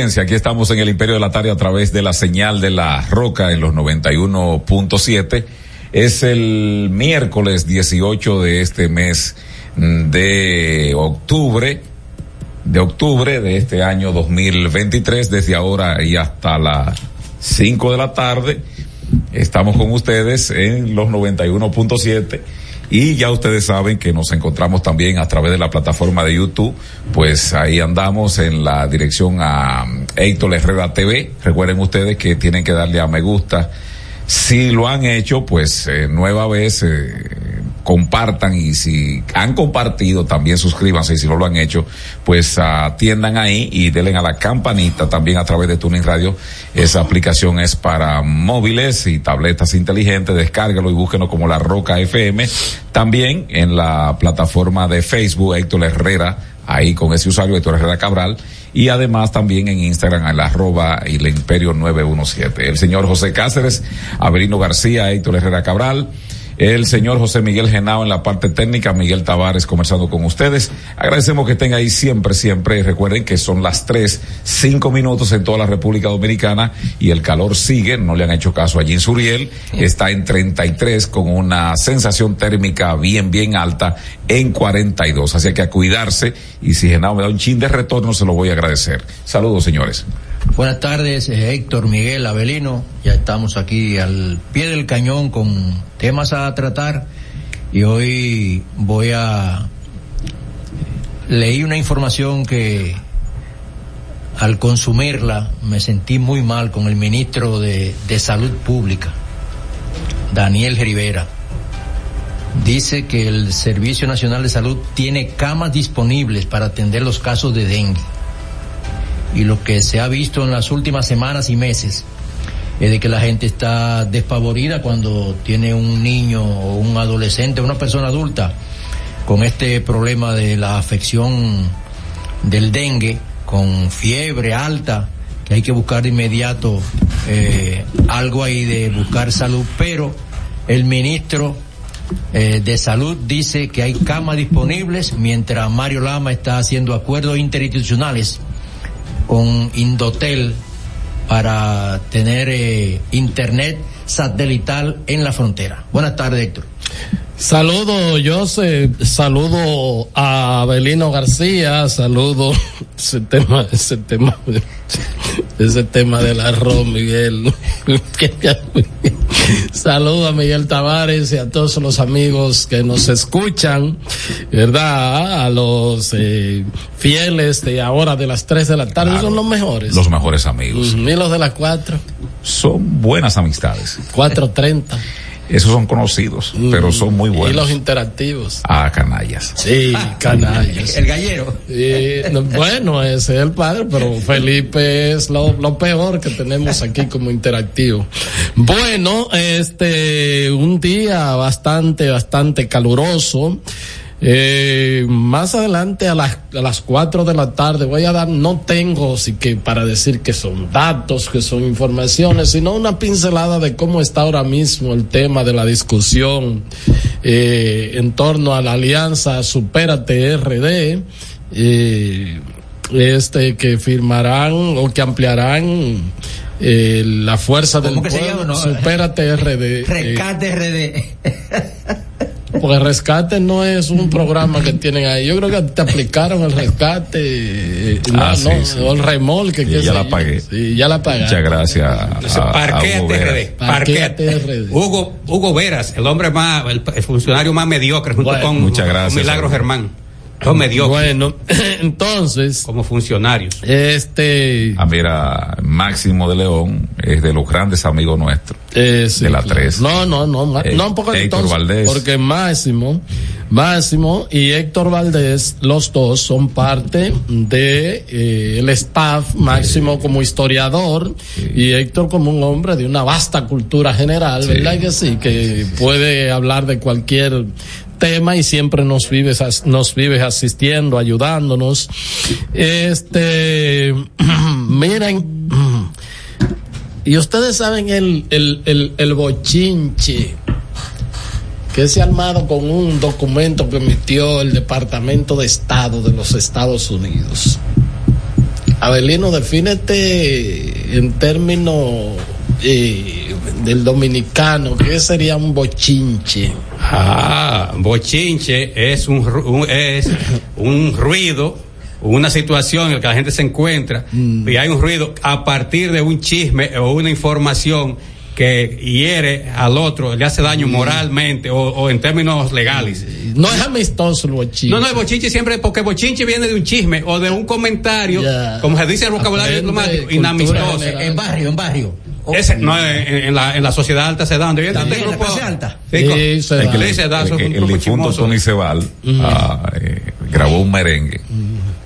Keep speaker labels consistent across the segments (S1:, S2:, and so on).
S1: Aquí estamos en el Imperio de la Tarde a través de la señal de la Roca en los 91.7. Es el miércoles 18 de este mes de octubre, de octubre de este año 2023, desde ahora y hasta las 5 de la tarde. Estamos con ustedes en los 91.7 y ya ustedes saben que nos encontramos también a través de la plataforma de YouTube, pues ahí andamos en la dirección a Héctor Herrera TV. Recuerden ustedes que tienen que darle a me gusta. Si lo han hecho, pues eh, nueva vez eh, compartan y si han compartido también suscríbanse y si no lo han hecho pues atiendan ahí y denle a la campanita también a través de Tuning Radio esa aplicación es para móviles y tabletas inteligentes descárgalo y búsquenlo como la Roca FM también en la plataforma de Facebook Héctor Herrera ahí con ese usuario Héctor Herrera Cabral y además también en Instagram la arroba y el imperio 917 el señor José Cáceres Avelino García Héctor Herrera Cabral el señor José Miguel Genao en la parte técnica, Miguel Tavares conversando con ustedes. Agradecemos que estén ahí siempre, siempre. Recuerden que son las tres, cinco minutos en toda la República Dominicana y el calor sigue. No le han hecho caso allí en Suriel. Está en 33 con una sensación térmica bien, bien alta en 42. Así que a cuidarse y si Genao me da un chin de retorno se lo voy a agradecer. Saludos, señores.
S2: Buenas tardes, Héctor, Miguel, Abelino. Ya estamos aquí al pie del cañón con temas a tratar y hoy voy a... Leí una información que al consumirla me sentí muy mal con el ministro de, de Salud Pública, Daniel Rivera. Dice que el Servicio Nacional de Salud tiene camas disponibles para atender los casos de dengue y lo que se ha visto en las últimas semanas y meses es de que la gente está despavorida cuando tiene un niño o un adolescente, una persona adulta con este problema de la afección del dengue, con fiebre alta, que hay que buscar de inmediato eh, algo ahí de buscar salud, pero el ministro eh, de salud dice que hay camas disponibles mientras Mario Lama está haciendo acuerdos interinstitucionales con Indotel para tener eh, internet satelital en la frontera. Buenas tardes, Héctor.
S3: Saludo, José, saludo a Abelino García, saludo ese tema, ese tema, ese tema del arroz, Miguel. Saludo a Miguel Tavares y a todos los amigos que nos escuchan, ¿verdad? A los eh, fieles de ahora de las 3 de la tarde,
S1: Claro.
S3: son los mejores.
S1: Los mejores amigos.
S3: Y los de las 4,
S1: Son buenas amistades.
S3: 4.30.
S1: Esos son conocidos, pero son muy
S3: Y los
S1: buenos.
S3: interactivos.
S1: Ah, canallas.
S3: Sí, canallas.
S2: El gallero.
S3: Y, no, bueno, ese es el padre, pero Felipe es lo, lo peor que tenemos aquí como interactivo. Bueno, este, un día bastante, bastante caluroso. Eh, más adelante a las, a las 4 de la tarde voy a dar, no tengo así que para decir que son datos, que son informaciones, sino una pincelada de cómo está ahora mismo el tema de la discusión eh, en torno a la alianza Supérate RD. Eh, este que firmarán o que ampliarán eh, la fuerza del
S2: ¿Cómo que se
S3: pueblo,
S2: no?
S3: Supérate RD. eh,
S2: Rescate RD.
S3: Porque el rescate no es un programa que tienen ahí. Yo creo que te aplicaron el rescate, no,
S1: Ah, sí,
S3: no,
S1: sí.
S3: o el remolque.
S1: Y ya la
S3: yo.
S1: pagué.
S3: Sí, ya la pagué.
S1: Muchas gracias. a-
S4: Parquéate. RD.
S3: Parquéate. RD.
S4: Hugo, Hugo Veras, el hombre más, el, el funcionario más mediocre junto
S3: Bueno,
S4: con,
S1: muchas
S4: con
S1: gracias,
S4: Milagro
S1: Hugo.
S4: Germán. Son mediocres
S3: Bueno, entonces,
S4: como funcionarios.
S3: este,
S1: Ah, mira, Máximo de León es de los grandes amigos nuestros.
S3: eh, sí,
S1: de la
S3: claro.
S1: tres.
S3: No, no, no,
S1: Eh,
S3: no, porque
S1: Héctor
S3: entonces,
S1: Valdés.
S3: porque Máximo, Máximo y Héctor Valdés, los dos son parte de eh, el staff, Máximo como historiador y Héctor como un hombre de una vasta cultura general,
S1: Sí.
S3: ¿verdad que sí? Que puede hablar de cualquier tema y siempre nos vives nos vives asistiendo, ayudándonos. Este, miren, y ustedes saben el, el, el, el bochinche que se ha armado con un documento que emitió el Departamento de Estado de los Estados Unidos. Abelino, defínete en términos eh, del dominicano, ¿qué sería un bochinche?
S4: Ah, bochinche es un, un- es un ruido, una situación en la que la gente se encuentra y hay un ruido a partir de un chisme o una información que hiere al otro, le hace daño moralmente o, o en términos legales.
S3: No es amistoso el bochinche.
S4: No, no, el bochinche siempre, porque bochinche viene de un chisme o de un comentario, como se dice el vocabulario diplomático, inamistoso.
S3: general.
S2: En barrio, en barrio.
S4: Ese, no, en, en la, en la sociedad alta se da. donde
S2: en la
S4: grupo-
S2: clase alta.
S4: Sí, co-
S3: Sí, se
S4: el
S3: da.
S4: da,
S1: difunto. Tony Cebal ah, eh, grabó un merengue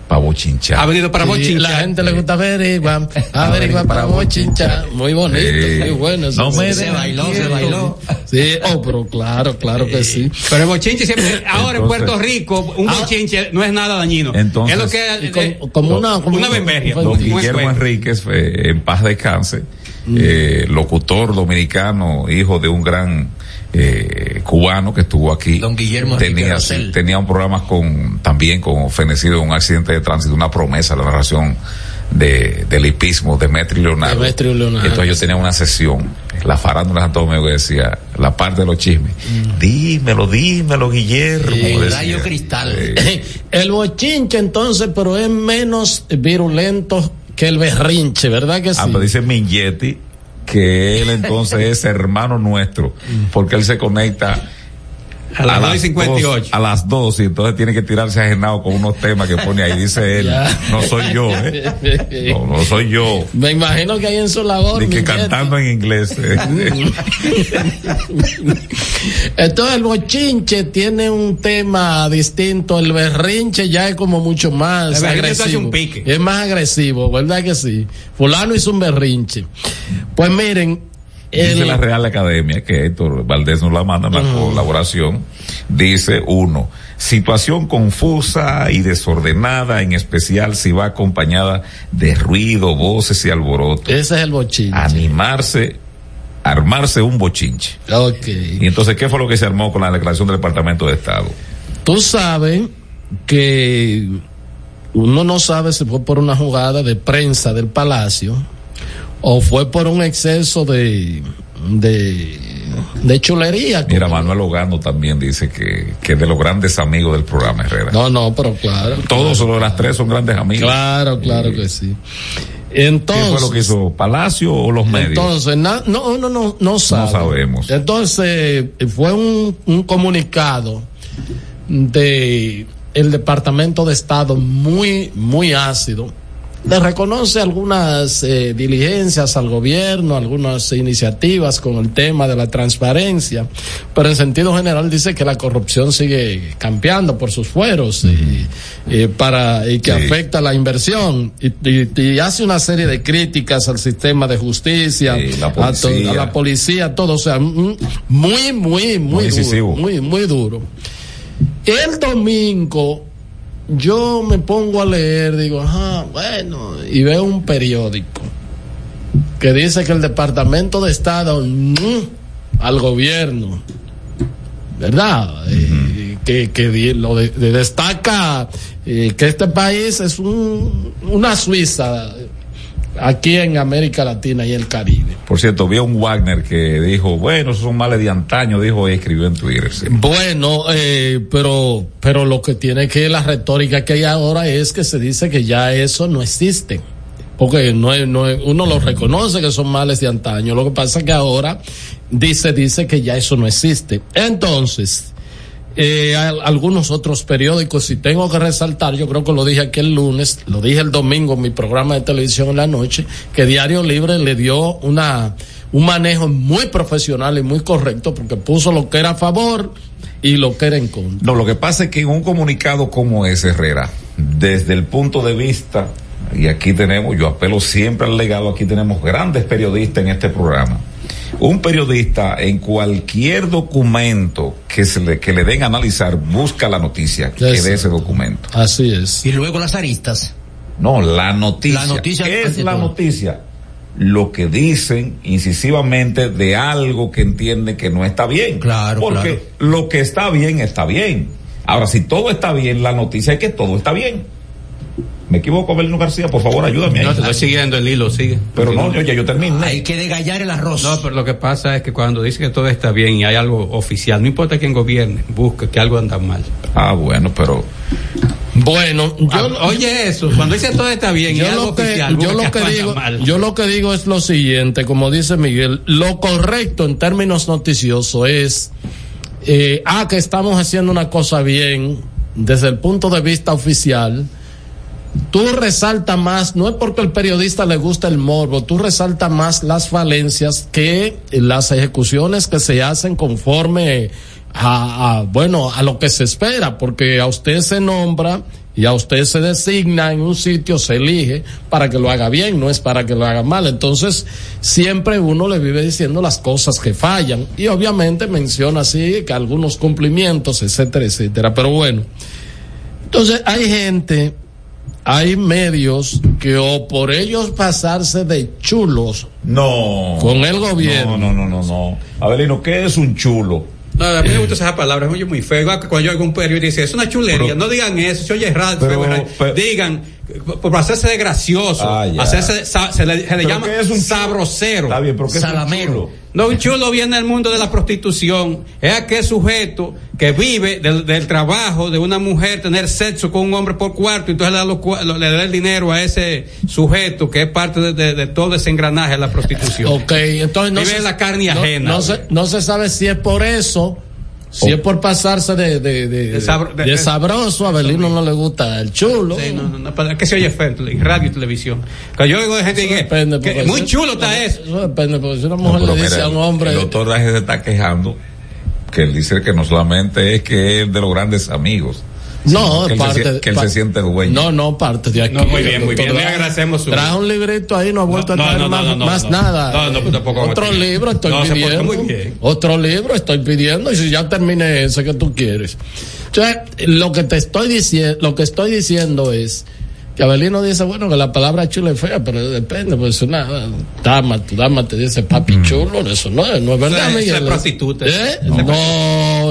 S1: para bochinchar.
S4: Ha venido para
S3: Sí, la gente le gusta averiguar, averiguar para bochinchar. Muy bonito,
S1: Sí.
S3: muy bueno.
S1: No
S3: sí.
S1: me
S2: Se bailó, se bailó.
S3: Sí, oh, pero claro, claro que sí.
S4: Pero el bochinche siempre, ahora en Puerto Rico, un
S3: Ah.
S4: bochinche no es nada dañino.
S1: Entonces-
S4: es lo que
S3: Y como- como una- como
S4: una
S3: una-. Don
S1: Guillermo. Enríquez, eh, en paz descanse, eh, locutor dominicano, hijo de un gran eh, cubano que estuvo aquí.
S2: Don Guillermo
S1: tenía, tenía un programa con también con fenecido en un accidente de tránsito, una promesa, la narración de, del hipismo, Demetrio Leonardo.
S3: Demetrio Leonardo.
S1: Entonces yo tenía una sesión, la farándula de Santo Domingo, que decía, la parte de los chismes, dímelo, dímelo, Guillermo.
S2: El rayo cristal.
S1: Eh,
S3: El bochinche entonces, pero es menos virulento que el berrinche, ¿verdad que sí?
S1: Ah, pero dice Mingetti que él entonces es hermano nuestro, porque él se conecta
S4: A las 2 y
S1: dos-
S4: 58.
S1: a las dos y entonces tiene que tirarse ajenado con unos temas que pone ahí, dice él, no soy yo, ¿eh? No, no soy yo.
S3: Me imagino que hay en su labor.
S1: Ni que cantando en inglés. ¿eh?
S3: Entonces el bochinche tiene un tema distinto, el berrinche ya es como mucho más
S4: El berrinche
S3: agresivo.
S4: hace un pique.
S3: Es más agresivo, ¿verdad que sí? Fulano hizo un berrinche. Pues miren,
S1: Dice la Real Academia, que Héctor Valdés nos la manda en la colaboración, dice uno, situación confusa y desordenada, en especial si va acompañada de ruido, voces y alboroto.
S3: ese es el bochinche.
S1: Animarse, armarse un bochinche.
S3: Ok.
S1: Y entonces, ¿qué fue lo que se armó con la declaración del Departamento de Estado?
S3: Tú sabes que uno no sabe si fue por una jugada de prensa del Palacio o fue por un exceso de de, de chulería.
S1: Mira, Manuel Ogando también dice que, que de los grandes amigos del programa Herrera.
S3: No, no, pero claro.
S1: Todos los de las tres son grandes amigos.
S3: Claro, claro que sí. Entonces,
S1: ¿Qué fue lo que hizo Palacio o los medios?
S3: Entonces, na, no, no, no, no, sabe.
S1: no sabemos.
S3: Entonces, fue un, un comunicado de el Departamento de Estado muy, muy ácido le reconoce algunas eh, diligencias al gobierno, algunas iniciativas con el tema de la transparencia, pero en sentido general dice que la corrupción sigue campeando por sus fueros y, y, para y que sí. afecta la inversión. Y, y, hace una serie de críticas al sistema de justicia,
S1: sí, la
S3: a, to, a, la policía, todo, o sea, muy, muy, muy, muy duro, muy, muy duro. El domingo yo me pongo a leer, digo, ajá, bueno, y veo un periódico que dice que el Departamento de Estado mmm, al gobierno, ¿verdad? Uh -huh. eh, que, que lo de, de destaca eh, que este país es un, una Suiza aquí en América Latina y el Caribe.
S1: Por cierto, vi a un Wagner que dijo, bueno, esos son males de antaño, dijo y escribió en Twitter. Sí.
S3: Bueno, eh, pero, pero lo que tiene que la retórica que hay ahora es que se dice que ya eso no existe. Porque no, no uno lo reconoce que son males de antaño. Lo que pasa es que ahora dice, dice que ya eso no existe. Entonces, eh, algunos otros periódicos, si tengo que resaltar, yo creo que lo dije aquí el lunes, lo dije el domingo en mi programa de televisión en la noche, que Diario Libre le dio una, un manejo muy profesional y muy correcto porque puso lo que era a favor y lo que era en contra.
S1: No, lo que pasa es que en un comunicado como ese, Herrera, desde el punto de vista, y aquí tenemos, yo apelo siempre al legado, aquí tenemos grandes periodistas en este programa un periodista en cualquier documento que se le, que le den a analizar busca la noticia que de ese documento.
S3: Así es.
S2: Y luego las aristas.
S1: No, la noticia.
S2: La noticia
S1: ¿Qué es la todo. noticia? Lo que dicen incisivamente de algo que entienden que no está bien.
S2: Claro,
S1: Porque
S2: claro.
S1: lo que está bien está bien. Ahora, si todo está bien, la noticia es que todo está bien. Me equivoco, Belino García, por favor, ayúdame ahí.
S4: No, te estoy siguiendo el hilo, sigue.
S1: Pero no, yo, ya yo terminé.
S2: Hay que degallar el arroz.
S4: No, pero lo que pasa es que cuando dice que todo está bien y hay algo oficial, no importa quién gobierne, busca que algo anda mal.
S1: Ah, bueno, pero.
S3: Bueno, yo,
S4: ah, oye eso, cuando dice todo está bien
S3: yo
S4: y algo
S3: lo que,
S4: oficial,
S3: yo lo que digo,
S4: mal.
S3: yo lo que digo es lo siguiente, como dice Miguel, lo correcto en términos noticiosos es, eh, ah, que estamos haciendo una cosa bien desde el punto de vista oficial, tú resaltas más, no es porque el periodista le gusta el morbo, tú resaltas más las falencias que las ejecuciones que se hacen conforme a, a, bueno, a lo que se espera, porque a usted se nombra y a usted se designa en un sitio, se elige para que lo haga bien, no es para que lo haga mal. Entonces, siempre uno le vive diciendo las cosas que fallan y obviamente menciona así que algunos cumplimientos, etcétera, etcétera. Pero bueno, entonces hay gente hay medios que o por ellos pasarse de chulos
S1: no.
S3: con el gobierno.
S1: No no no no no. Abelino qué es un chulo
S4: no, a mí me gusta esa palabra, es muy feo. Cuando yo hago un periódico y dice, es una chulería, pero, no digan eso, se oye raro, pero, pero, digan, por hacerse de gracioso, ah, hacerse, se le, se le llama
S1: es un
S4: sabrosero.
S1: Está bien, pero ¿qué
S3: Salamero.
S1: Es un chulo?
S4: No, un chulo viene del mundo de la prostitución. Es aquel sujeto que vive del, del, trabajo de una mujer, tener sexo con un hombre por cuarto, y entonces le da, lo, le da el dinero a ese sujeto que es parte de, de, de todo ese engranaje de la prostitución.
S3: Ok, entonces no
S4: vive
S3: se,
S4: la carne
S3: no,
S4: ajena.
S3: No, se, no se sabe si es por eso. Si oh. es por pasarse de, de, de, de, sabro, de sabroso, a Belino no le gusta el chulo.
S4: Sí, no, no, no, para que se oye feo en radio y televisión. Que yo oigo de gente que,
S3: depende,
S4: que muy chulo está
S3: eso.
S4: eso.
S3: depende, porque si una mujer le dice
S1: mira,
S3: a un hombre.
S1: El doctor Daje se está quejando que él dice que no solamente es que es de los grandes amigos.
S3: No,
S1: que él,
S3: parte,
S1: se, que él se siente dueño.
S3: No, no, parte de aquí.
S4: No, muy bien, muy bien. Le agradecemos su.
S3: Trae un librito ahí, no ha vuelto
S4: no,
S3: a traer
S4: no,
S3: más,
S4: no,
S3: más nada.
S4: No, no, tampoco.
S3: Otro libro estoy
S4: no,
S3: pidiendo.
S4: Muy bien.
S3: Otro libro estoy pidiendo y si ya terminé ese que tú quieres. Entonces, lo que te estoy diciendo, lo que estoy diciendo es Abelino dice, bueno, que la palabra chulo es fea, pero depende, pues una dama, tu dama te dice papi chulo, eso no, no es verdad,
S4: es prostituta.
S3: ¿Eh?
S4: Es
S3: No,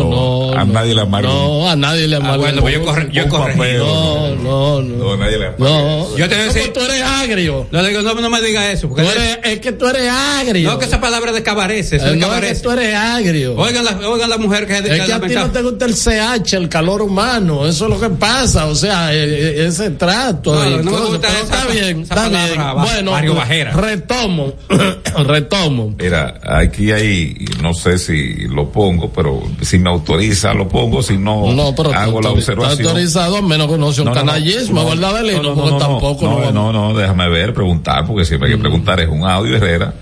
S3: no,
S1: A
S3: no.
S1: nadie le amarga
S3: No, a nadie le amarga.
S4: Ah, bueno, pues yo, corre, yo corregí.
S3: No, no, no.
S1: No, nadie le
S3: No,
S4: Yo te voy a
S3: No,
S4: decir-
S3: tú eres agrio.
S4: No, no, no me diga eso. Porque
S3: eres- es que tú eres agrio.
S4: no, que esa palabra de cabarece, eso
S3: Eh,
S4: de
S3: no, es que tú eres agrio.
S4: Oigan la, oigan la mujer que
S3: Es que a ti no te gusta el CH, el calor humano, eso es lo que pasa, o sea, e- e- ese trato, estoy.
S4: No, no gusta
S3: pero
S4: esa-
S3: está bien,
S4: esa
S3: está
S4: palabra,
S3: bien. Bueno,
S4: barrio bajera.
S3: retomo, retomo.
S1: Mira, aquí hay, no sé si lo pongo, pero si me autoriza lo pongo, si no,
S3: No, pero
S1: hago la observación.
S3: Está autorizado, a menos que no sea un
S1: No, no, no,
S3: canallismo,
S1: no,
S3: ¿verdad, Belino?
S1: no, no,
S3: Porque
S1: no, no,
S3: tampoco
S1: no,
S3: no,
S1: no, déjame ver, preguntar, porque siempre hay que preguntar, es un audio Herrera.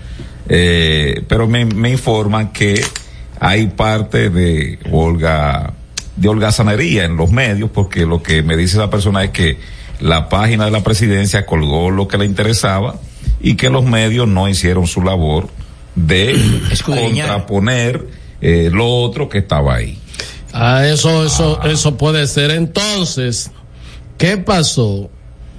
S1: Eh, pero me, me informan que hay parte de Olga, de holgazanería en los medios, porque lo que me dice la persona es que la página de la presidencia colgó lo que le interesaba y que los medios no hicieron su labor de contraponer eh, lo otro que estaba ahí.
S3: Ah, eso, eso, eso puede ser. Entonces, ¿qué pasó?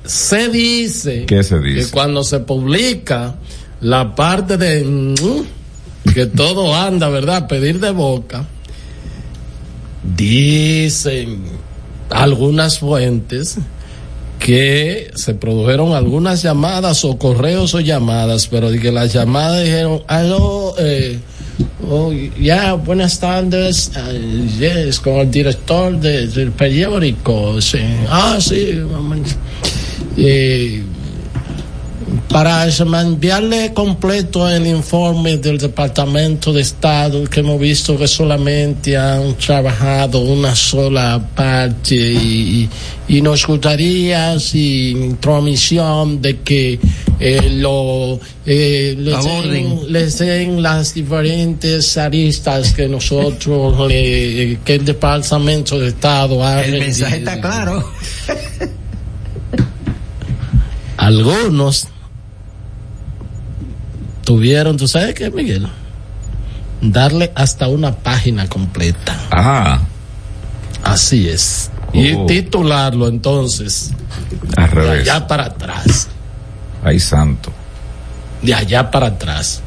S3: Se dice,
S1: ¿Qué se dice?
S3: que cuando se publica la parte de mm, que todo anda, ¿verdad? Pedir de boca, dicen algunas fuentes que se produjeron algunas llamadas o correos o llamadas, pero de que las llamadas dijeron, aló, eh, oh, ya, buenas tardes, yes, con el director de- del periódico, ah, sí. Eh, para enviarle completo el informe del Departamento de Estado, que hemos visto que solamente han trabajado una sola parte y, y nos gustaría, sin intromisión, de que eh, lo, eh, les, den, les den las diferentes aristas que nosotros, le- que el Departamento de Estado ha
S2: El mensaje está claro.
S3: algunos tuvieron, ¿tú sabes qué, Miguel? Darle hasta una página completa.
S1: Ah,
S3: Así es. Y
S1: Oh.
S3: titularlo entonces
S1: al
S3: de
S1: revés.
S3: allá para atrás.
S1: Ay, santo.
S3: De allá para atrás.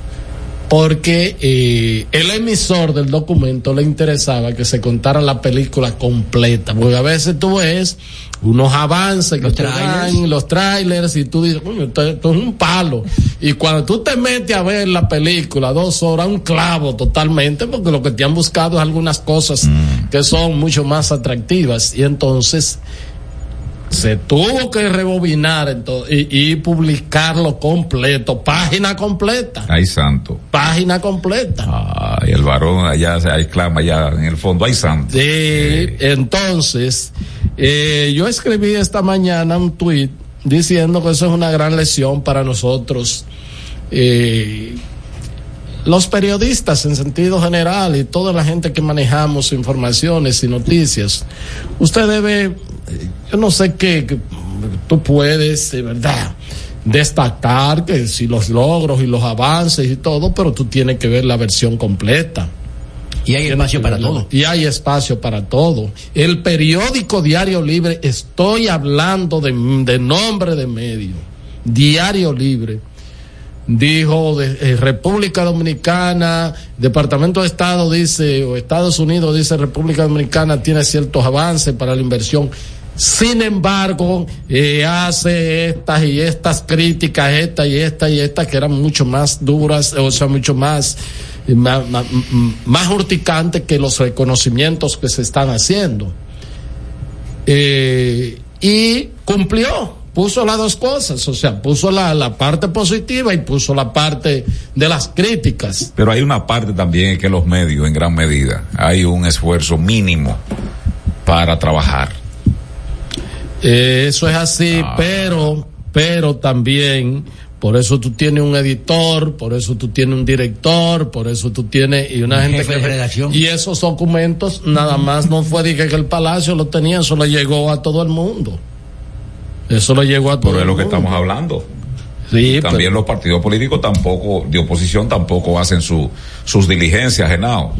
S3: Porque eh, el emisor del documento le interesaba que se contara la película completa. Porque a veces tú ves unos avances que
S2: Los
S3: te
S2: trailers.
S3: dan, los trailers, y tú dices, "Coño, esto, esto es un palo. Y cuando tú te metes a ver la película, dos horas, un clavo totalmente, porque lo que te han buscado es algunas cosas que son mucho más atractivas. Y entonces se tuvo que rebobinar ento- y, y publicarlo completo, página completa,
S1: Ay, santo.
S3: página completa.
S1: Ay, el varón allá se exclama allá en el fondo. Ay, santo.
S3: Sí, entonces, eh, yo escribí esta mañana un tuit diciendo que eso es una gran lección para nosotros, eh, los periodistas en sentido general y toda la gente que manejamos informaciones y noticias. Usted debe, eh, yo no sé qué, tú puedes, de verdad, destacar que si los logros y los avances y todo, pero tú tienes que ver la versión completa.
S2: Y hay espacio para todo.
S3: Y hay espacio para todo. El periódico Diario Libre, estoy hablando de, de nombre de medio. Diario Libre. Dijo de eh, República Dominicana, Departamento de Estado dice, o Estados Unidos dice República Dominicana tiene ciertos avances para la inversión. Sin embargo, eh, hace estas y estas críticas, esta y esta y esta, que eran mucho más duras, o sea, mucho más, más, más, más urticantes que los reconocimientos que se están haciendo. Eh, y cumplió, puso las dos cosas, o sea, puso la, la parte positiva y puso la parte de las críticas.
S1: Pero hay una parte también que los medios, en gran medida, hay un esfuerzo mínimo para trabajar.
S3: Eh, eso es así,
S1: Ah.
S3: pero, pero también, por eso tú tienes un editor, por eso tú tienes un director, por eso tú tienes y una
S2: Un
S3: gente
S2: jefe
S3: que
S2: de redacción.
S3: y esos documentos nada más no fue de que, el palacio lo tenía, eso le llegó a todo el mundo. Eso le llegó a todo el
S1: es lo que estamos hablando.
S3: Sí,
S1: También
S3: pero-
S1: los partidos políticos tampoco, de oposición tampoco hacen su, sus diligencias, Genao.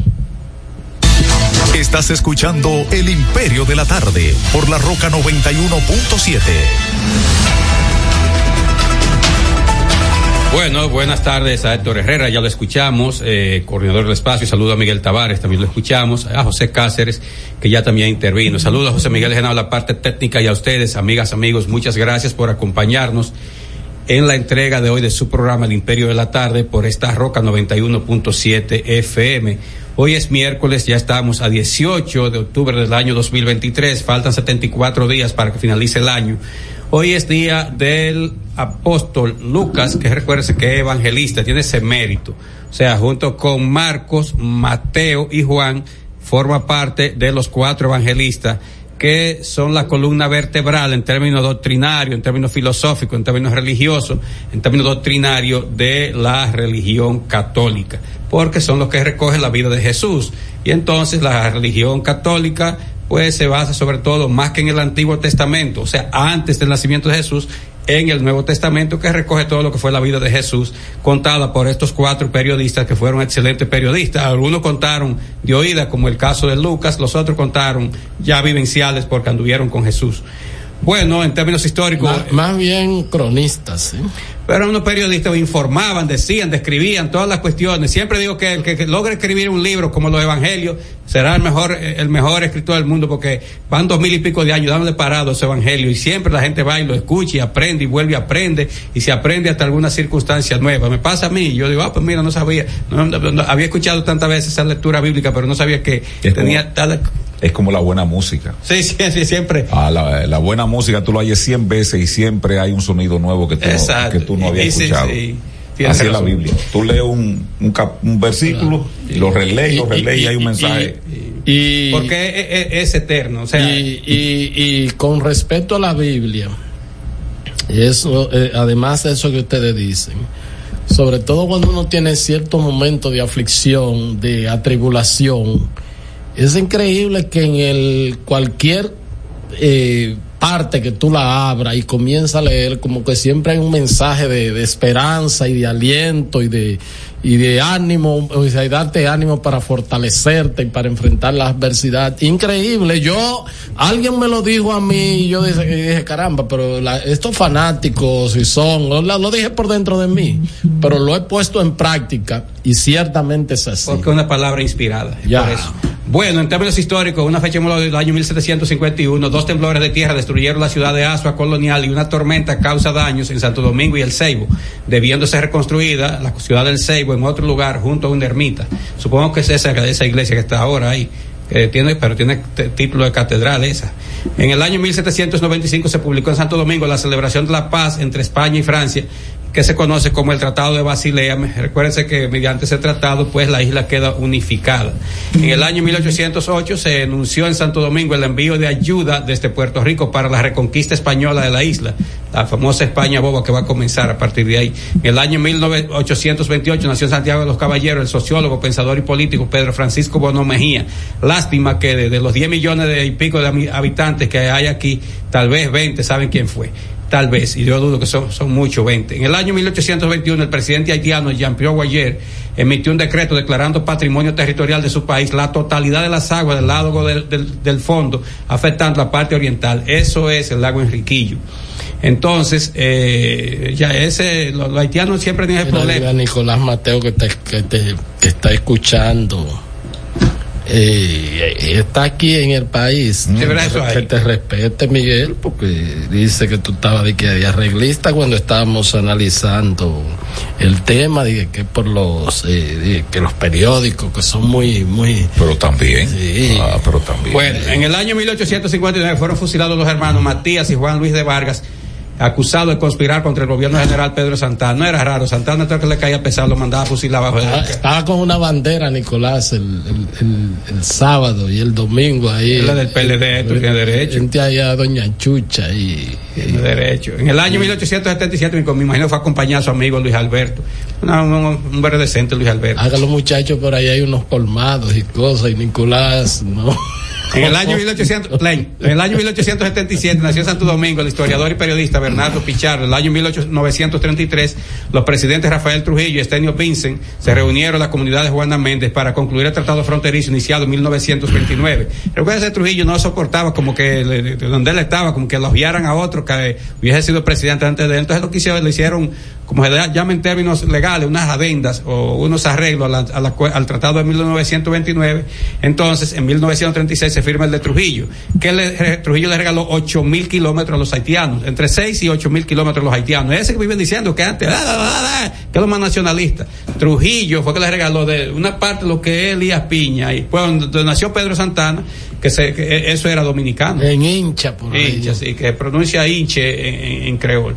S5: Estás escuchando El Imperio de la Tarde por la Roca 91.7.
S4: Bueno, buenas tardes a Héctor Herrera, ya lo escuchamos, eh, coordinador del espacio, saludo a Miguel Tavares, también lo escuchamos, a José Cáceres, que ya también intervino. Saludo a José Miguel Genao, la parte técnica y a ustedes, amigas, amigos, muchas gracias por acompañarnos en la entrega de hoy de su programa El Imperio de la Tarde por esta Roca 91.7 FM. Hoy es miércoles, ya estamos a 18 de octubre del año 2023, faltan 74 días para que finalice el año. Hoy es día del apóstol Lucas, que recuérdese que es evangelista, tiene ese mérito. O sea, junto con Marcos, Mateo y Juan, forma parte de los cuatro evangelistas que son la columna vertebral en términos doctrinarios, en términos filosóficos, en términos religiosos, en términos doctrinarios de la religión católica, porque son los que recogen la vida de Jesús. Y entonces la religión católica pues se basa sobre todo más que en el Antiguo Testamento, o sea, antes del nacimiento de Jesús, en el Nuevo Testamento que recoge todo lo que fue la vida de Jesús, contada por estos cuatro periodistas que fueron excelentes periodistas. Algunos contaron de oída, como el caso de Lucas, los otros contaron ya vivenciales porque anduvieron con Jesús. Bueno, en términos históricos.
S3: Más, más bien cronistas, ¿sí?
S4: pero unos periodistas informaban, decían, describían todas las cuestiones. Siempre digo que el que, que logre escribir un libro como los evangelios será el mejor, el mejor escritor del mundo porque van dos mil y pico de años dándole parado ese evangelio y siempre la gente va y lo escucha y aprende y vuelve y aprende y se aprende hasta alguna circunstancia nueva. Me pasa a mí, yo digo, ah, pues mira, no sabía, no, no, no, había escuchado tantas veces esa lectura bíblica, pero no sabía que tenía tal...
S1: Es como la buena música.
S4: Sí, sí, sí, siempre.
S1: Ah, la, la buena música tú lo oyes 100 veces y siempre hay un sonido nuevo que tú, no, que tú no habías
S4: Y sí,
S1: escuchado.
S4: sí. Tienes
S1: Así es la. Biblia. Tú lees un, un, cap- un versículo y lo relees, lo relees y, hay un mensaje.
S3: Y,
S4: Porque es, es- es eterno, o sea...
S3: y, y, y con respecto a la Biblia, eso, eh, además de eso que ustedes dicen, sobre todo cuando uno tiene cierto momento de aflicción, de atribulación, es increíble que en el cualquier eh, parte que tú la abras y comienza a leer, como que siempre hay un mensaje de, de esperanza y de aliento y de y de ánimo, o sea, y darte ánimo para fortalecerte y para enfrentar la adversidad. Increíble. Yo, alguien me lo dijo a mí y yo dije, dije caramba, pero la- estos fanáticos y son, lo, lo dije por dentro de mí, pero lo he puesto en práctica y ciertamente es así.
S4: Porque es una palabra inspirada.
S3: Ya.
S4: Por eso. Bueno, en términos históricos, una fecha del año 1751, dos temblores de tierra destruyeron la ciudad de Asua colonial y una tormenta causa daños en Santo Domingo y el Ceibo, debiendo ser reconstruida la ciudad del Ceibo en otro lugar junto a una ermita. Supongo que es esa, esa iglesia que está ahora ahí. Que tiene, pero tiene título de catedral esa. En el año 1795 se publicó en Santo Domingo la celebración de la paz entre España y Francia, que se conoce como el Tratado de Basilea. Recuérdense que mediante ese tratado, pues la isla queda unificada. En el año 1808 se anunció en Santo Domingo el envío de ayuda desde Puerto Rico para la reconquista española de la isla, la famosa España boba que va a comenzar a partir de ahí. En el año 1828 nació en Santiago de los Caballeros el sociólogo, pensador y político Pedro Francisco Bono Mejía. Lástima que de, de los 10 millones de y pico de habitantes que hay aquí, tal vez 20 saben quién fue. Tal vez, y yo dudo que son, son muchos, 20. En el año 1821, el presidente haitiano Jean-Pierre Guayer emitió un decreto declarando patrimonio territorial de su país la totalidad de las aguas del lago del, del- del fondo, afectando la parte oriental. Eso es el lago Enriquillo. Entonces, eh, ya ese, los, los haitianos siempre tienen el problema.
S3: Nicolás Mateo que, te, que, te- que está escuchando. Eh, está aquí en el país. Que, te respete, Miguel, porque dice que tú estabas de que de arreglista cuando estábamos analizando el tema, de que por los eh, de que los periódicos que son muy muy
S1: Pero también.
S3: Sí.
S1: Ah, pero también.
S4: Bueno, en el año 1859 fueron fusilados los hermanos Matías y Juan Luis de Vargas, acusados de conspirar contra el gobierno general Pedro Santana. No era raro, Santana todo el que le caía pesado lo mandaba a fusilar abajo de
S3: Ah, Estaba con una bandera, Nicolás, el, el, el- el sábado y el domingo ahí.
S4: La del PLD, tú tienes derecho.
S3: Gente allá, Doña Chucha y.
S4: Tiene derecho. En el año 1877, me, imagino fue acompañado a su amigo Luis Alberto. Un, un decente, Luis Alberto.
S3: Haga los muchachos por ahí, hay unos colmados y cosas, y Nicolás, ¿no?
S4: En el año 1800, Plain, en el año 1877 nació en Santo Domingo el historiador y periodista Bernardo Pichardo. En el año 1933, los presidentes Rafael Trujillo y Estenio Vincent se reunieron en la comunidad de Juana Méndez para concluir el tratado fronterizo iniciado en 1929. Recuerda que Trujillo no soportaba como que donde él estaba, como que lo a otro que hubiese sido presidente antes de él. Entonces lo que hicieron, le hicieron, como se llama en términos legales, unas adendas o unos arreglos a la- a la cue- al tratado de 1929. Entonces, en 1936 se firma el de Trujillo, que le- Trujillo le regaló 8 mil kilómetros a los haitianos, entre 6 y 8 mil kilómetros a los haitianos. Ese que viven diciendo que antes, ah, ah, ah, que es lo más nacionalista. Trujillo fue que le regaló de una parte lo que es Elías Piña, y fue donde, donde nació Pedro Santana, que, se, que eso era dominicano.
S3: En hincha, por ahí.
S4: Hincha, sí, que pronuncia hinche en, en, en creol.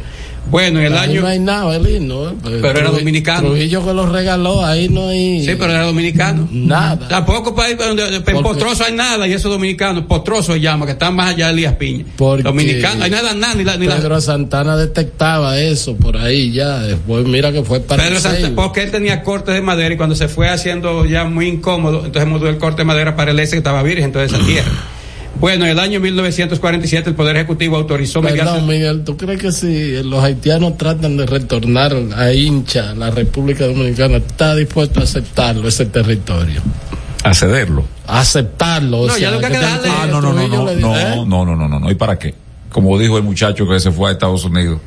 S4: Bueno, en el
S3: Ahí
S4: año.
S3: no hay nada, Belino. ¿eh?
S4: Pero era dominicano.
S3: Trujillo que lo regaló, ahí no hay.
S4: Sí, pero era dominicano.
S3: Nada.
S4: Tampoco para en Postroso hay nada y eso es dominicano. Postroso se llama, que está más allá de Elías Piña.
S3: Porque
S4: Dominicano, hay nada, nada, ni la, ni la-
S3: Pedro Santana detectaba eso por ahí ya. Después mira que fue para
S4: Pedro
S3: el
S4: Santa-
S3: Seibo.
S4: porque él tenía cortes de madera y cuando se fue haciendo ya muy incómodo, entonces mudó el corte de madera para el ese que estaba virgen, entonces esa tierra. Bueno, en el año 1947 el Poder Ejecutivo autorizó
S3: Perdón,
S4: mediante...
S3: Miguel, ¿tú crees que si los haitianos tratan de retornar a hincha, la República Dominicana está dispuesto a aceptarlo, ese territorio?
S1: A cederlo.
S3: A aceptarlo. o
S4: No, ya lo que
S1: Ah, no, no, no, no, no, no, no, no, no, no, ¿y para qué? Como dijo el muchacho que se fue a Estados Unidos,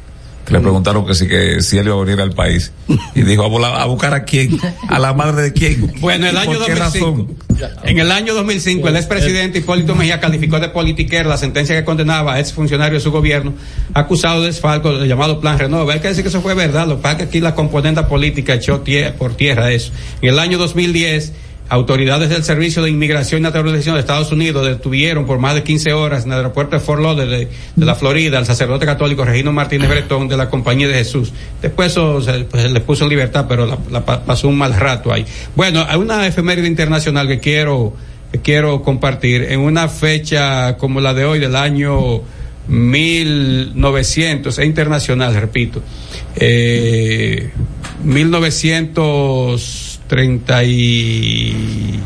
S1: le preguntaron que si, que si él iba a venir al país, y dijo, a, volar- a buscar a quién, a la madre de quién.
S4: Bueno, el
S1: ¿Y
S4: año
S1: por qué
S4: 2005.
S1: razón?
S4: En el año 2005, el expresidente Hipólito Mejía calificó de politiquera la sentencia que condenaba a exfuncionario de su gobierno acusado de desfalco del llamado Plan Renova. Hay que decir que eso fue verdad, lo que pasa es que aquí la componente política echó tie- por tierra eso. En el año 2010, autoridades del Servicio de Inmigración y Naturalización de Estados Unidos detuvieron por más de 15 horas en el aeropuerto de Fort Lauderdale de, la Florida al sacerdote católico Regino Martínez Bretón de la Compañía de Jesús. Después eso se, pues, le puso en libertad, pero la, la pa- pasó un mal rato ahí. Bueno, hay una efeméride internacional que quiero que quiero compartir en una fecha como la de hoy del año 1900, es internacional, repito, eh, 1930 y...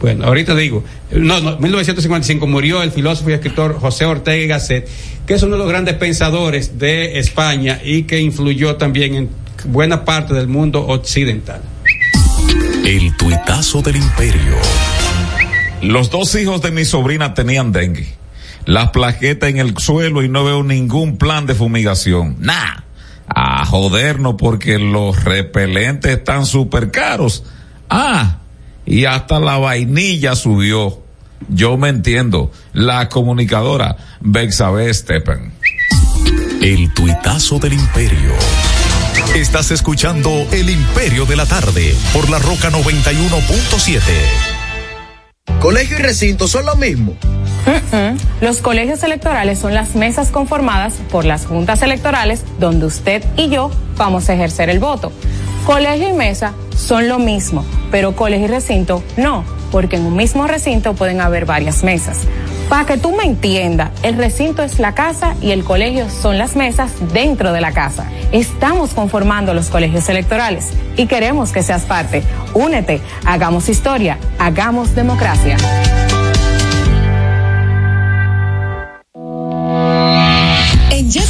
S4: Bueno, ahorita digo, no, no, 1955 murió el filósofo y escritor José Ortega y Gasset, que es uno de los grandes pensadores de España y que influyó también en buena parte del mundo occidental.
S5: El tuitazo del imperio.
S1: Los dos hijos de mi sobrina tenían dengue. Las plaquetas en el suelo y no veo ningún plan de fumigación. Nah. A jodernos porque los repelentes están súper caros. Ah, y hasta la vainilla subió. Yo me entiendo. La comunicadora Bexabe Steppen.
S5: El tuitazo del imperio. Estás escuchando El Imperio de la Tarde por la Roca 91.7.
S6: Colegio y recinto son lo mismo.
S7: Los colegios electorales son las mesas conformadas por las juntas electorales donde usted y yo vamos a ejercer el voto. Colegio y mesa son lo mismo, pero colegio y recinto no, porque en un mismo recinto pueden haber varias mesas. Para que tú me entiendas, el recinto es la casa y el colegio son las mesas dentro de la casa. Estamos conformando los colegios electorales y queremos que seas parte. Únete, hagamos historia, hagamos democracia.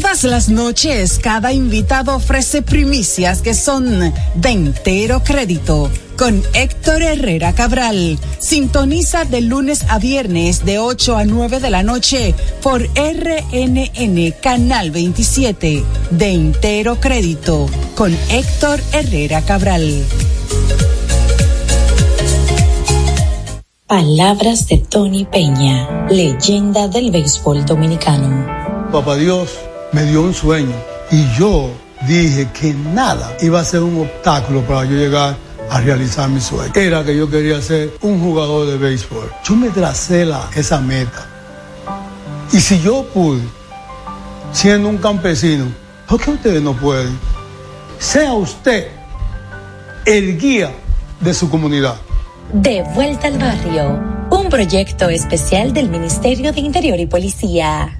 S8: Todas las noches, cada invitado ofrece primicias que son de entero crédito. Con Héctor Herrera Cabral. Sintoniza de lunes a viernes de 8 a 9 de la noche por RNN Canal 27. De entero crédito. Con Héctor Herrera Cabral.
S9: Palabras de Tony Peña, leyenda del béisbol dominicano.
S10: Papá Dios me dio un sueño y yo dije que nada iba a ser un obstáculo para yo llegar a realizar mi sueño. Era que yo quería ser un jugador de béisbol. Yo me tracé la, esa meta. Y si yo pude, siendo un campesino, ¿por qué ustedes no pueden? Sea usted el guía de su comunidad.
S9: De vuelta al barrio, un proyecto especial del Ministerio de Interior y Policía.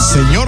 S11: Señor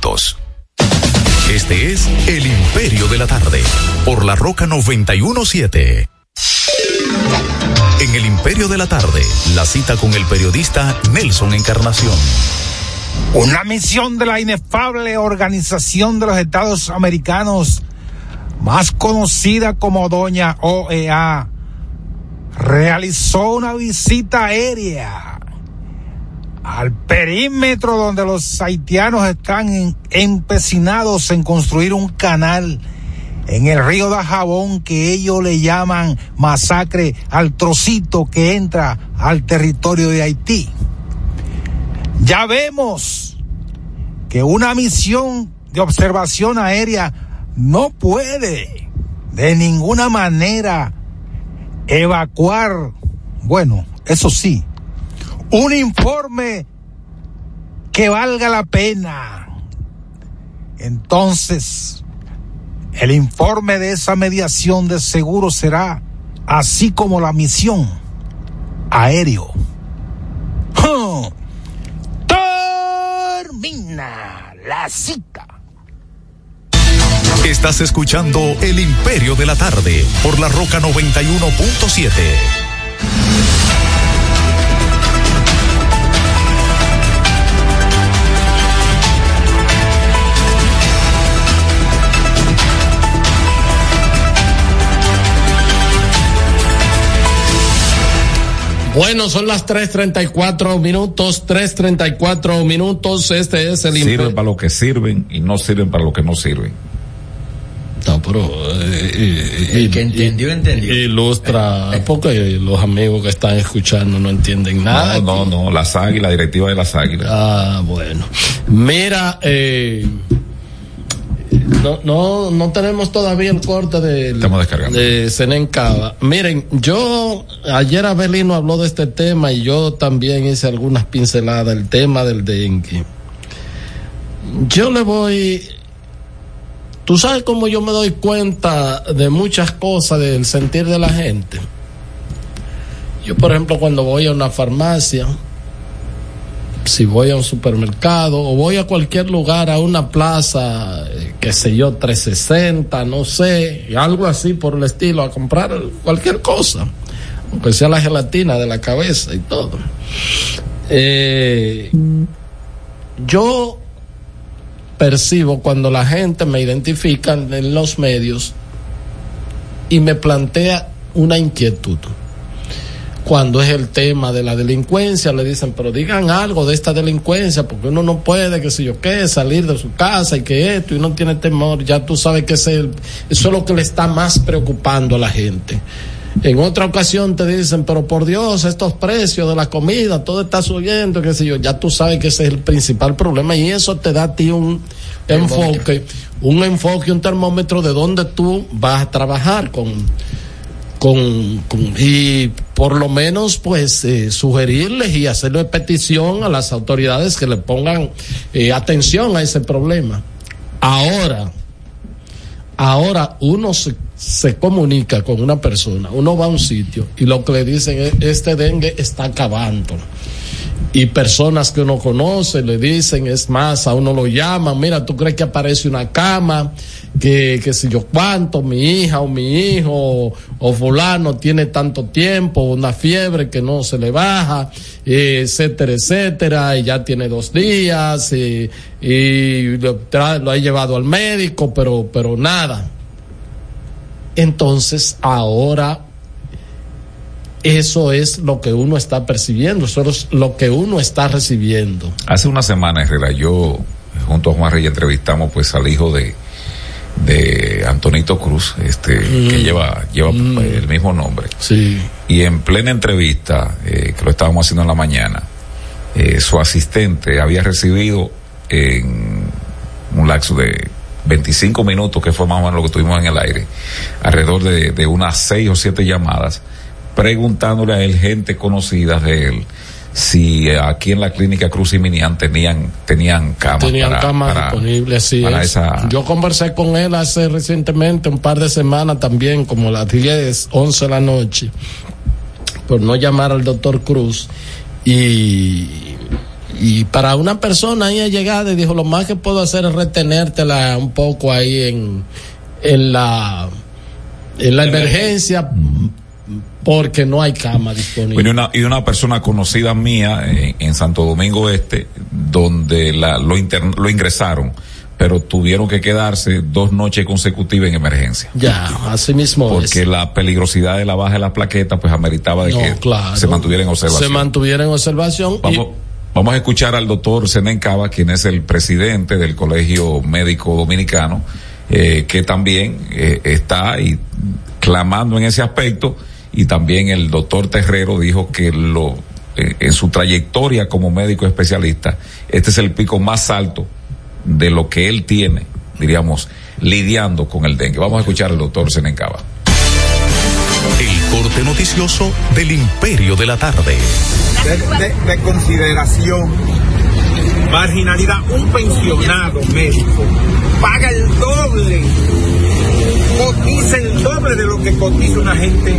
S5: Este es El Imperio de la Tarde, por la Roca 917. En El Imperio de la Tarde, la cita con el periodista Nelson Encarnación.
S12: Una misión de la inefable Organización de los Estados Americanos, más conocida como Doña OEA, realizó una visita aérea al perímetro donde los haitianos están empecinados en construir un canal en el río de Jabón que ellos le llaman masacre al trocito que entra al territorio de Haití. Ya vemos que una misión de observación aérea no puede de ninguna manera evacuar, bueno, eso sí, un informe que valga la pena. Entonces, el informe de esa mediación de seguro será así como la misión aéreo. Termina la cita.
S5: Estás escuchando El Imperio de la Tarde por la Roca 91.7.
S3: Bueno, son las 3.34 minutos, 3.34 minutos, este es el...
S1: Sirven para lo que sirven y no sirven para lo que no sirven.
S3: No, pero... Eh,
S2: el que entendió, entendió.
S3: Ilustra, porque los amigos que están escuchando no entienden nada.
S1: No, no, no, las águilas, la directiva de las águilas.
S3: Ah, bueno. Mira, eh no, no, no tenemos todavía el corte de, de Senencaba. Miren, yo, ayer Abelino habló de este tema y yo también hice algunas pinceladas, el tema del dengue. Yo le voy, tú sabes cómo yo me doy cuenta de muchas cosas del sentir de la gente. Yo, por ejemplo, cuando voy a una farmacia, si voy a un supermercado o voy a cualquier lugar, a una plaza, eh, qué sé yo, 360, no sé, algo así por el estilo, a comprar cualquier cosa, aunque sea la gelatina de la cabeza y todo. Eh, yo percibo cuando la gente me identifica en los medios y me plantea una inquietud cuando es el tema de la delincuencia, le dicen, pero digan algo de esta delincuencia, porque uno no puede, que sé yo qué, salir de su casa y que esto, y no tiene temor, ya tú sabes que es el, eso es lo que le está más preocupando a la gente. En otra ocasión te dicen, pero por Dios, estos precios de la comida, todo está subiendo, qué sé yo, ya tú sabes que ese es el principal problema y eso te da a ti un enfoque, un enfoque, un termómetro de dónde tú vas a trabajar con con, y por lo menos pues eh, sugerirles y hacerle petición a las autoridades que le pongan eh, atención a ese problema. Ahora, ahora uno se, se comunica con una persona, uno va a un sitio y lo que le dicen es este dengue está acabando y personas que uno conoce le dicen, es más, a uno lo llaman, mira, tú crees que aparece una cama, que, que si yo cuánto, mi hija o mi hijo o fulano tiene tanto tiempo, una fiebre que no se le baja, etcétera, etcétera, y ya tiene dos días, y, y lo, lo ha llevado al médico, pero, pero nada. Entonces, ahora eso es lo que uno está percibiendo, eso es lo que uno está recibiendo.
S1: Hace una semana, Herrera, yo junto a Juan Rey entrevistamos pues al hijo de de Antonito Cruz, este que lleva lleva el mismo nombre.
S3: Sí.
S1: Y en plena entrevista eh, que lo estábamos haciendo en la mañana, eh, su asistente había recibido en un lapso de 25 minutos, que fue más o menos lo que tuvimos en el aire, alrededor de, de unas seis o siete llamadas, preguntándole a él, gente conocida de él, si eh, aquí en la clínica Cruz y Minian tenían, tenían camas.
S3: Tenían
S1: para-
S3: camas
S1: para-
S3: disponibles,
S1: para
S3: es.
S1: esa-
S3: Yo conversé con él hace recientemente, un par de semanas también, como a las 10, 11 de la noche, por no llamar al doctor Cruz. Y, y para una persona ahí llegada, dijo, lo más que puedo hacer es retenértela un poco ahí en, en la, en la emergencia, porque no hay cama disponible.
S1: Bueno, y una, y una persona conocida mía en, en Santo Domingo Este, donde la, lo, lo ingresaron, pero tuvieron que quedarse dos noches consecutivas en emergencia.
S3: Ya, así mismo es.
S1: Porque la peligrosidad de la baja de la plaqueta, pues ameritaba de
S3: No,
S1: que
S3: claro.
S1: se mantuviera en observación.
S3: Se mantuviera en observación. y-
S1: Vamos, vamos a escuchar al doctor Zenén Cava, quien es el presidente del Colegio Médico Dominicano, eh, que también eh, está ahí clamando en ese aspecto, y también el doctor Terrero dijo que lo eh, en su trayectoria como médico especialista, este es el pico más alto de lo que él tiene, diríamos, lidiando con el dengue. Vamos a escuchar al doctor Zenén Cava.
S5: El corte noticioso del Imperio de la Tarde.
S13: de, de- de consideración, marginalidad, un pensionado médico paga el doble, cotiza el doble de lo que cotiza una gente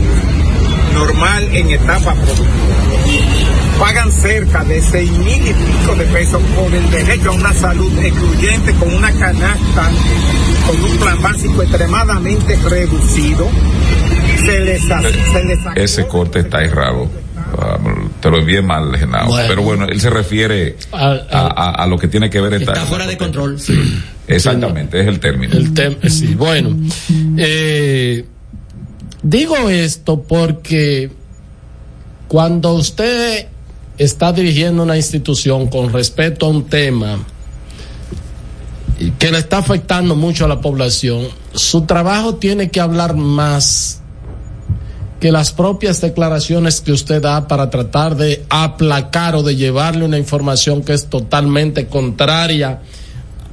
S13: normal en etapa productiva. Pagan cerca de seis mil y pico de pesos por el derecho a una salud excluyente con una canasta, con un plan básico extremadamente reducido. Se les, se les
S1: Ese corte está errado. Te lo envié mal, Genao.
S2: Bueno.
S1: Pero bueno, él se refiere a, a- a lo que tiene que ver esta-
S2: Está fuera de control.
S1: Exactamente, es el término.
S3: El tema, sí, bueno. Eh, digo esto porque cuando usted está dirigiendo una institución con respecto a un tema que le está afectando mucho a la población, su trabajo tiene que hablar más que las propias declaraciones que usted da para tratar de aplacar o de llevarle una información que es totalmente contraria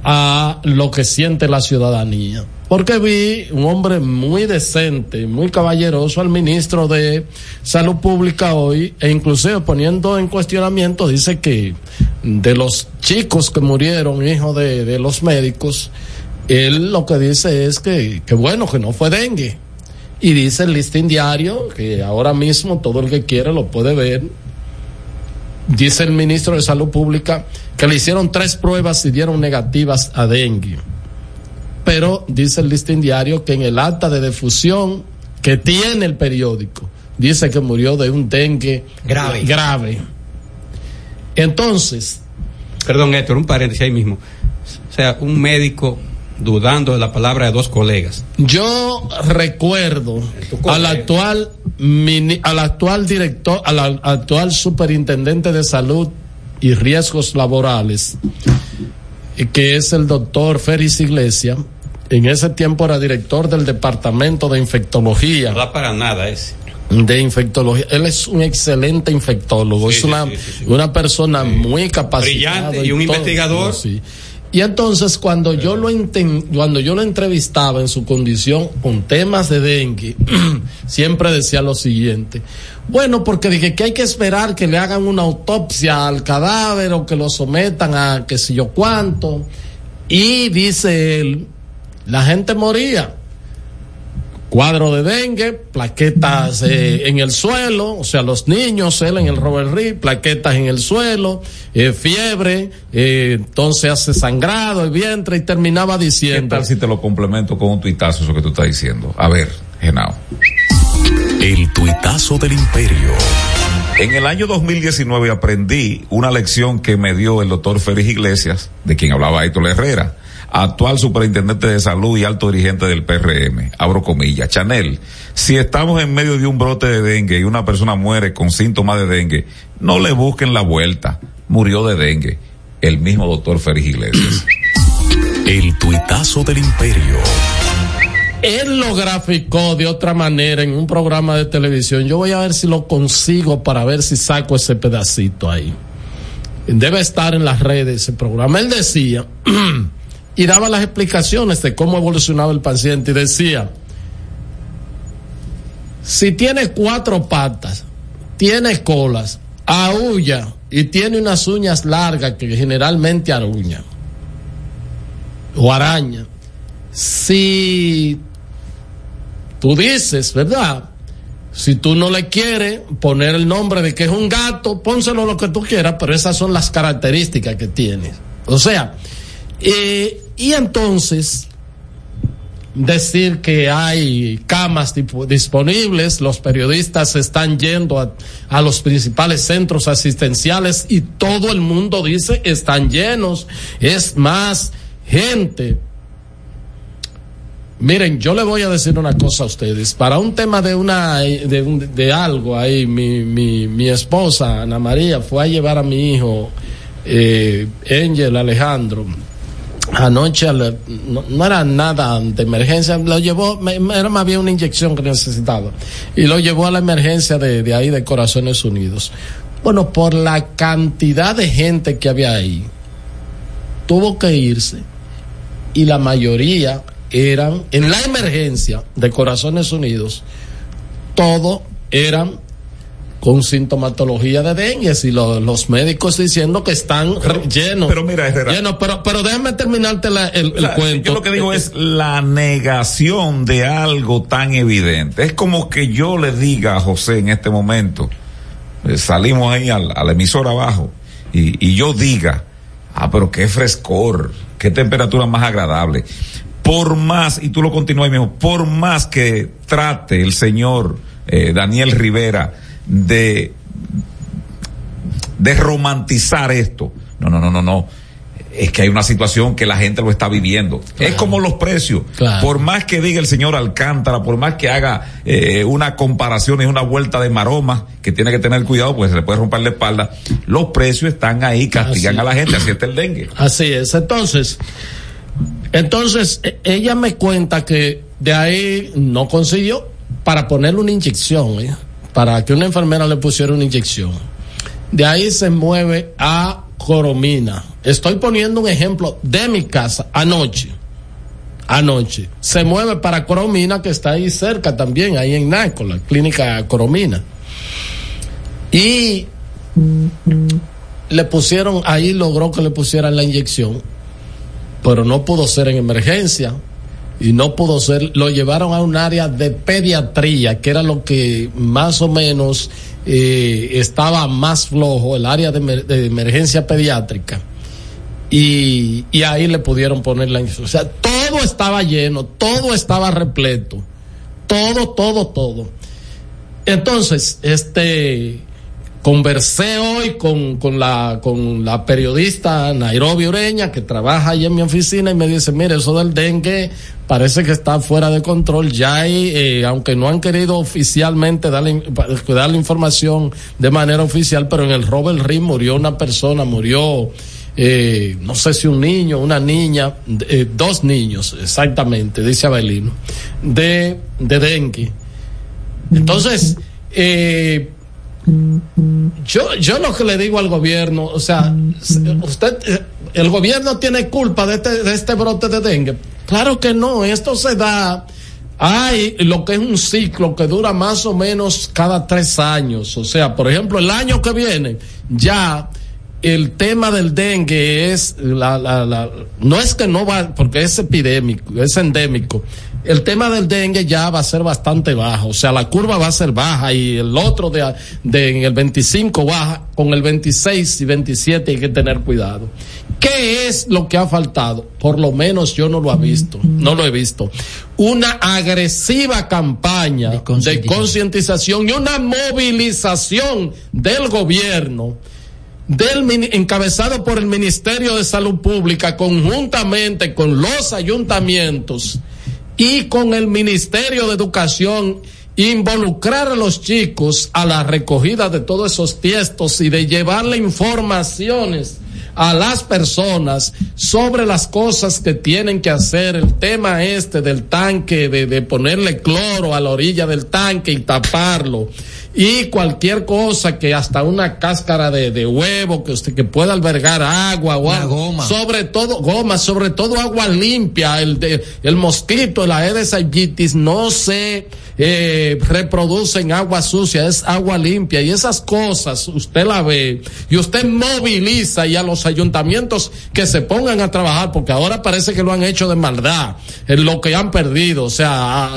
S3: a lo que siente la ciudadanía. Porque vi un hombre muy decente, muy caballeroso al ministro de Salud Pública hoy, e inclusive poniendo en cuestionamiento, dice que de los chicos que murieron, hijos de, de los médicos, él lo que dice es que, que bueno, que no fue dengue. Y dice el listín diario, que ahora mismo todo el que quiere lo puede ver, dice el ministro de Salud Pública que le hicieron tres pruebas y dieron negativas a dengue. Pero dice el listín diario que en el acta de defusión que tiene el periódico, dice que murió de un dengue
S2: Grave.
S3: grave. Entonces,
S4: Perdón, Héctor, un paréntesis ahí mismo. O sea, un médico dudando de la palabra de dos colegas.
S3: Yo recuerdo al actual mini- al actual director, al al actual superintendente de salud y riesgos laborales, que es el doctor Félix Iglesias. En ese tiempo era director del departamento de infectología.
S4: No da para nada ese.
S3: De infectología. Él es un excelente infectólogo.
S4: Sí,
S3: es una,
S4: sí, sí, sí.
S3: una persona muy capacitada.
S4: Brillante y un
S3: todo,
S4: investigador.
S3: Y entonces cuando yo lo cuando yo lo entrevistaba en su condición con temas de dengue, siempre decía lo siguiente. Bueno, porque dije que hay que esperar que le hagan una autopsia al cadáver o que lo sometan a qué sé yo cuánto. Y dice él, la gente moría. Cuadro de dengue, plaquetas eh, en el suelo, o sea, los niños, él en el Robert Reed, plaquetas en el suelo, eh, fiebre, eh, entonces hace sangrado el vientre y terminaba
S1: ¿Qué
S3: diciendo.
S1: tal si te lo complemento con un tuitazo eso que tú estás diciendo? A ver, Genao.
S5: El tuitazo del imperio.
S1: En el año 2019 aprendí una lección que me dio el doctor Félix Iglesias, de quien hablaba Héctor Herrera, actual superintendente de salud y alto dirigente del PRM. Abro comillas. Chanel, si estamos en medio de un brote de dengue y una persona muere con síntomas de dengue, no le busquen la vuelta. Murió de dengue. El mismo doctor Félix Iglesias.
S5: El tuitazo del imperio.
S3: Él lo graficó de otra manera en un programa de televisión. Yo voy a ver si lo consigo para ver si saco ese pedacito ahí. Debe estar en las redes ese programa. Él decía y daba las explicaciones de cómo evolucionaba el paciente y decía, si tiene cuatro patas, tiene colas, aúlla y tiene unas uñas largas que generalmente aruñan o araña, si tú dices, ¿verdad? Si tú no le quieres poner el nombre de que es un gato, pónselo lo que tú quieras, pero esas son las características que tienes. O sea, eh, y entonces decir que hay camas disponibles, los periodistas están yendo a, los principales centros asistenciales y todo el mundo dice están llenos, es más gente. Miren, yo le voy a decir una cosa a ustedes. Para un tema de una de, algo ahí, mi, mi, mi esposa Ana María fue a llevar a mi hijo eh, Alejandro anoche no, era nada de emergencia, lo llevó, me- era más una inyección que necesitaba. Y lo llevó a la emergencia de, de ahí de Corazones Unidos. Bueno, por la cantidad de gente que había ahí, tuvo que irse y la mayoría eran, en la emergencia de Corazones Unidos, todo eran con sintomatología de dengue y lo- los médicos diciendo que están llenos.
S1: pero mira, Herrera.
S3: llenos, pero, pero déjame terminarte la- el, el cuento.
S1: Yo lo que digo es la negación de algo tan evidente. Es como que yo le diga a José en este momento, eh, salimos ahí al, a la emisora abajo, y, y yo diga, ah, pero qué frescor, qué temperatura más agradable. Por más, y tú lo continúas ahí mismo, por más que trate el señor eh, Daniel Rivera de de romantizar esto. No, no, no, no, no. Es que hay una situación que la gente lo está viviendo. Es como los precios.
S3: Claro.
S1: Por más que diga el señor Alcántara, por más que haga eh, una comparación y una vuelta de maroma, que tiene que tener cuidado, pues se le puede romper la espalda, los precios están ahí, castigan
S3: Así.
S1: a la gente, así está el dengue.
S3: Así es. Entonces, entonces e- ella me cuenta que de ahí no consiguió para ponerle una inyección, ¿eh? Para que una enfermera le pusiera una inyección. De ahí se mueve a Coromina. Estoy poniendo un ejemplo de mi casa anoche. Anoche. Se mueve para Coromina, que está ahí cerca también, ahí en Naco, la clínica Coromina. Y le pusieron, ahí logró que le pusieran la inyección, pero no pudo ser en emergencia y no pudo ser, lo llevaron a un área de pediatría, que era lo que más o menos eh, estaba más flojo, el área de, emer- de emergencia pediátrica. Y, y ahí le pudieron poner la. O sea, todo estaba lleno, todo estaba repleto, todo, todo, todo. Entonces, este, conversé hoy con, con la, con la periodista Nairobi Ureña que trabaja ahí en mi oficina y me dice, mire, eso del dengue parece que está fuera de control. Ya hay, eh, aunque no han querido oficialmente darle, darle información de manera oficial, pero en el Robert Reed murió una persona, murió, eh, no sé si un niño, una niña, eh, dos niños, exactamente, dice Abelino, de, de dengue. Entonces, eh, yo, yo lo que le digo al gobierno, o sea, se- usted, eh, el gobierno tiene culpa de este, de este brote de dengue. Claro que no, esto se da hay lo que es un ciclo que dura más o menos cada tres años. O sea, por ejemplo, el año que viene ya el tema del dengue es la, la, no es que no va, porque es epidémico, es endémico. El tema del dengue ya va a ser bastante bajo, o sea, la curva va a ser baja y el otro de, de en el 25 baja, con el 26 y 27 hay que tener cuidado. ¿Qué es lo que ha faltado? Por lo menos yo no lo he visto, no lo he visto. Una agresiva campaña de concientización y una movilización del gobierno del encabezado por el Ministerio de Salud Pública conjuntamente con los ayuntamientos y con el Ministerio de Educación involucrar a los chicos a la recogida de todos esos tiestos y de llevarle informaciones a las personas sobre las cosas que tienen que hacer, el tema este del tanque, de, de ponerle cloro a la orilla del tanque y taparlo, y cualquier cosa que hasta una cáscara de, de huevo que usted que pueda albergar agua o
S2: goma.
S3: sobre todo goma sobre todo agua limpia el de, el mosquito la Aedes aegypti no se eh, reproduce en agua sucia es agua limpia y esas cosas usted la ve y usted moviliza y a los ayuntamientos que se pongan a trabajar porque ahora parece que lo han hecho de maldad en lo que han perdido o sea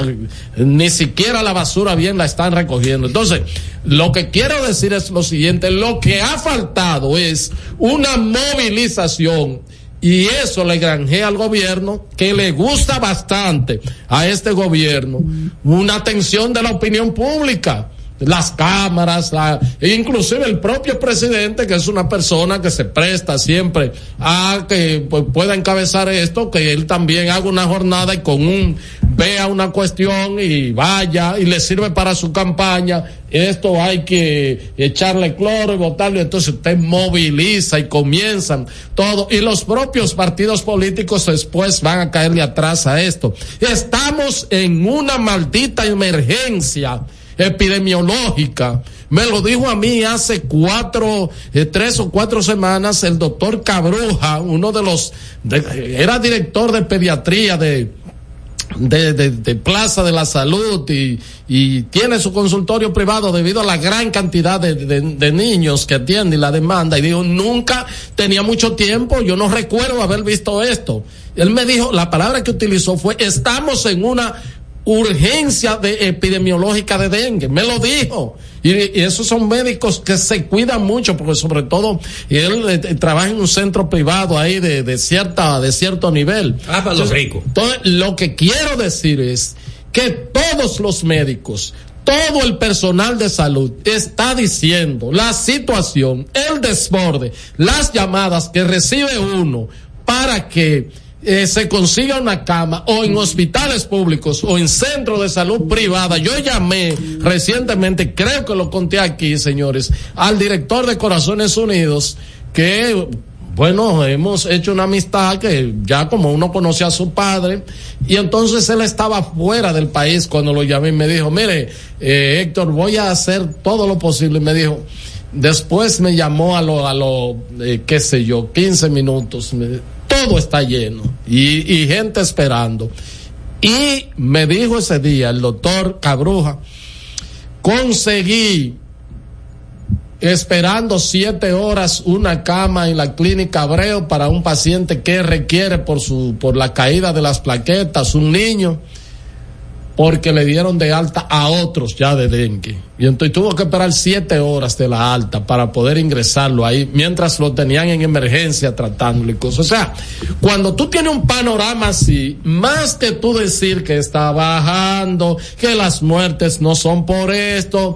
S3: ni siquiera la basura bien la están recogiendo. Entonces lo que quiero decir es lo siguiente, lo que ha faltado es una movilización y eso le granjea al gobierno que le gusta bastante a este gobierno una atención de la opinión pública las cámaras, la, e inclusive el propio presidente, que es una persona que se presta siempre a que pues, pueda encabezar esto, que él también haga una jornada y con un vea una cuestión y vaya y le sirve para su campaña, esto hay que echarle cloro y botarlo, entonces usted moviliza y comienzan todo, y los propios partidos políticos después van a caerle atrás a esto. Estamos en una maldita emergencia epidemiológica. Me lo dijo a mí hace cuatro, eh, tres o cuatro semanas el doctor Cabruja, uno de los, era director de pediatría de, de, de, Plaza de la Salud y, y, tiene su consultorio privado debido a la gran cantidad de, de, niños que atiende y la demanda. Y dijo, nunca tenía mucho tiempo, yo no recuerdo haber visto esto. Él me dijo, la palabra que utilizó fue, estamos en una urgencia de epidemiológica de dengue. Me lo dijo. Y, y, esos son médicos que se cuidan mucho, porque sobre todo él eh, trabaja en un centro privado ahí de, de cierta, de cierto nivel.
S4: Ah, para los ricos.
S3: Entonces, lo que quiero decir es que todos los médicos, todo el personal de salud está diciendo la situación, el desborde, las llamadas que recibe uno para que eh, se consiga una cama o en hospitales públicos o en centros de salud privada. Yo llamé recientemente, creo que lo conté aquí, señores, al director de Corazones Unidos que bueno, hemos hecho una amistad que ya como uno conoce a su padre y entonces él estaba fuera del país cuando lo llamé y me dijo, mire, eh, Héctor, voy a hacer todo lo posible. Y me dijo, después me llamó a lo, a lo, eh, qué sé yo, 15 minutos. Me, todo está lleno y, gente esperando. Y me dijo ese día el doctor Cabruja, conseguí esperando siete horas una cama en la clínica Abreu para un paciente que requiere por su, por la caída de las plaquetas, un niño porque le dieron de alta a otros ya de dengue. Y entonces tuvo que esperar siete horas de la alta para poder ingresarlo ahí, mientras lo tenían en emergencia tratándolo y cosas. O sea, cuando tú tienes un panorama así, más que tú decir que está bajando, que las muertes no son por esto,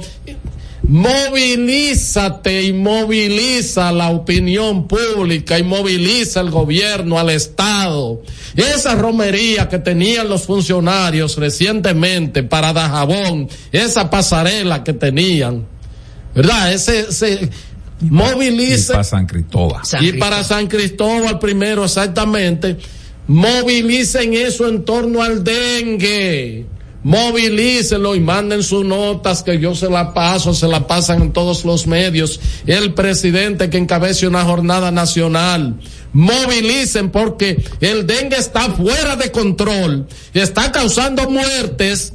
S3: movilízate y moviliza la opinión pública y moviliza el gobierno, al Estado. Esa romería que tenían los funcionarios recientemente para Dajabón, esa pasarela que tenían, ¿verdad? Ese, ese moviliza.
S1: Y para San Cristóbal.
S3: Y para San Cristóbal primero, exactamente. Movilicen eso en torno al dengue movilícelo y manden sus notas que yo se la paso, se la pasan en todos los medios. El presidente que encabece una jornada nacional, movilicen porque el dengue está fuera de control, está causando muertes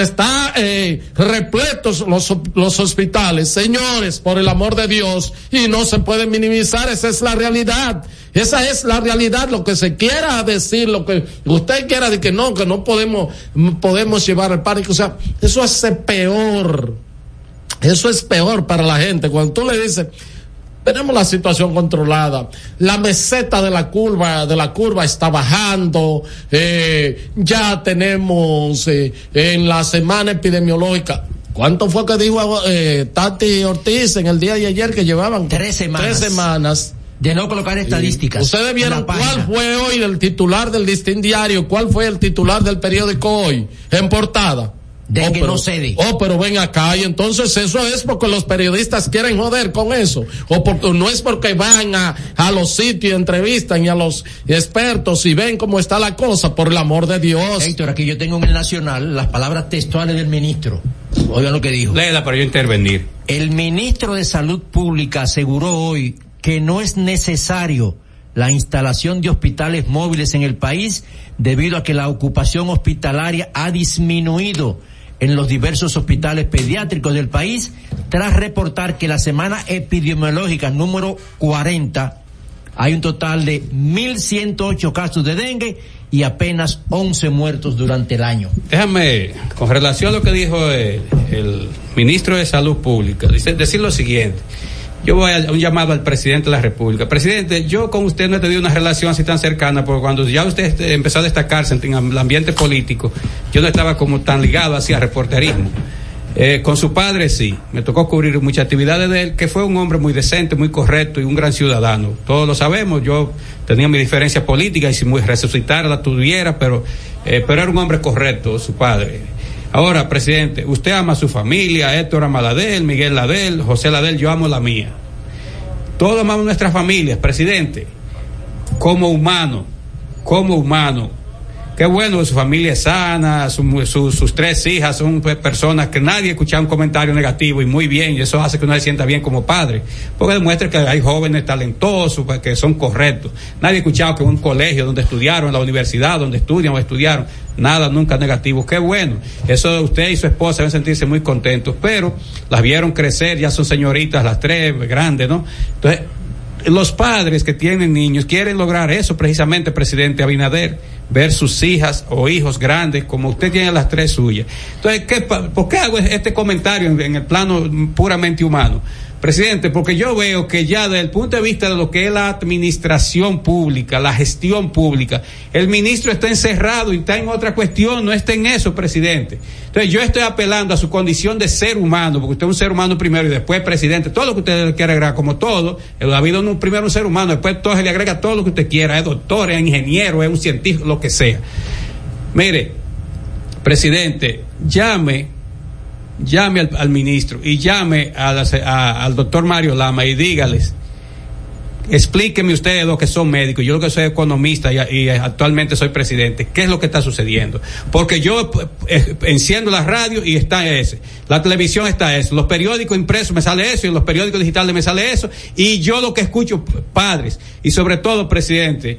S3: está eh, repletos los, los hospitales. Señores, por el amor de Dios, y no se puede minimizar, esa es la realidad. Esa es la realidad, lo que se quiera decir, lo que usted quiera de que no, que no podemos, podemos llevar el pánico. O sea, eso hace peor. Eso es peor para la gente. Cuando tú le dices, tenemos la situación controlada. La meseta de la curva, de la curva está bajando. Eh, ya tenemos eh, en la semana epidemiológica. ¿Cuánto fue que dijo eh, Tati Ortiz en el día de ayer que llevaban?
S2: Tres semanas.
S3: Tres semanas.
S2: De no colocar estadísticas.
S3: Ustedes vieron cuál fue hoy el titular del Distin Diario, cuál fue el titular del periódico hoy, en portada
S2: de
S3: oh,
S2: que
S3: pero,
S2: no cede.
S3: Oh, pero ven acá y entonces eso es porque los periodistas quieren joder con eso. O porque no es porque van a, a los sitios, entrevistan y a los expertos y ven cómo está la cosa, por el amor de Dios.
S2: Héctor, aquí yo tengo en el Nacional las palabras textuales del ministro. Oigan lo que dijo.
S4: Léela para yo intervenir.
S2: El ministro de Salud Pública aseguró hoy que no es necesario la instalación de hospitales móviles en el país debido a que la ocupación hospitalaria ha disminuido en los diversos hospitales pediátricos del país tras reportar que la semana epidemiológica número 40 hay un total de 1.108 casos de dengue y apenas 11 muertos durante el año.
S4: Déjame, con relación a lo que dijo el, ministro de Salud Pública, dice, decir lo siguiente yo voy a un llamado al presidente de la República. Presidente, yo con usted no he tenido una relación así tan cercana, porque cuando ya usted empezó a destacarse en el ambiente político, yo no estaba como tan ligado hacia reporterismo. Eh, con su padre sí, me tocó cubrir muchas actividades de él, que fue un hombre muy decente, muy correcto y un gran ciudadano. Todos lo sabemos, yo tenía mi diferencia política y si muy resucitar la tuviera, pero, eh, pero era un hombre correcto, su padre. Ahora, presidente, usted ama a su familia, Héctor ama la de él, Miguel la de él, José la de él, yo amo la mía. Todos amamos nuestras familias, presidente, como humano, como humano, Qué bueno, su familia es sana, sus tres hijas son pues, personas que nadie ha escuchado un comentario negativo y muy bien, y eso hace que uno se sienta bien como padre, porque demuestra que hay jóvenes talentosos, pues, que son correctos. Nadie ha escuchado que un colegio donde estudiaron, en la universidad donde estudian o estudiaron, nada nunca negativo. Qué bueno. Eso usted y su esposa deben sentirse muy contentos, pero las vieron crecer, ya son señoritas las tres, grandes, ¿no? Entonces, los padres que tienen niños quieren lograr eso precisamente, presidente Abinader, ver sus hijas o hijos grandes como usted tiene las tres suyas. Entonces, ¿qué, ¿por qué hago este comentario en el plano puramente humano? Presidente, porque yo veo que ya desde el punto de vista de lo que es la administración pública, la gestión pública, el ministro está encerrado y está en otra cuestión, no está en eso, presidente. Entonces yo estoy apelando a su condición de ser humano, porque usted es un ser humano primero y después presidente, todo lo que usted le quiera agregar, como todo, ha habido un, primero un ser humano, después todo se le agrega todo lo que usted quiera, es doctor, es ingeniero, es un científico, lo que sea. Mire, presidente, llame llame al, ministro y llame al doctor Mario Lama y dígales, explíqueme ustedes lo que son médicos, yo lo que soy economista y, actualmente soy presidente, ¿qué es lo que está sucediendo? Porque yo eh, enciendo la radio y está ese, la televisión está eso, los periódicos impresos me sale eso y en los periódicos digitales me sale eso. Y yo lo que escucho, padres y sobre todo, presidente,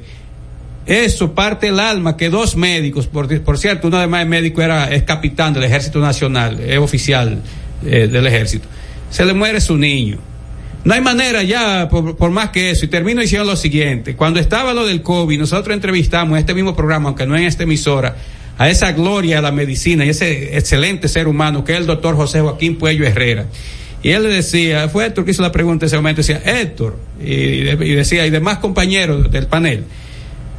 S4: eso parte el alma que dos médicos, por, cierto, uno además de médico era, es capitán del Ejército Nacional, es oficial eh, del Ejército, se le muere su niño. No hay manera ya, por, más que eso, y termino diciendo lo siguiente, cuando estaba lo del COVID, nosotros entrevistamos en este mismo programa, aunque no en esta emisora, a esa gloria de la medicina y ese excelente ser humano que es el doctor José Joaquín Puello Herrera. Y él le decía, fue Héctor que hizo la pregunta en ese momento, decía, Héctor, y, y decía, y demás compañeros del panel,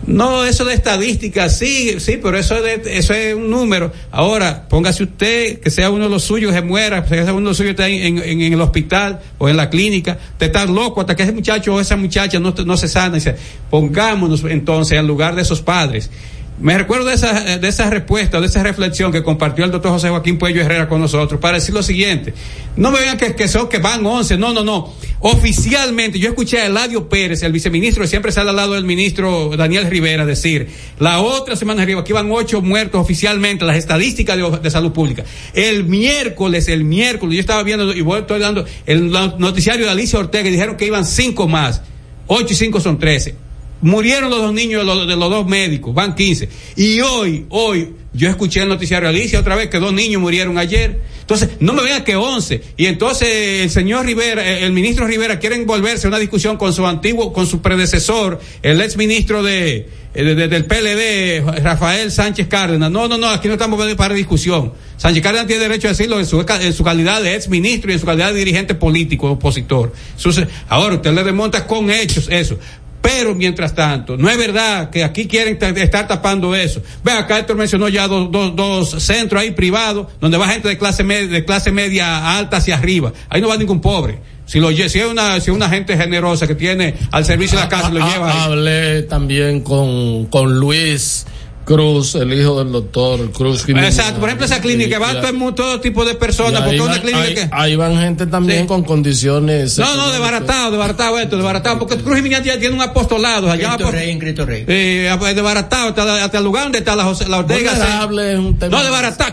S4: no, eso de estadística, sí, sí, pero eso, de, eso es un número. Ahora, póngase usted, que sea uno de los suyos que muera, que sea uno de los suyos en, en, el hospital o en la clínica, usted está loco hasta que ese muchacho o esa muchacha no, no se sana. Dice, pongámonos entonces en lugar de esos padres me recuerdo de esa, de esa respuesta, de esa reflexión que compartió el doctor José Joaquín Puello Herrera con nosotros para decir lo siguiente. No me vean que, que son que van 11, no, no, no. Oficialmente, yo escuché a Eladio Pérez, el viceministro, que siempre sale al lado del ministro Daniel Rivera, decir, la otra semana arriba, aquí van ocho muertos oficialmente, las estadísticas de, salud pública. El miércoles, el miércoles, yo estaba viendo y voy, estoy dando el noticiario de Alicia Ortega, y dijeron que iban cinco más. Ocho y cinco son trece murieron los dos niños de los, dos médicos, van 15. Y hoy, hoy, yo escuché el noticiario Alicia otra vez que dos niños murieron ayer. Entonces, no me vean que 11. Y entonces el señor Rivera, eh, el ministro Rivera quiere envolverse en una discusión con su antiguo, con su predecesor, el ex ministro de, eh, de- de- del PLD, Rafael Sánchez Cárdenas. No, no, no, aquí no estamos para discusión. Sánchez Cárdenas tiene derecho a decirlo en su, calidad de ex ministro y en su calidad de dirigente político, opositor. Sus- ahora usted le desmonta con hechos eso. Pero mientras tanto, no es verdad que aquí quieren ta- estar tapando eso. Ve acá, Héctor mencionó ya dos, dos, dos centros ahí privados, donde va gente de clase media, de clase media alta hacia arriba. Ahí no va ningún pobre. Si lo si es una, si es una gente generosa que tiene al servicio de la casa, lo
S3: Ah,
S4: lleva ahí.
S3: Hablé también con, con Luis Cruz, el hijo del doctor Cruz. Jiménez.
S4: Exacto, por ejemplo, esa clínica que va todo, el mundo, todo tipo de personas, porque es una
S3: van-
S4: clínica
S3: ahí-
S4: que.
S3: ahí van gente también
S4: Sí.
S3: con condiciones.
S4: No, no, desbaratado, desbaratado esto, desbaratado, porque Cruz Jiménez ya tiene un apostolado allá.
S2: Cristo Rey en Cristo Rey.
S4: Eh, desbaratado, hasta, la- hasta el lugar donde está la, José- la Ortega.
S3: Vulnerable es un tema.
S4: No, desbaratado,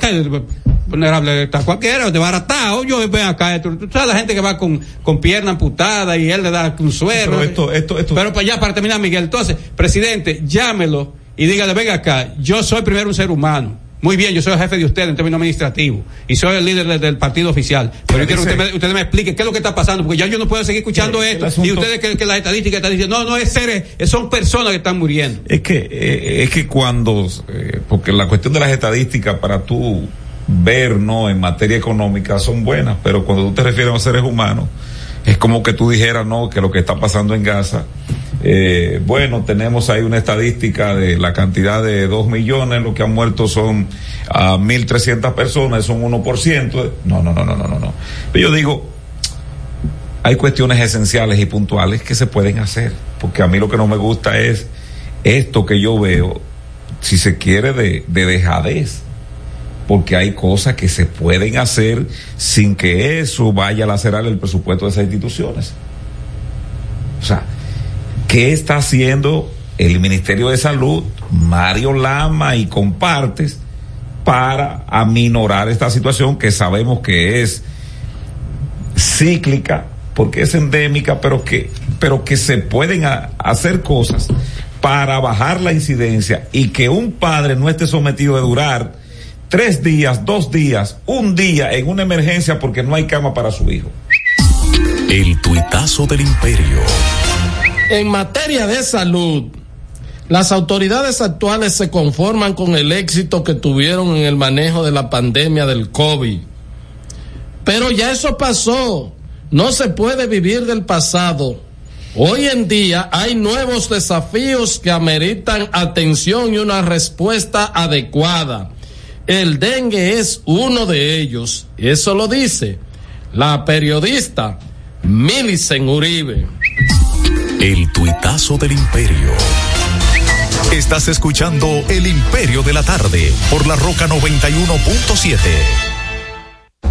S4: vulnerable está cualquiera, desbaratado. Yo ven acá, esto, tú sabes la gente que va con, con pierna amputada y él le da un suero.
S1: Pero esto- esto- esto-
S4: Pero para allá, para terminar, Miguel. Entonces, presidente, llámelo y dígale, venga acá, yo soy primero un ser humano. Muy bien, yo soy el jefe de usted en términos administrativos y soy el líder de- del partido oficial. Pero yo quiero que usted me, usted me explique qué es lo que está pasando, porque ya yo no puedo seguir escuchando
S1: El-
S4: esto. Y ustedes que, que las estadísticas están diciendo, no, no es seres, son personas que están muriendo.
S1: Es que, eh, es que cuando, eh, porque la cuestión de las estadísticas para tú ver, ¿no? En materia económica son buenas, pero cuando tú te refieres a seres humanos, es como que tú dijeras, ¿no? Que lo que está pasando en Gaza, eh, bueno, tenemos ahí una estadística de la cantidad de dos millones, lo que han muerto son a mil trescientas personas, son uno por ciento. No, no, no, no, no, no, no. Pero yo digo, hay cuestiones esenciales y puntuales que se pueden hacer, porque a mí lo que no me gusta es esto que yo veo, si se quiere, de, de dejadez, porque hay cosas que se pueden hacer sin que eso vaya a lacerar el presupuesto de esas instituciones. O sea, ¿qué está haciendo el Ministerio de Salud, Mario Lama y compartes para aminorar esta situación que sabemos que es cíclica, porque es endémica, pero que, pero que se pueden hacer cosas para bajar la incidencia y que un padre no esté sometido a durar tres días, dos días, un día en una emergencia porque no hay cama para su hijo.
S5: El tuitazo del imperio.
S3: En materia de salud, las autoridades actuales se conforman con el éxito que tuvieron en el manejo de la pandemia del COVID. Pero ya eso pasó. No se puede vivir del pasado. Hoy en día hay nuevos desafíos que ameritan atención y una respuesta adecuada. El dengue es uno de ellos. Eso lo dice la periodista Milicen Uribe.
S5: El tuitazo del imperio. Estás escuchando El Imperio de la Tarde por la Roca 91.7.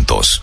S14: juntos.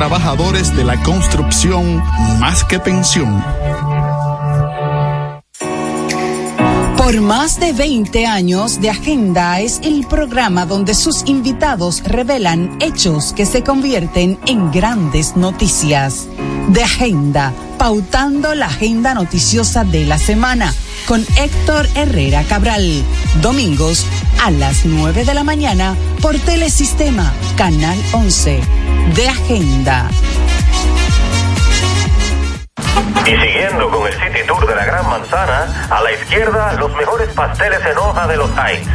S11: de la construcción más que pensión.
S8: Por más de 20 años de Agenda es el programa donde sus invitados revelan hechos que se convierten en grandes noticias. De Agenda, pautando la agenda noticiosa de la semana con Héctor Herrera Cabral. Domingos a las 9 de la mañana por Telesistema, Canal 11. De Agenda.
S15: Y siguiendo con el City Tour de la Gran Manzana, a la izquierda los mejores pasteles en hoja de los Heights.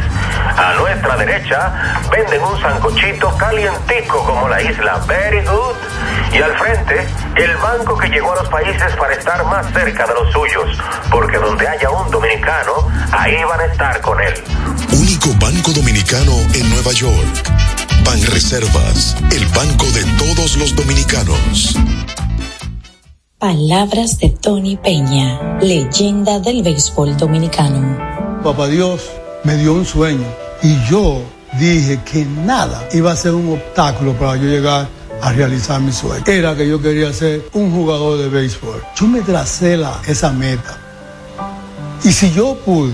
S15: A nuestra derecha venden un sancochito calientico como la isla Very Good. Y al frente, el banco que llegó a los países para estar más cerca de los suyos. Porque donde haya un dominicano, ahí van a estar con él.
S16: Único banco dominicano en Nueva York. Ban Reservas, el banco de todos los dominicanos.
S9: Palabras de Tony Peña, leyenda del béisbol dominicano.
S10: Papá Dios me dio un sueño y yo dije que nada iba a ser un obstáculo para yo llegar a realizar mi sueño. Era que yo quería ser un jugador de béisbol. Yo me tracé la, esa meta. Y si yo pude,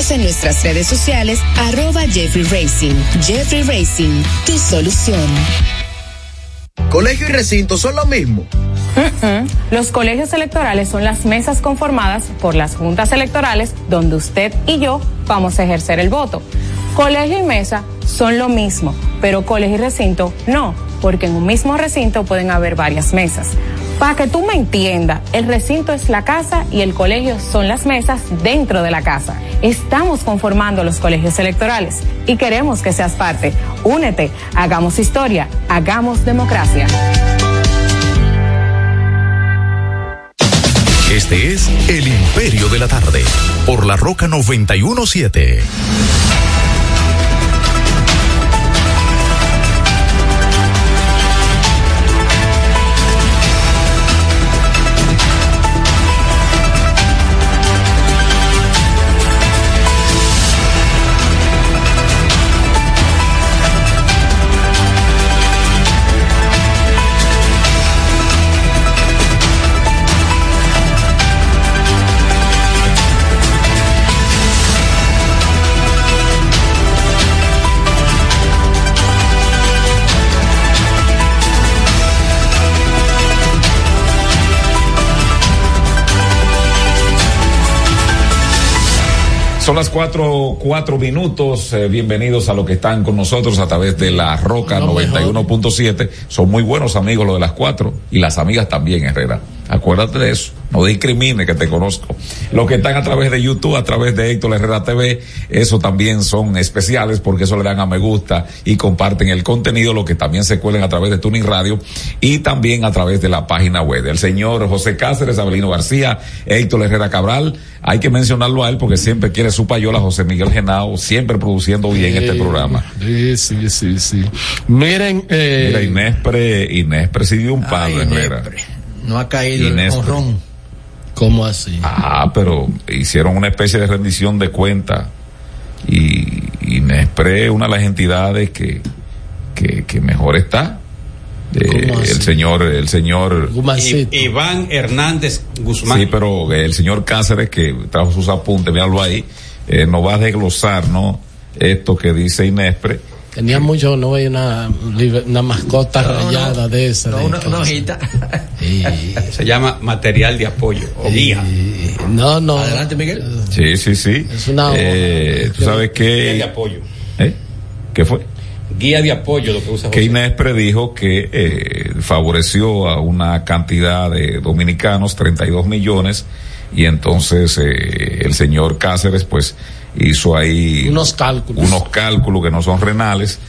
S9: en nuestras redes sociales, arroba Jeffrey Racing. Jeffrey Racing, tu solución.
S6: Colegio y recinto son lo mismo.
S7: Los colegios electorales son las mesas conformadas por las juntas electorales donde usted y yo vamos a ejercer el voto. Colegio y mesa son lo mismo, pero colegio y recinto no, porque en un mismo recinto pueden haber varias mesas. Para que tú me entiendas, el recinto es la casa y el colegio son las mesas dentro de la casa. Estamos conformando los colegios electorales y queremos que seas parte. Únete, hagamos historia, hagamos democracia.
S5: Este es El Imperio de la Tarde, por la Roca 917.
S1: Son las cuatro, cuatro minutos. Eh, bienvenidos a los que están con nosotros a través de la Roca
S3: No,
S1: 91.7. Son muy buenos amigos los de las cuatro y las amigas también, Herrera. Acuérdate de eso. No discrimine que te conozco. Los que están a través de YouTube, a través de Héctor Herrera TV, eso también son especiales porque eso le dan a me gusta y comparten el contenido, lo que también se cuelen a través de Tuning Radio y también a través de la página web. El señor José Cáceres, Abelino García, Héctor Herrera Cabral, hay que mencionarlo a él porque siempre quiere su payola, José Miguel Genao, siempre produciendo bien este programa.
S3: Sí, sí, sí, sí. Miren, eh,
S1: Mira, Inés, pre, Inés presidió un palo, Herrera.
S2: No ha caído
S1: Inés,
S2: el honrón.
S3: ¿Cómo así?
S1: Ah, pero hicieron una especie de rendición de cuenta y Inespre es una de las entidades que, que, que mejor está. Eh, el señor, el señor,
S4: I- Iván Hernández Guzmán.
S1: sí, pero el señor Cáceres que trajo sus apuntes, míralo ahí, eh, nos va a desglosar, ¿no? Esto que dice Inespre.
S3: Tenía mucho, no veía una, una mascota rayada de esa. de-
S4: Se llama material de apoyo o guía.
S3: No, no.
S2: Adelante, Miguel.
S1: Sí, sí, sí.
S3: Es una-
S1: Eh, Tú sabes
S4: Guía de
S1: que,
S4: apoyo.
S1: ¿eh? ¿Qué fue?
S4: Guía de apoyo, lo que usa
S1: que
S4: José.
S1: Inespre dijo que eh, favoreció a una cantidad de dominicanos, 32 millones, y entonces eh, el señor Cáceres pues hizo ahí
S3: Unos cálculos.
S1: unos cálculos que no son renales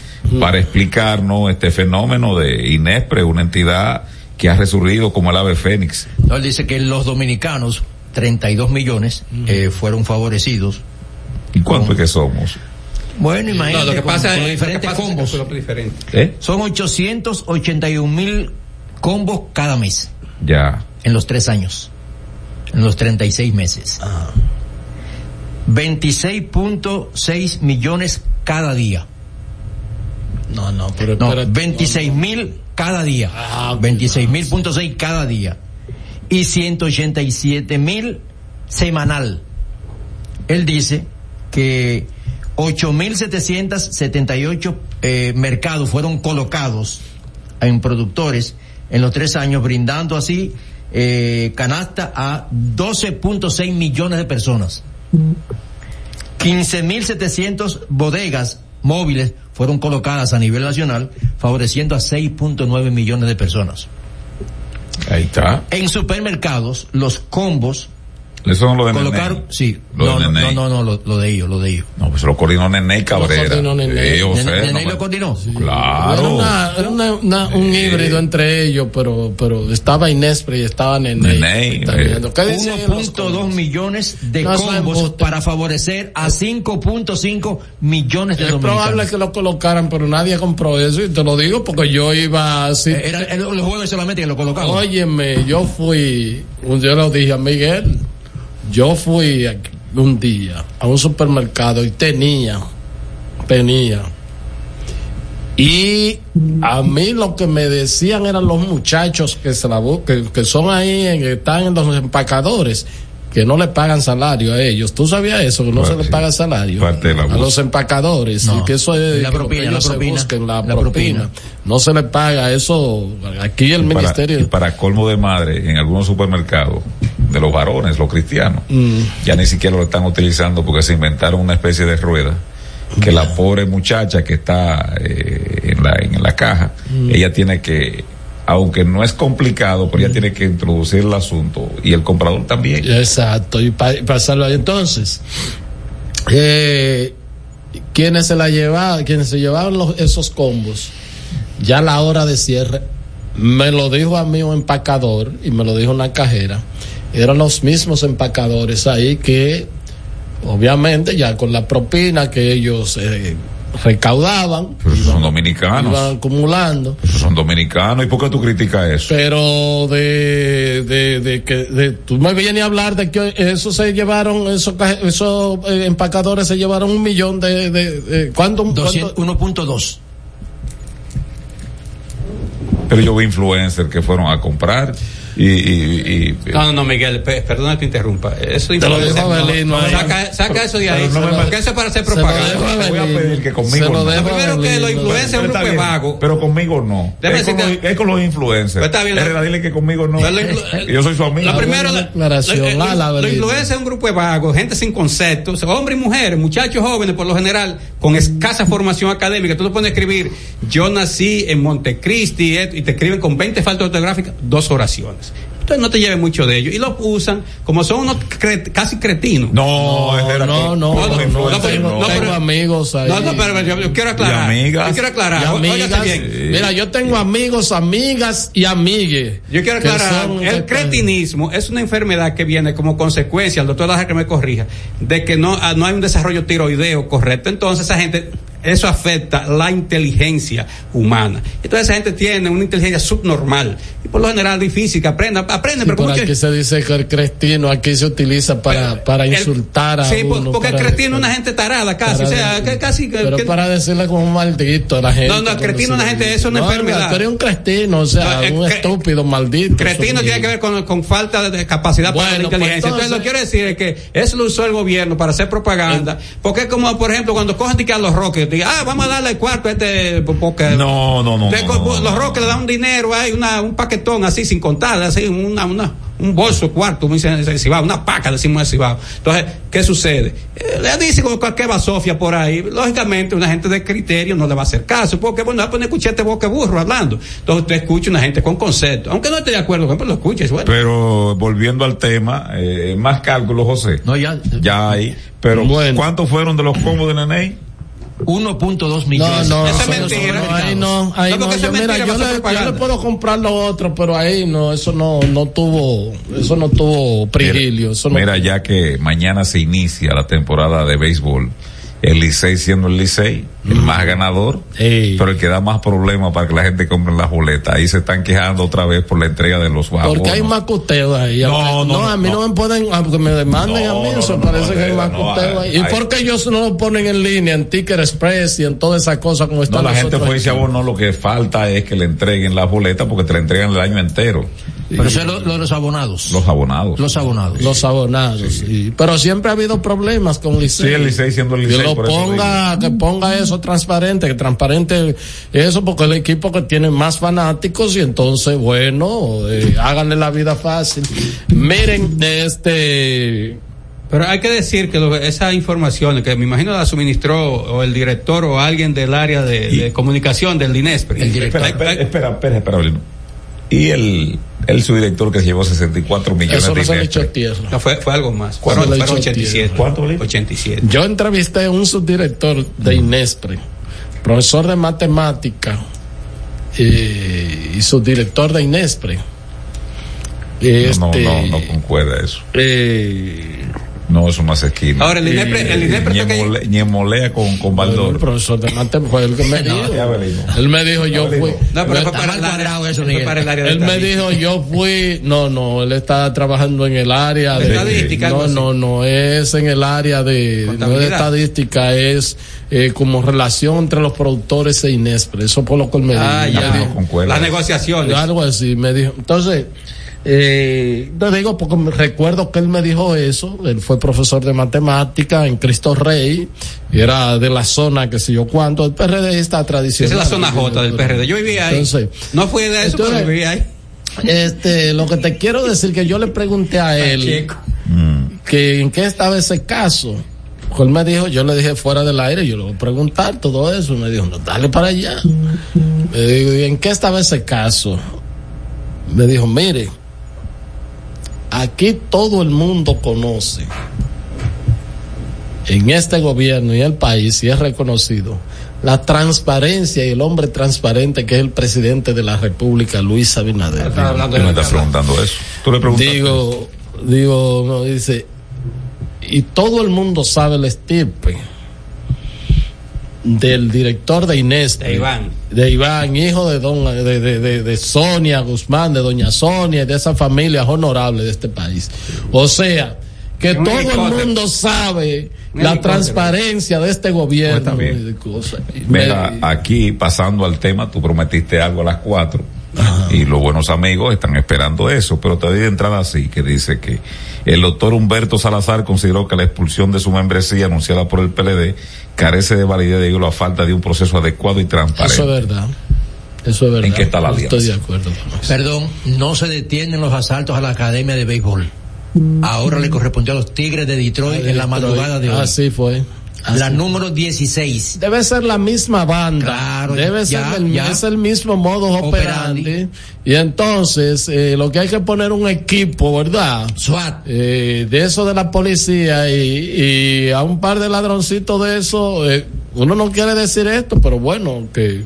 S1: para explicarnos este fenómeno de Inespre, una entidad que ha resurgido como el ave fénix.
S2: No, él dice que los dominicanos, 32 millones, eh, fueron favorecidos.
S1: ¿Y cuánto es que somos?
S2: Bueno, imagínate.
S4: No, lo que pasa
S2: con
S4: es
S2: los
S4: lo que
S2: diferentes
S4: pasa
S2: combos.
S4: que es diferente.
S1: ¿Eh?
S2: Son 881 mil combos cada mes.
S1: Ya.
S2: En los tres años. En los 36 meses. 26.6 millones cada día.
S3: No, no, pero
S2: No,
S3: espérate,
S2: 26 mil cada día. 26 mil punto seis cada día. Y 187 mil semanal. Él dice que 8.778 eh, mercados fueron colocados en productores en los tres años, brindando así eh, canasta a 12.6 millones de personas. 15.700 bodegas móviles fueron colocadas a nivel nacional, favoreciendo a 6.9 millones de personas.
S1: Ahí está.
S2: En supermercados, los combos
S1: Eso no lo de
S2: colocaron,
S1: Nene.
S2: sí,
S1: Lo
S2: no,
S1: de
S2: no,
S1: Nene.
S2: no, no, lo, lo de ellos, lo de ellos.
S1: No, pues lo coordinó Nene y Cabrera.
S3: coordinó Nene.
S1: Sí, José,
S2: Nene-
S1: no me-
S2: lo coordinó.
S1: Claro.
S3: Era, una- era una- una- un híbrido entre ellos, pero, pero estaba Inespre y estaba Nene.
S1: Nene,
S3: Está
S1: eh.
S3: viendo. ¿Qué dicen los
S2: 1.2 millones de
S3: No, es
S2: combos para favorecer a 5.5 millones de
S3: Es probable
S2: dominicanos.
S3: que lo colocaran, pero nadie compró eso y te lo digo porque yo iba así.
S2: Eh, Era, era los jueves solamente que lo colocaban.
S3: Óyeme, yo fui, un día lo dije a Miguel, yo fui un día a un supermercado y tenía, tenía. Y a mí lo que me decían eran los muchachos que se la que, que son ahí, en- que están en los empacadores, que no le pagan salario a ellos. ¿Tú sabías eso? Que no se les paga salario a los empacadores.
S2: No.
S3: y que eso es
S2: La
S3: que
S2: propina,
S3: ellos
S2: la
S3: se
S2: propina,
S3: busquen la,
S2: la
S3: propina.
S2: propina.
S3: No se le paga eso. Aquí el
S1: Y para-
S3: ministerio.
S1: y para colmo de madre, en algunos supermercados de los varones, los cristianos,
S3: Mm.
S1: ya ni siquiera lo están utilizando porque se inventaron una especie de rueda que la pobre muchacha que está eh, en, la, en la caja,
S3: Mm.
S1: ella tiene que, aunque no es complicado, pero ella tiene que introducir el asunto y el comprador también.
S3: Exacto, y pa- pasarlo ahí. Entonces, eh, quienes se la llevaban, quienes se llevaban los, esos combos, ya a la hora de cierre, me lo dijo a mí un empacador y me lo dijo una cajera, eran los mismos empacadores ahí que, obviamente, ya con la propina que ellos eh, recaudaban,
S1: Pero esos son dominicanos.
S3: iban acumulando.
S1: Esos son dominicanos. ¿Y por qué tú criticas eso?
S3: Pero de, de, de que de, tú me vienes a hablar de que eso se llevaron, esos, esos eh, empacadores se llevaron un millón de, de, de- ¿cuánto?
S2: 200
S3: cuánto?
S2: 1.2.
S1: Pero yo vi influencers que fueron a comprar y, y, y-
S4: No, no, no, Miguel, pe- perdona que te interrumpa. Eso
S3: Te lo
S4: no, no, saca, saca eso de ahí,
S1: Pero no me
S4: porque eso es para hacer
S3: Se lo
S4: propaganda.
S3: dejo a
S1: Te voy a pedir que conmigo
S3: Se lo
S1: no.
S4: Lo primero
S3: a
S4: que los influencers es un grupo vagos.
S1: Pero conmigo no.
S4: Déjame
S1: Es con, los, es con los influencers.
S4: Pero está bien, lo-
S1: dile que conmigo no.
S4: Lo
S1: Que yo soy su amigo.
S4: Lo la-
S3: declaración,
S4: lo- lo-
S3: ala,
S4: lo
S3: Abelino.
S4: influencia es un grupo de vagos, gente sin conceptos, hombres y mujeres, muchachos jóvenes por lo general, con escasa formación académica. Tú te pones a escribir, yo nací en Montecristi, eh, y te escriben con 20 faltas ortográficas, dos oraciones. Entonces no te lleves mucho de ellos. Y lo usan como son unos cre- casi cretinos.
S1: No,
S3: No, no,
S1: los
S3: no, no, tengo,
S1: no.
S3: tengo amigos ahí.
S4: No, no, pero yo, yo quiero aclarar.
S1: Y amigas.
S4: Yo quiero aclarar.
S3: Y amigas,
S4: bien.
S3: mira, yo tengo amigos, amigas y amigues.
S4: Yo quiero aclarar, el cretinismo es una enfermedad que viene como consecuencia, el doctor deja que me corrija, de que no, ah, no hay un desarrollo tiroideo correcto. Entonces esa gente, eso afecta la inteligencia humana. Entonces esa gente tiene una inteligencia subnormal. Por lo general difícil que aprenda, aprende,
S3: Sí,
S4: pero
S3: por
S4: como que-
S3: aquí se dice que el crestino aquí se utiliza para, para
S4: el-
S3: insultar a
S4: Sí,
S3: uno.
S4: porque el cretino es una gente tarada casi, o sea, que casi... que-
S3: Pero
S4: que-
S3: para decirle como un maldito a la gente.
S4: No, no,
S3: cuando
S4: cretino
S3: se
S4: una gente, eso es una
S3: No,
S4: enfermedad.
S3: Tú eres un cretino, o sea,
S4: No, eh,
S3: un
S4: cre-
S3: estúpido, maldito.
S4: Cretino
S3: Eso
S4: tiene que ver con, con falta de capacidad para la
S3: pues
S4: inteligencia. entonces, lo que quiero decir es que eso lo usó el gobierno para hacer propaganda. Porque es como, por ejemplo, cuando cogen a los roques, digan, ah, vamos a darle el cuarto a este, porque
S1: No, no, no.
S4: de-
S1: no, no,
S4: los roques le dan un dinero, hay una, un paquetón así sin contar, así, una, una, un bolso cuarto, como dicen en Cibao, una paca, decimos en Cibao. Entonces, ¿qué sucede? Eh, le dice como cualquier basofia por ahí, lógicamente una gente de criterio no le va a hacer caso, porque bueno, va a poner escucharte boque burro hablando. Entonces usted escucha una gente con concepto, aunque no esté de acuerdo con él, pero lo escuches, bueno.
S1: Pero volviendo al tema, eh, más cálculos, José.
S2: No, ya.
S1: Ya hay. Pero,
S3: Bueno.
S1: ¿cuántos fueron de los combos de Nene?
S2: 1.2
S3: No,
S2: millones.
S3: no,
S4: Eso es
S3: eso no,
S4: mentira.
S3: no, ahí no, ahí
S4: No,
S3: no, yo,
S4: es
S3: mira, yo le, yo le puedo comprar lo otro, pero ahí no, eso no, no tuvo, eso no tuvo prigilio, eso no
S1: Mira, ya que mañana se inicia la temporada de béisbol el Licey siendo el Licey, el más ganador, pero el que da más problemas para que la gente compre las boletas. Ahí se están quejando otra vez por la entrega de los bajos.
S3: Porque hay más cuteo ahí.
S1: No, no,
S3: a mí no, me pueden, aunque me demanden a mí, eso parece que hay más cuteo ahí. ¿Y por qué ellos no lo ponen en línea, en Ticket Express y en todas esas cosas como
S1: No,
S3: están
S1: la
S3: los
S1: gente fue y se
S3: equipos?
S1: abonó, lo que falta es que le entreguen las boletas porque te la entregan el año entero.
S2: Pero eso es lo, lo de los abonados.
S1: Los abonados.
S2: Los abonados.
S3: Los abonados, sí. Pero siempre ha habido problemas con Licey.
S1: Sí, el Licey siendo el
S3: Que
S1: Licey,
S3: lo
S1: por eso
S3: ponga, que ponga eso transparente, que transparente eso, porque el equipo que tiene más fanáticos y entonces, bueno, eh, háganle la vida fácil. Miren, este,
S4: Pero hay que decir que lo- esa información que me imagino la suministró o el director o alguien del área de, de comunicación del DINESPRI.
S1: Espera, espera, espera, espera, espera, Belino. Y el, el subdirector que se llevó 64 millones
S3: Eso
S1: de
S3: no tierra.
S4: No, fue, fue algo más.
S3: ¿Cuánto
S4: Fueron,
S3: le
S4: fueron
S3: echó
S4: 87.
S1: ¿Cuánto,
S4: 87.
S3: Yo entrevisté a un subdirector de INESPRE, profesor de matemática eh, y subdirector de INESPRE. Este,
S1: No, no, no concuerda eso.
S3: eh,
S1: No, eso no hace esquina.
S4: Ahora, el INEPRE- el INEPRE que-
S1: Ñemole- Ñemolea con, con
S3: el
S1: Baldor.
S3: profesor de matemática fue el que me dijo.
S1: Ya.
S3: Él me dijo, yo fui.
S4: No, pero fue para, el área-
S2: cuadrado eso,
S4: fue
S2: Miguel.
S4: para el área de
S3: Él me dijo, yo fui, no, no, él está trabajando en el área de
S4: Estadística,
S3: no, no, no es en el área de, no es estadística, es eh, como relación entre los productores e Inespre, eso por lo que él me
S4: Ah,
S3: dijo.
S4: ya.
S3: Me dijo,
S1: No.
S4: Las negociaciones.
S3: algo así, me dijo. Entonces, eh, te digo porque me- recuerdo que él me dijo eso, él fue profesor de matemática en Cristo Rey, y era de la zona que sé yo cuánto, el PRD está
S4: Esa
S3: tradicional.
S4: es la zona J del PRD. Yo vivía ahí.
S3: Entonces,
S4: no fui de eso,
S3: entonces-
S4: pero vivía ahí.
S3: este, lo que te quiero decir que yo le pregunté a él que en qué estaba ese caso. Él me dijo, yo le dije fuera del aire, yo le voy a preguntar todo eso. Me dijo, no, dale para allá. Me digo, ¿y en qué estaba ese caso? Me dijo, mire, aquí todo el mundo conoce en este gobierno y el país, y es reconocido, la transparencia y el hombre transparente que es el presidente de la República, Luis Abinader.
S1: Tú me estás preguntando eso. Tú le preguntaste.
S3: Digo, digo, no, dice, y todo el mundo sabe el estirpe del director de Inés.
S4: De Iván.
S3: De Iván, hijo de don, de, de, de, de Sonia Guzmán, de doña Sonia, y de esas familias honorables de este país. O sea, que
S4: Un
S3: todo
S4: helicóptero.
S3: el mundo sabe
S4: Un
S3: la transparencia de este gobierno.
S1: Pues Mira, aquí pasando al tema, tú prometiste algo a las cuatro y los buenos amigos están esperando eso, pero te doy de entrada así, que dice que el doctor Humberto Salazar consideró que la expulsión de su membresía anunciada por el PLD carece de validez debido a la falta de un proceso adecuado y transparente.
S3: Eso es verdad. Eso es verdad.
S1: ¿En qué está la
S3: Estoy
S1: alianza?
S3: de acuerdo.
S2: Perdón, no se detienen los asaltos a la Academia de Béisbol. Ahora le correspondió a los Tigres de Detroit en la madrugada de hoy.
S3: Así fue. Así
S2: la número 16.
S3: Debe ser la misma banda.
S2: Claro,
S3: Debe
S2: ya,
S3: ser el,
S2: ya.
S3: es el mismo modo operandi.
S2: Operandi.
S3: Y entonces, eh, lo que hay que poner un equipo, ¿verdad?
S2: SWAT.
S3: Eh, de eso de la policía y, y a un par de ladroncitos de eso, eh, uno no quiere decir esto, pero bueno, que,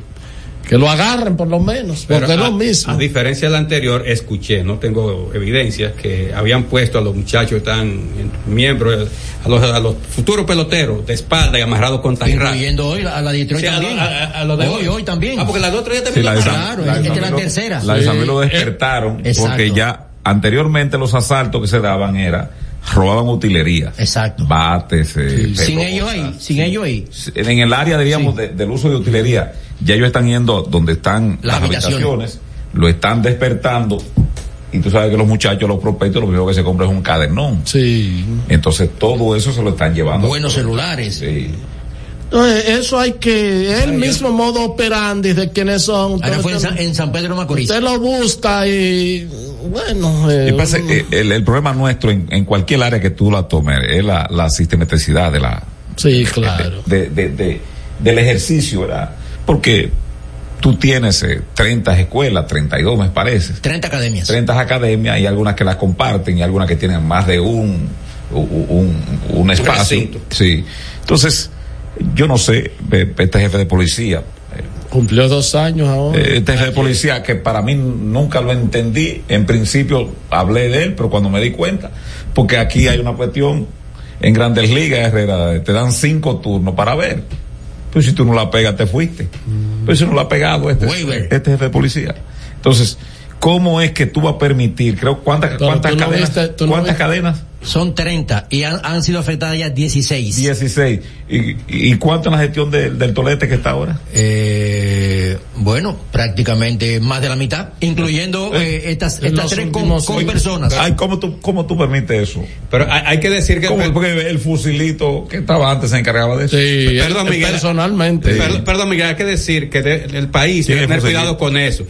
S3: que lo agarren por lo menos,
S4: Pero
S3: porque es lo mismo.
S4: a diferencia del anterior, escuché, no tengo evidencias, que habían puesto a los muchachos tan miembros, a los, a los futuros peloteros de espalda y amarrados con tajirra.
S2: Incluyendo hoy a la Detroit
S4: Sí,
S2: también.
S4: a- a- a lo de
S2: hoy,
S4: hoy.
S2: hoy también.
S4: Ah, porque la de otro día
S1: Sí,
S4: también
S1: la de San-
S2: Claro,
S1: la de
S2: esta es la tercera.
S1: La de San lo
S3: Sí.
S1: despertaron
S2: Exacto.
S1: porque ya anteriormente los asaltos que se daban era robaban utilería.
S2: Exacto.
S1: Bates, eh,
S2: Sin ellos ahí, sin ellos ahí.
S1: En el área, diríamos, de- del uso de utilería, ya ellos están yendo donde están
S2: Las
S1: las,
S2: habitaciones.
S1: habitaciones, lo están despertando. Y tú sabes que los muchachos, los prospectos, lo primero que se compran es un cadernón.
S3: Sí.
S1: Entonces todo eso se lo están llevando.
S2: Buenos celulares.
S1: Sí.
S3: No, eh, eso hay que, es el mismo modo operandi de quienes son.
S2: Ahora fue en San, en San Pedro Macorís.
S3: Usted lo busca y bueno, eh,
S1: Y pasa,
S3: uno-
S1: eh, el, el problema nuestro en, en cualquier área que tú la tomes es la, la sistematicidad de la,
S3: sí, claro.
S1: de, de- de- del ejercicio, ¿verdad? Porque tú tienes eh, 30 escuelas, 32 me parece,
S2: 30 academias.
S1: 30 academias y algunas que las comparten y algunas que tienen más de un, un, un- un espacio.
S4: recinto.
S1: Sí. Entonces, yo no sé, eh, este jefe de policía,
S3: Cumplió dos años ahora.
S1: eh, este jefe de policía que para mí nunca lo entendí, en principio hablé de él, pero cuando me di cuenta, porque aquí hay una cuestión en Grandes Ligas, Herrera, te dan cinco turnos para ver. Pues si tú no la pegas, te fuiste. Pero si no la ha pegado este, este jefe de policía. Entonces, ¿cómo es que tú vas a permitir? Creo, ¿cuántas, cuántas cadenas? ¿Cuántas cadenas?
S2: Son 30 y han, han sido afectadas ya 16.
S1: 16. ¿Y, y cuánto en la gestión del tolete que está ahora?
S2: Eh, bueno, prácticamente más de la mitad, incluyendo eh, eh estas, estas tres con, con personas.
S1: Ay, ¿cómo, tú, ¿Cómo tú permites eso?
S4: Pero hay, hay que decir que...
S1: Porque el fusilito que estaba antes se encargaba de eso.
S3: Sí, perdón, Miguel, personalmente.
S4: Perdón, Miguel, hay que decir que de, el país tiene que tener cuidado con eso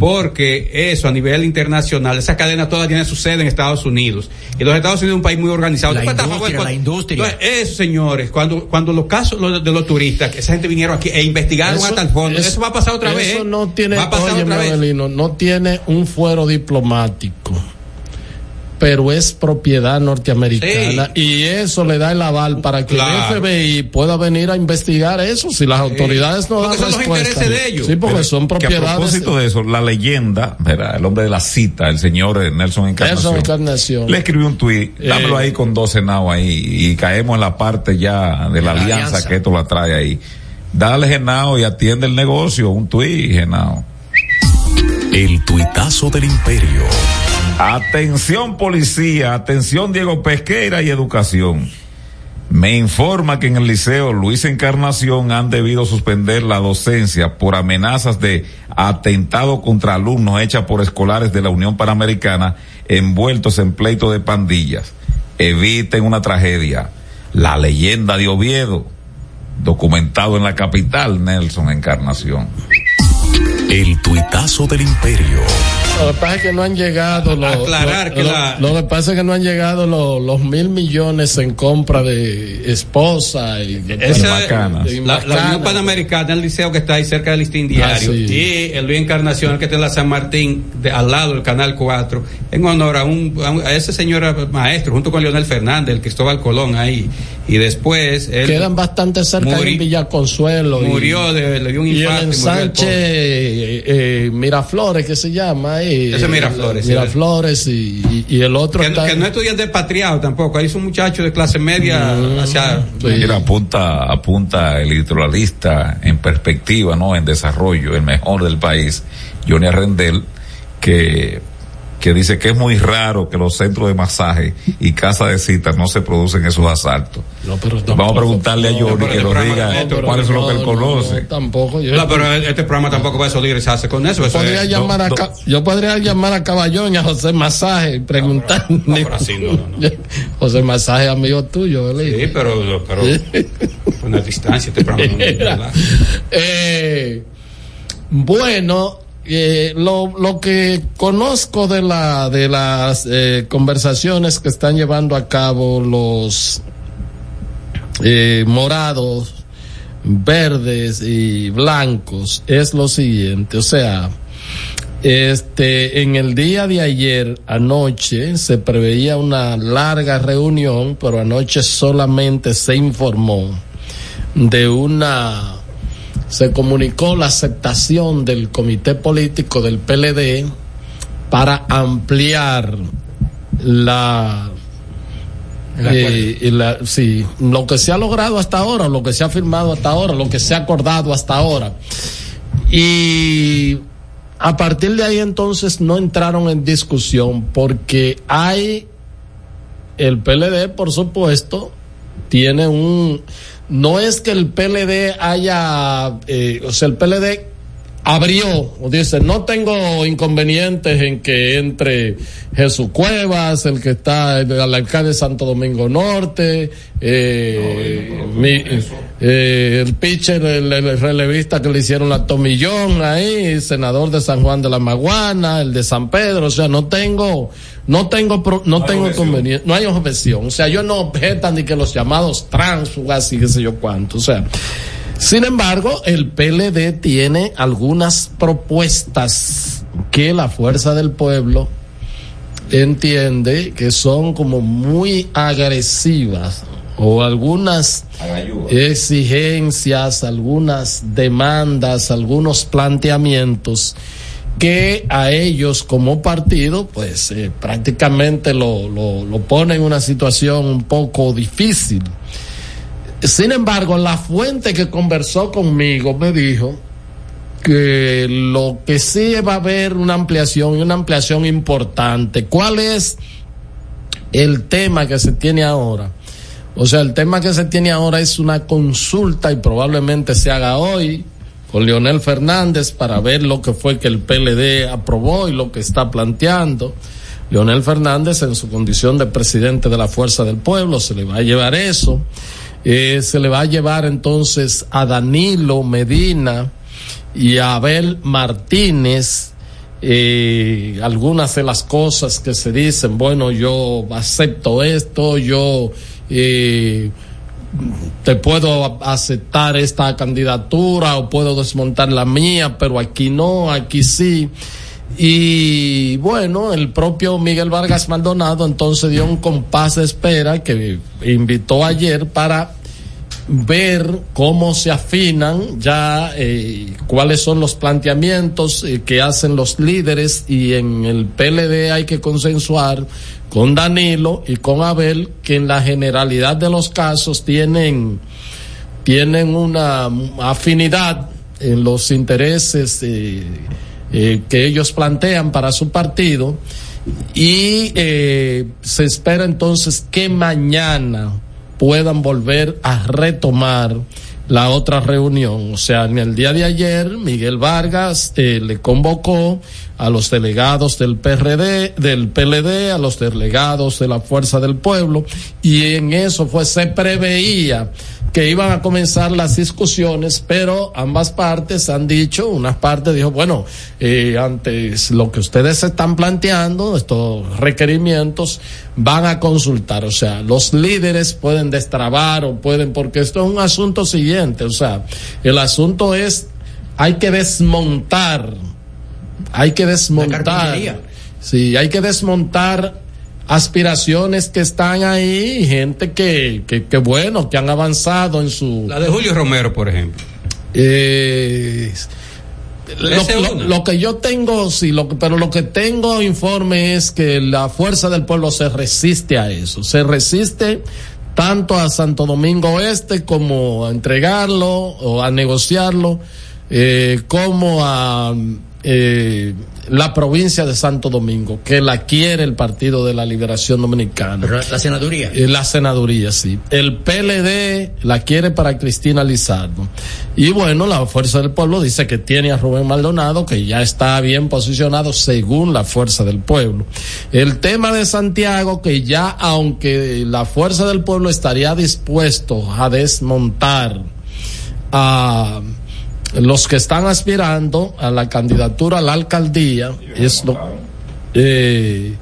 S4: porque eso a nivel internacional, esa cadena toda tiene su sede en Estados Unidos. Y los Estados Unidos es un país muy organizado.
S2: La industria, la industria.
S4: Entonces, eso, señores, cuando, cuando los casos de los turistas, que esa gente vinieron aquí e investigaron eso, hasta el fondo, eso, eso, va a pasar otra vez.
S3: Eso no tiene, va a pasar oye, otra vez. no tiene un fuero diplomático pero es propiedad norteamericana sí. y eso le da el aval para que claro. el FBI pueda venir a investigar eso si las autoridades no
S4: porque
S3: dan
S4: son respuesta. Los de ellos.
S3: Sí, porque pero, son propiedades.
S1: a propósito de eso, la leyenda, ¿verdad? el hombre de la cita, el señor Nelson Encarnación,
S3: Nelson Encarnación.
S1: le escribió un tuit, eh, dámelo ahí con 12 now ahí y caemos en la parte ya de la, la alianza, alianza, que esto la trae ahí. Dale Genao y atiende el negocio, un tuit, Genao.
S5: El tuitazo del imperio.
S1: Atención policía, atención Diego Pesqueira y educación. Me informa que en el liceo Luis Encarnación han debido suspender la docencia por amenazas de atentado contra alumnos hechas por escolares de la Unión Panamericana envueltos en pleito de pandillas. Eviten una tragedia. La leyenda de Oviedo, documentado en la capital, Nelson Encarnación.
S5: El tuitazo del imperio.
S3: Lo que pasa es que no han llegado los.
S4: Aclarar
S3: lo,
S4: que
S3: lo,
S4: la.
S3: Lo que pasa es que no han llegado los, los mil millones en compra de esposa y de
S4: Esa, bacana. La, la, Unión Panamericana, el liceo que está ahí cerca del listín diario. Ah, sí. Y el Luis Encarnación, que está en la San Martín, de, al lado del Canal 4, en honor a, un, a, un, a ese señor maestro, junto con Leonel Fernández, el Cristóbal Colón ahí. Y después. Él
S3: Quedan bastante cerca de Villa Consuelo.
S4: Murió,
S3: y,
S4: de, le dio un infarto.
S3: Y en Sánchez eh, eh, Miraflores, que se llama ahí.
S4: Ese Miraflores.
S3: Miraflores y, y, y, el otro.
S4: Que, está... que no estudiante patriado tampoco. Ahí es un muchacho de clase media mm, hacia.
S1: Sí. Apunta, apunta el hidrolalista en perspectiva, ¿no? En desarrollo, el mejor del país, Johnny Arrendel, que que dice que es muy raro que los centros de masaje y casas de citas no se producen esos asaltos.
S3: No, pero tampoco,
S1: Vamos a preguntarle a Johnny que nos diga no, cuáles son los que él conoce.
S3: tampoco. Yo,
S4: no, pero este programa tampoco va a solidarizarse con eso.
S3: Yo,
S4: eso
S3: podría,
S4: es,
S3: llamar a, yo podría llamar a Caballón y a José Masaje y preguntarle.
S4: No, así
S3: José Masaje amigo tuyo, ¿verdad?
S4: Sí, pero, pero una distancia este programa.
S3: ¿verdad? Eh, bueno, eh, lo, lo que conozco de la de las eh, conversaciones que están llevando a cabo los eh, morados verdes y blancos es lo siguiente. O sea este en el día de ayer anoche se preveía una larga reunión pero anoche solamente se informó de una se comunicó la aceptación del comité político del PLD para ampliar la, eh, la, sí, lo que se ha logrado hasta ahora, lo que se ha firmado hasta ahora, lo que se ha acordado hasta ahora. Y a partir de ahí entonces no entraron en discusión porque hay el PLD, por supuesto, tiene un no es que el PLD haya, eh, o sea, el PLD abrió, dice, no tengo inconvenientes en que entre Jesús Cuevas, el que está, el, el alcalde de Santo Domingo Norte, eh, mi, eh, el pitcher, el, el, relevista que le hicieron la Tomillón ahí, senador de San Juan de la Maguana, el de San Pedro, o sea, no tengo, no tengo, no, no tengo inconveniente, no hay objeción, o sea, yo no objetan ni que los llamados transfugas y qué sé yo cuánto, o sea, sin embargo, el PLD tiene algunas propuestas que la fuerza del pueblo entiende que son como muy agresivas o algunas exigencias, algunas demandas, algunos planteamientos que a ellos como partido, pues eh, prácticamente lo, lo, lo pone en una situación un poco difícil. Sin embargo, la fuente que conversó conmigo me dijo que lo que sí va a haber una ampliación y una ampliación importante. ¿Cuál es el tema que se tiene ahora? O sea, el tema que se tiene ahora es una consulta y probablemente se haga hoy con Leonel Fernández para ver lo que fue que el PLD aprobó y lo que está planteando. Leonel Fernández en su condición de presidente de la Fuerza del Pueblo se le va a llevar eso. Eh, se le va a llevar entonces a Danilo Medina y a Abel Martínez eh, algunas de las cosas que se dicen, bueno, yo acepto esto, yo eh, te puedo aceptar esta candidatura o puedo desmontar la mía, pero aquí no, aquí sí. Y bueno, el propio Miguel Vargas Maldonado entonces dio un compás de espera que invitó ayer para ver cómo se afinan ya eh, cuáles son los planteamientos eh, que hacen los líderes y en el PLD hay que consensuar con Danilo y con Abel que en la generalidad de los casos tienen tienen una afinidad en los intereses eh, que ellos plantean para su partido. Y se espera entonces que mañana puedan volver a retomar la otra reunión. O sea, en el día de ayer, Miguel Vargas eh, le convocó a los delegados del PRD, del PLD, a los delegados de la Fuerza del Pueblo, y en eso fue, se preveía que iban a comenzar las discusiones, pero ambas partes han dicho, una parte dijo, bueno, eh, antes lo que ustedes están planteando, estos requerimientos, van a consultar, o sea, los líderes pueden destrabar o pueden, porque esto es un asunto siguiente, o sea, el asunto es, hay que desmontar, hay que desmontar, sí, hay que desmontar aspiraciones que están ahí, gente que, que, que, bueno, que han avanzado en su...
S4: La de Julio Romero, por ejemplo.
S3: Eh, lo, lo, lo, que yo tengo, sí, lo, pero lo que tengo informe es que la fuerza del pueblo se resiste a eso, se resiste tanto a Santo Domingo Este como a entregarlo o a negociarlo, eh, como a eh, la provincia de Santo Domingo, que la quiere el Partido de la Liberación Dominicana.
S2: Pero la senaduría.
S3: Eh, la senaduría, sí. El PLD la quiere para Cristina Lizardo. Y bueno, la Fuerza del Pueblo dice que tiene a Rubén Maldonado, que ya está bien posicionado según la Fuerza del Pueblo. El tema de Santiago, que ya aunque la Fuerza del Pueblo estaría dispuesto a desmontar a los que están aspirando a la candidatura a la alcaldía es lo eh,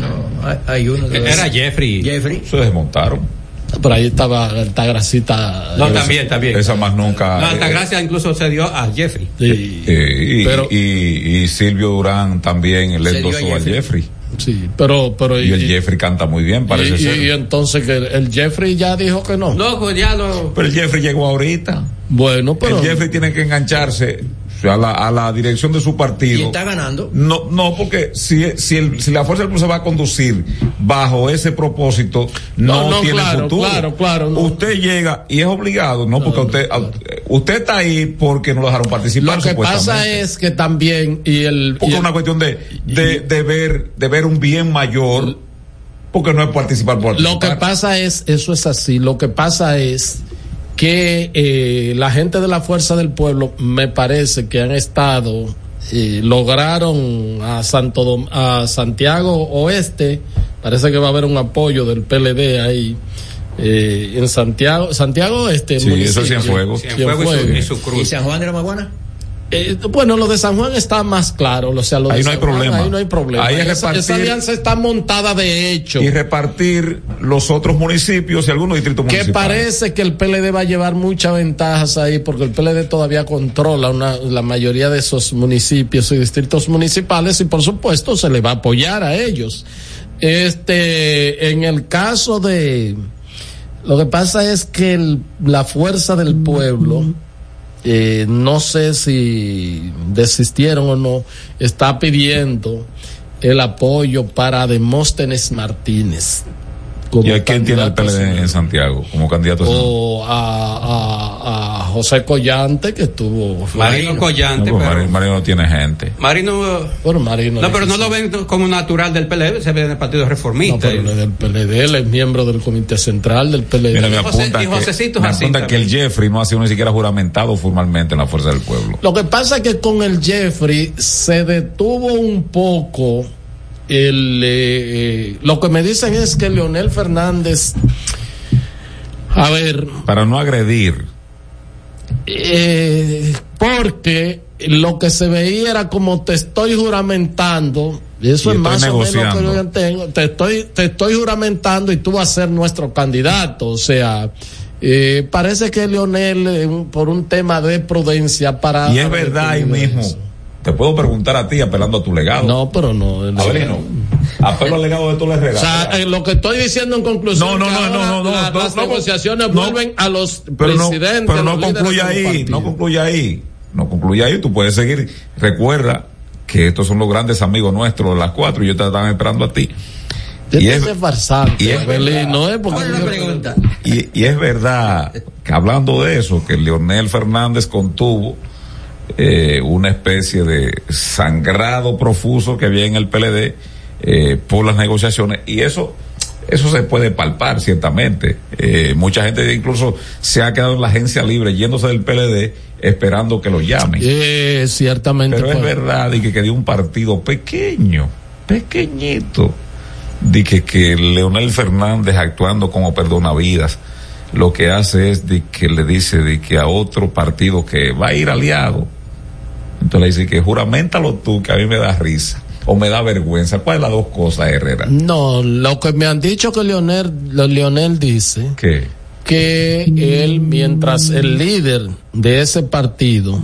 S2: no, hay, hay uno de
S4: era Jeffrey
S2: Jeffrey
S1: se desmontaron
S3: por ahí estaba Altagracita.
S4: No, también, también.
S1: Esa más nunca.
S4: No, Altagracia eh, incluso se dio a Jeffrey.
S3: Sí.
S1: Eh, y, pero, y, y, Silvio Durán también le endosó a Jeffrey.
S3: Sí, pero, pero.
S1: Y, el Jeffrey canta muy bien, parece
S3: y,
S1: ser.
S3: Y entonces que el Jeffrey ya dijo que no.
S4: No, pues ya no.
S1: Pero el Jeffrey llegó ahorita.
S3: Bueno, pero.
S1: El Jeffrey tiene que engancharse a la, a la dirección de su partido.
S2: ¿Y está ganando?
S1: No, no, porque si, si, el, si la fuerza del pueblo se va a conducir bajo ese propósito, no,
S3: no, no
S1: tiene
S3: claro,
S1: futuro.
S3: Claro, claro. No.
S1: Usted llega y es obligado, no, porque usted,
S3: claro.
S1: usted está ahí porque no lo dejaron participar.
S3: Lo que pasa es que también, y el.
S1: Porque
S3: y
S1: es una cuestión de, de, y, de ver, de ver un bien mayor, porque no es participar por
S3: Lo que pasa es, eso es así, lo que pasa es que eh, la gente de la Fuerza del Pueblo me parece que han estado eh, lograron a Santo Dom a Santiago Oeste parece que va a haber un apoyo del PLD ahí eh, en Santiago Santiago Oeste
S1: sí, eso es Cienfuegos.
S4: Cienfuegos y, y, su cruz.
S2: Y San Juan de la Maguana
S3: eh, bueno, lo de San Juan está más claro, o sea, lo
S1: ahí
S3: de
S1: no hay
S3: Juan,
S1: problema.
S3: ahí no hay problema.
S1: Ahí
S3: esa,
S1: repartir,
S3: esa, alianza está montada de hecho.
S1: Y repartir los otros municipios y algunos distritos
S3: que
S1: municipales.
S3: Que parece que el PLD va a llevar muchas ventajas ahí, porque el PLD todavía controla una, la mayoría de esos municipios y distritos municipales y por supuesto se le va a apoyar a ellos. Este, en el caso de, lo que pasa es que el, la fuerza del pueblo, eh, no sé si desistieron o no, está pidiendo el apoyo para Demóstenes Martínez.
S1: ¿Y a quién tiene el PLD en Santiago como candidato?
S3: O a, a, a, José Collante, que estuvo.
S4: Marino Collante.
S1: No, pues pero, Marino, no tiene gente.
S4: Marino.
S3: Pero Marino
S4: no, pero no lo ven como natural del PLD, se ve en el Partido Reformista. No,
S3: pero del PLD, él es miembro del Comité Central del PLD.
S1: Mira, me apunta, que, me apunta que el Jeffrey no ha sido ni siquiera juramentado formalmente en la Fuerza del Pueblo.
S3: Lo que pasa es que con el Jeffrey se detuvo un poco el, eh, lo que me dicen es que Leonel Fernández, a ver.
S1: Para no agredir.
S3: Eh, porque lo que se veía era como te estoy juramentando. Y eso es más o menos lo que yo tengo. Te estoy, te estoy juramentando y tú vas a ser nuestro candidato. O sea, eh, parece que Leonel, eh, por un tema de prudencia, para.
S1: Y es verdad ahí mismo. Te puedo preguntar a ti apelando a tu legado.
S3: No, pero no.
S1: no. Avelino, apelo al legado de tu legado.
S3: O sea, eh, lo que estoy diciendo en conclusión.
S1: No, no, no, no, no,
S3: la,
S1: no,
S3: Las negociaciones vuelven a los pero presidentes.
S1: pero no concluye ahí, no concluye ahí. No concluye ahí. Tú puedes seguir. Recuerda que estos son los grandes amigos nuestros, las cuatro, y yo te estaba esperando a ti.
S3: Y es, farsante, y es, no es porque
S1: pregunta. Y, y es verdad que hablando de eso, que Leonel Fernández contuvo eh, una especie de sangrado profuso que había en el PLD eh, por las negociaciones y eso eso se puede palpar ciertamente. Eh, mucha gente incluso se ha quedado en la agencia libre yéndose del PLD esperando que lo llamen.
S3: Eh, ciertamente.
S1: Pero es verdad y que quedó un partido pequeño, pequeñito, de que, que Leonel Fernández actuando como perdonavidas lo que hace es de que le dice de que a otro partido que va a ir aliado entonces le dice que juramentalo tú, que a mí me da risa o me da vergüenza. ¿Cuál es las dos cosas, Herrera?
S3: No, lo que me han dicho que Leonel, Leonel dice.
S1: ¿Qué?
S3: Que él, mientras el líder de ese partido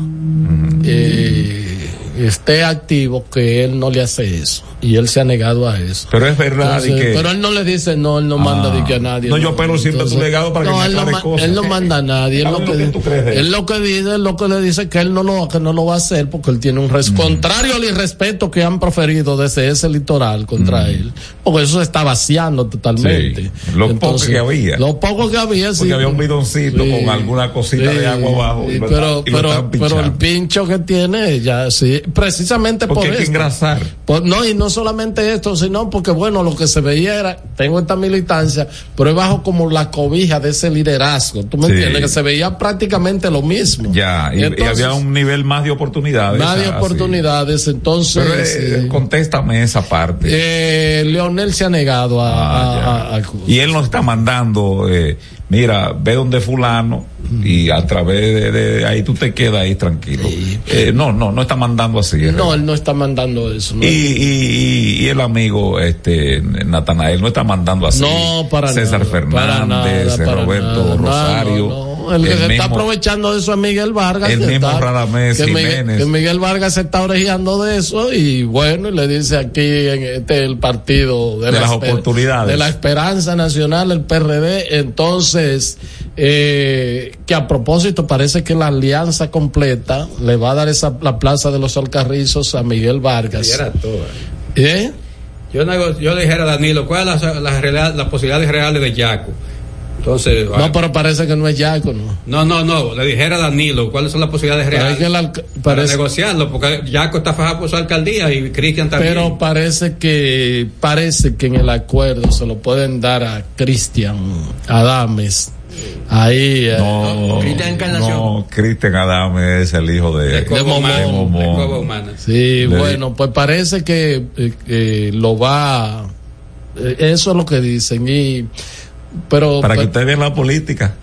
S3: eh, esté activo, que él no le hace eso y él se ha negado a eso.
S1: Pero es verdad que...
S3: Pero él no le dice no, él no manda de que a nadie.
S1: No, yo apelo siempre a su legado para que me
S3: él
S1: no, cosas.
S3: Él no manda a nadie. Él lo, que, él lo que dice, él lo que le dice que él no lo, que no lo va a hacer porque él tiene un res mm. contrario al irrespeto que han proferido desde ese litoral contra mm. él. Porque eso se está vaciando totalmente.
S1: Sí. Lo poco que había.
S3: Lo poco que había, sí.
S1: Porque había un bidoncito con alguna cosita de agua abajo. Y
S3: pero, pero, pero el pincho que tiene, ya sí, precisamente
S1: porque
S3: por
S1: hay
S3: que
S1: engrasar.
S3: no, y no solamente esto, sino porque, bueno, lo que se veía era, tengo esta militancia, pero es bajo como la cobija de ese liderazgo. ¿Tú me entiendes? Que se veía prácticamente lo mismo.
S1: Ya, y, había un nivel más de oportunidades.
S3: Más de oportunidades, entonces. Pero,
S1: eh, eh, contéstame esa parte.
S3: Eh, Leonel se ha negado a.
S1: Ah, y él nos está mandando. Eh, mira, ve donde fulano y a través de, ahí tú te quedas ahí tranquilo. Eh, no, no, no está mandando así.
S3: No, él no está mandando eso.
S1: Y, y, y, el amigo este Natanael no está mandando así.
S3: No, para
S1: César Fernández, Roberto Rosario.
S3: El que se está aprovechando de eso es Miguel Vargas.
S1: El mismo Radamés
S3: que
S1: Jiménez.
S3: Miguel, que Miguel Vargas se está orejeando de eso y bueno, y le dice aquí en este el partido
S1: de, las oportunidades.
S3: De la Esperanza Nacional, el PRD. Entonces, eh, que a propósito parece que la alianza completa le va a dar esa la plaza de los Alcarrizos a Miguel Vargas.
S4: Era todo.
S3: ¿Eh?
S4: Yo, yo le dijera a Danilo, ¿cuáles son las, las posibilidades reales de Yaco? Entonces,
S3: no, pero parece que no es Yaco, ¿no?
S4: No, no, no. Le dijera a Danilo cuáles son las posibilidades reales para negociarlo, porque Yaco está fajado por su alcaldía y Cristian también.
S3: Pero parece que parece que en el acuerdo se lo pueden dar a Cristian Adames. Ahí,
S1: eh, no, Cristian No, Cristian Adames es el hijo de,
S3: de, Momón. Sí, bueno, pues parece que eh, lo va. Eh, eso es lo que dicen. Y pero,
S1: para que usted vea la política,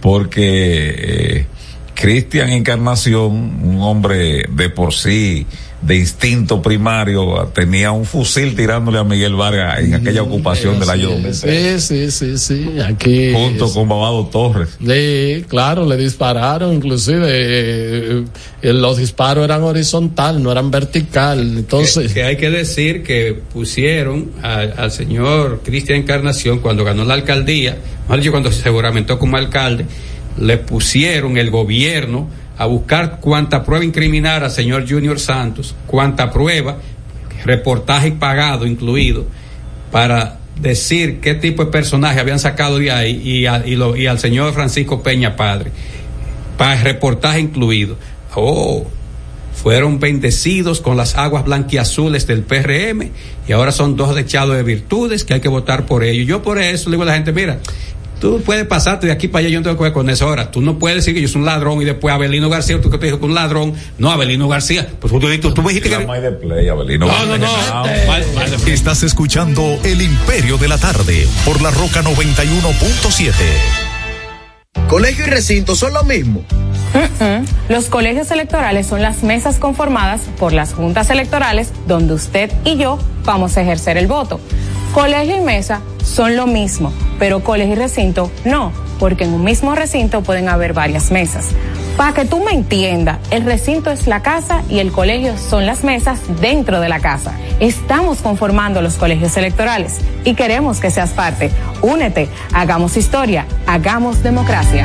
S1: porque eh, Cristian Encarnación, un hombre de por sí, de instinto primario, tenía un fusil tirándole a Miguel Vargas en aquella ocupación del año
S3: 2006. Sí, sí, sí, sí, aquí.
S1: Junto con Babado Torres.
S3: Sí, claro, le dispararon, inclusive eh, eh, los disparos eran horizontal, no eran vertical. Entonces.
S4: Que, hay que decir que pusieron al señor Cristian Encarnación cuando ganó la alcaldía, cuando se juramentó como alcalde, le pusieron el gobierno a buscar cuánta prueba incriminar al señor Junior Santos, cuánta prueba, reportaje pagado incluido, para decir qué tipo de personaje habían sacado de ahí y, y, al señor Francisco Peña Padre, para reportaje incluido. Oh, fueron bendecidos con las aguas blanquiazules del PRM y ahora son dos dechados de virtudes que hay que votar por ellos. Yo por eso le digo a la gente, mira, tú puedes pasarte de aquí para allá, yo no tengo que ver con eso ahora. Tú no puedes decir que yo soy un ladrón y después Abelino García, tú que te dijo que un ladrón, no Abelino García. Pues tú, tú, tú, me dijiste que...
S5: No, no, no. Estás escuchando El Imperio de la Tarde por la Roca 91.7.
S6: Colegio y recinto son lo mismo.
S7: Los colegios electorales son las mesas conformadas por las juntas electorales donde usted y yo vamos a ejercer el voto. Colegio y mesa son lo mismo, pero colegio y recinto no, porque en un mismo recinto pueden haber varias mesas. Para que tú me entiendas, el recinto es la casa y el colegio son las mesas dentro de la casa. Estamos conformando los colegios electorales y queremos que seas parte. Únete, hagamos historia, hagamos democracia.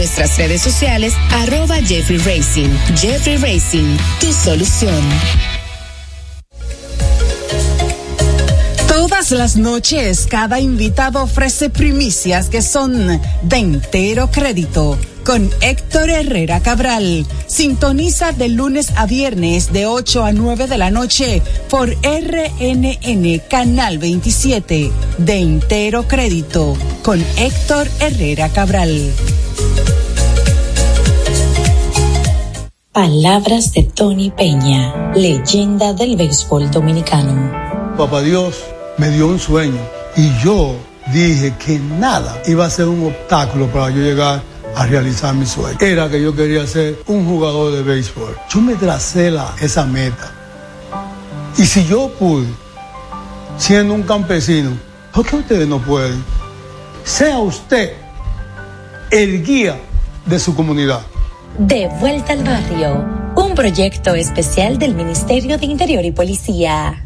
S17: nuestras redes sociales arroba Jeffrey Racing. Jeffrey Racing, tu solución.
S8: Todas las noches, cada invitado ofrece primicias que son de entero crédito. Con Héctor Herrera Cabral. Sintoniza de lunes a viernes de 8 a 9 de la noche por RNN Canal 27. De entero crédito. Con Héctor Herrera Cabral.
S18: Palabras de Tony Peña, leyenda del béisbol dominicano.
S10: Papá Dios me dio un sueño y yo dije que nada iba a ser un obstáculo para yo llegar a realizar mi sueño. Era que yo quería ser un jugador de béisbol. Yo me tracé la, esa meta. Y si yo pude, siendo un campesino, ¿por qué ustedes no pueden? Sea usted el guía de su comunidad.
S18: De vuelta al barrio, un proyecto especial del Ministerio de Interior y Policía.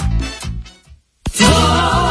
S11: Señor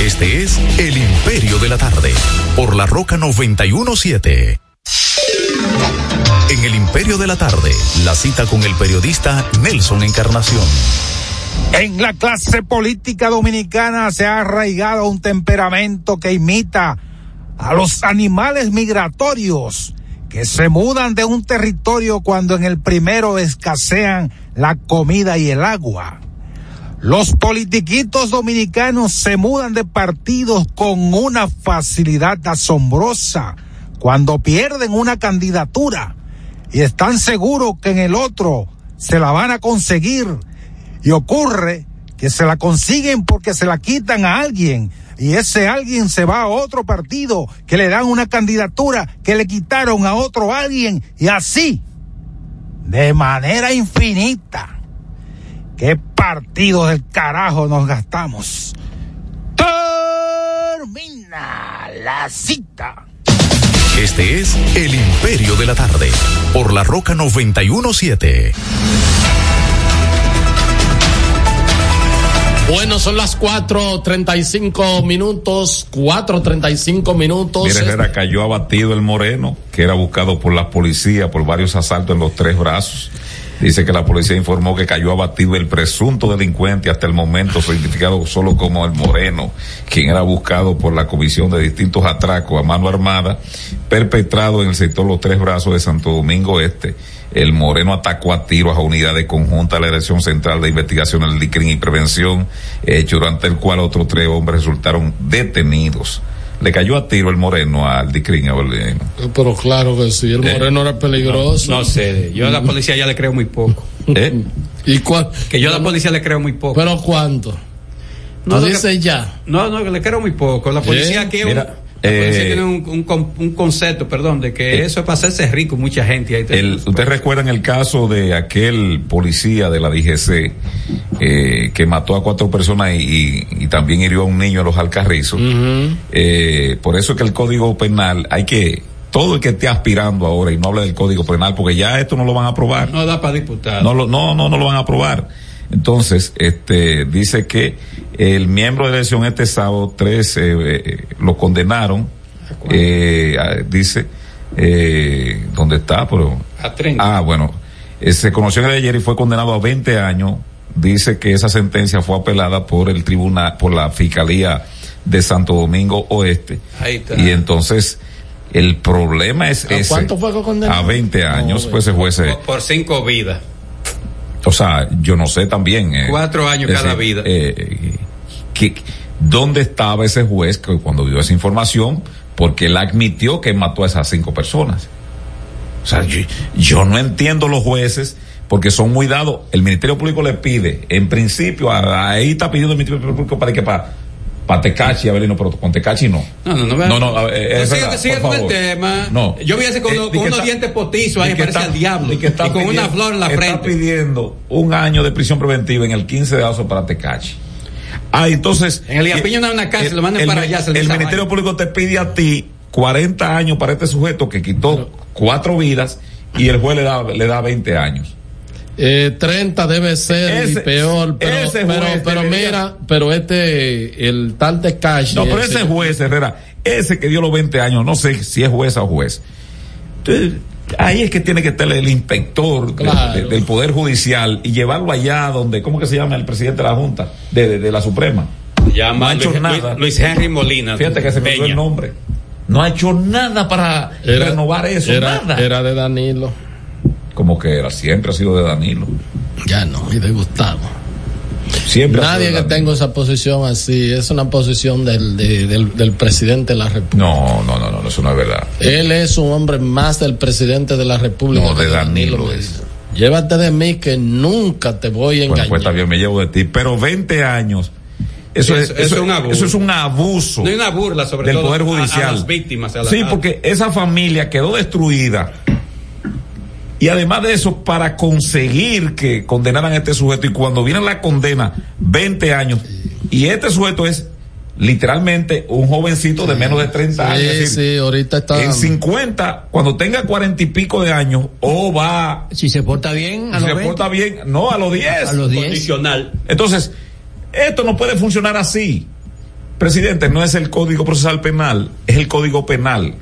S5: Este es El Imperio de la Tarde, por la Roca 917. En El Imperio de la Tarde, la cita con el periodista Nelson Encarnación.
S12: En la clase política dominicana se ha arraigado un temperamento que imita a los animales migratorios que se mudan de un territorio cuando en el primero escasean la comida y el agua. Los politiquitos dominicanos se mudan de partidos con una facilidad asombrosa cuando pierden una candidatura y están seguros que en el otro se la van a conseguir y ocurre que se la consiguen porque se la quitan a alguien y ese alguien se va a otro partido que le dan una candidatura que le quitaron a otro alguien y así de manera infinita. ¿Qué partido del carajo nos gastamos? Termina la cita.
S5: Este es El Imperio de la Tarde, por la Roca 917.
S3: Bueno, son las 4.35 minutos, 4.35 minutos.
S1: Mire, Herrera, cayó abatido el moreno, que era buscado por la policía por varios asaltos en los tres brazos. Dice que la policía informó que cayó abatido el presunto delincuente hasta el momento identificado solo como el Moreno, quien era buscado por la comisión de distintos atracos a mano armada perpetrado en el sector Los Tres Brazos de Santo Domingo Este. El Moreno atacó a tiros a unidades conjuntas de la Dirección Central de Investigación del y Prevención, hecho durante el cual otros tres hombres resultaron detenidos le cayó a tiro el moreno al Dicrin
S3: Pero claro que sí, el eh, moreno era peligroso.
S4: No, sé, yo a la policía ya le creo muy poco. ¿Eh?
S3: ¿Y cuánto?
S4: Que yo a la policía le creo muy poco.
S3: ¿Pero cuánto? No, dice ya.
S4: No, no, que le creo muy poco. La policía aquí Mira, eh, tiene un, un, concepto, perdón, de que eh, eso es para hacerse rico mucha gente. Ahí
S1: el, ¿Usted recuerda en el caso de aquel policía de la DGC eh, que mató a cuatro personas y, y, también hirió a un niño en los Alcarrizos? eh, por eso es que el Código Penal hay que todo el que esté aspirando ahora y no hable del Código Penal, porque ya esto no lo van a aprobar.
S4: No da para diputado.
S1: No, no, no, no lo van a aprobar. Entonces, este, dice que el miembro de la elección este sábado, tres eh, eh, lo condenaron, eh, dice, eh, ¿dónde está? Pero,
S4: Ah,
S1: bueno, eh, se conoció de ayer y fue condenado a 20 años. Dice que esa sentencia fue apelada por el tribunal, por la Fiscalía de Santo Domingo Oeste. Y entonces, el problema es
S3: ¿A ¿Cuánto fue condenado?
S1: A 20 años, pues ese juez.
S4: Por, por cinco vidas.
S1: O sea, yo no sé también.
S4: Eh, Cuatro años cada vida.
S1: Eh, que, ¿Dónde estaba ese juez que cuando dio esa información? Porque él admitió que mató a esas cinco personas. O sea, yo, no entiendo los jueces porque son muy dados. El Ministerio Público le pide, en principio, ahí está pidiendo el Ministerio Público para que para para Tecachi, Abelino, pero con Tecachi no.
S4: No, no, no.
S1: No, no, es
S4: sigue, sigue con el tema.
S1: No.
S4: Yo vi ese con, con unos dientes potizos ahí, parece al diablo. Y, que está con una flor en la frente.
S1: Está pidiendo un año de prisión preventiva en el 15 de agosto para Tecachi. Ah, entonces.
S4: En el Iapiño no hay una cárcel, lo mandan para allá.
S1: el Ministerio Público te pide a ti 40 años para este sujeto que quitó cuatro vidas y el juez le da, le da 20 años.
S3: Eh, 30 debe ser peor, pero, pero, mira, pero este, el tal de cash.
S1: No, pero ese, juez, Herrera, ese que dio los 20 años, no sé si es juez o juez. Entonces, ahí es que tiene que estar el inspector del Poder Judicial y llevarlo allá donde, ¿cómo que se llama el presidente de la Junta? De, de, la Suprema.
S4: Ya no ha hecho nada. Luis Henry Molina.
S1: Fíjate que se me dio el nombre. No ha hecho nada para renovar eso. nada.
S3: Era de Danilo
S1: como que era, siempre ha sido de Danilo.
S3: Ya no, y de Gustavo.
S1: Siempre
S3: Nadie que tenga esa posición así, es una posición del, del, presidente de la República.
S1: No, no, no, no, eso no es verdad.
S3: Él es un hombre más del presidente de la República.
S1: No, de Danilo, es.
S3: Llévate de mí que nunca te voy a engañar.
S1: pues está bien, me llevo de ti, pero 20 años. Eso, es, eso, es un abuso. Eso es un abuso.
S4: No hay una burla sobre
S1: del
S4: todo
S1: Poder Judicial.
S4: A, las víctimas.
S1: sí, porque esa familia quedó destruida y además de eso, para conseguir que condenaran a este sujeto, y cuando viene la condena, 20 años, y este sujeto es literalmente un jovencito de menos de 30 años.
S3: Sí, sí, ahorita está.
S1: En 50, cuando tenga 40 y pico de años, o va.
S2: Si se porta bien,
S1: a Si se porta bien, no, a los 10.
S2: A los 10.
S4: Condicional.
S1: Entonces, esto no puede funcionar así. Presidente, no es el Código Procesal Penal, es el Código Penal.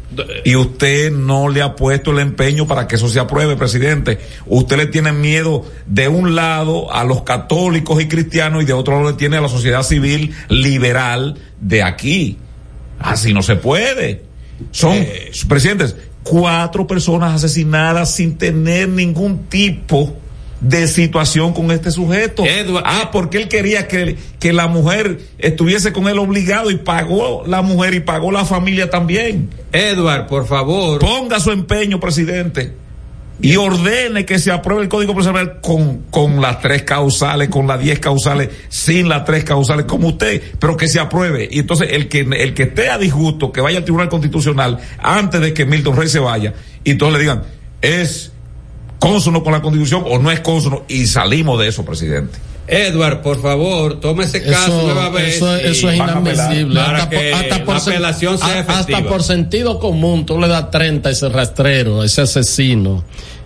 S1: Y usted no le ha puesto el empeño para que eso se apruebe, presidente. Usted le tiene miedo de un lado a los católicos y cristianos y de otro lado le tiene a la sociedad civil liberal de aquí. Así no se puede. Son, eh. presidentes, cuatro personas asesinadas sin tener ningún tipo de situación con este sujeto. ah, porque él quería que, que la mujer estuviese con él obligado y pagó la mujer y pagó la familia también.
S4: Edward, por favor.
S1: Ponga su empeño, presidente. Y ordene que se apruebe el Código Procesal con, con las tres causales, con las diez causales, sin las tres causales, como usted, pero que se apruebe. Y entonces el que, el que esté a disgusto, que vaya al Tribunal Constitucional antes de que Milton Rey se vaya, y entonces le digan, es consono con la constitución o no es consono y salimos de eso, presidente.
S4: Edward, por favor, tome ese caso nueva vez.
S3: Eso, eso es inadmisible.
S4: Para
S3: hasta,
S4: que
S3: hasta por,
S4: la apelación sea
S3: hasta por sentido común, tú le das 30 a ese rastrero, a ese asesino.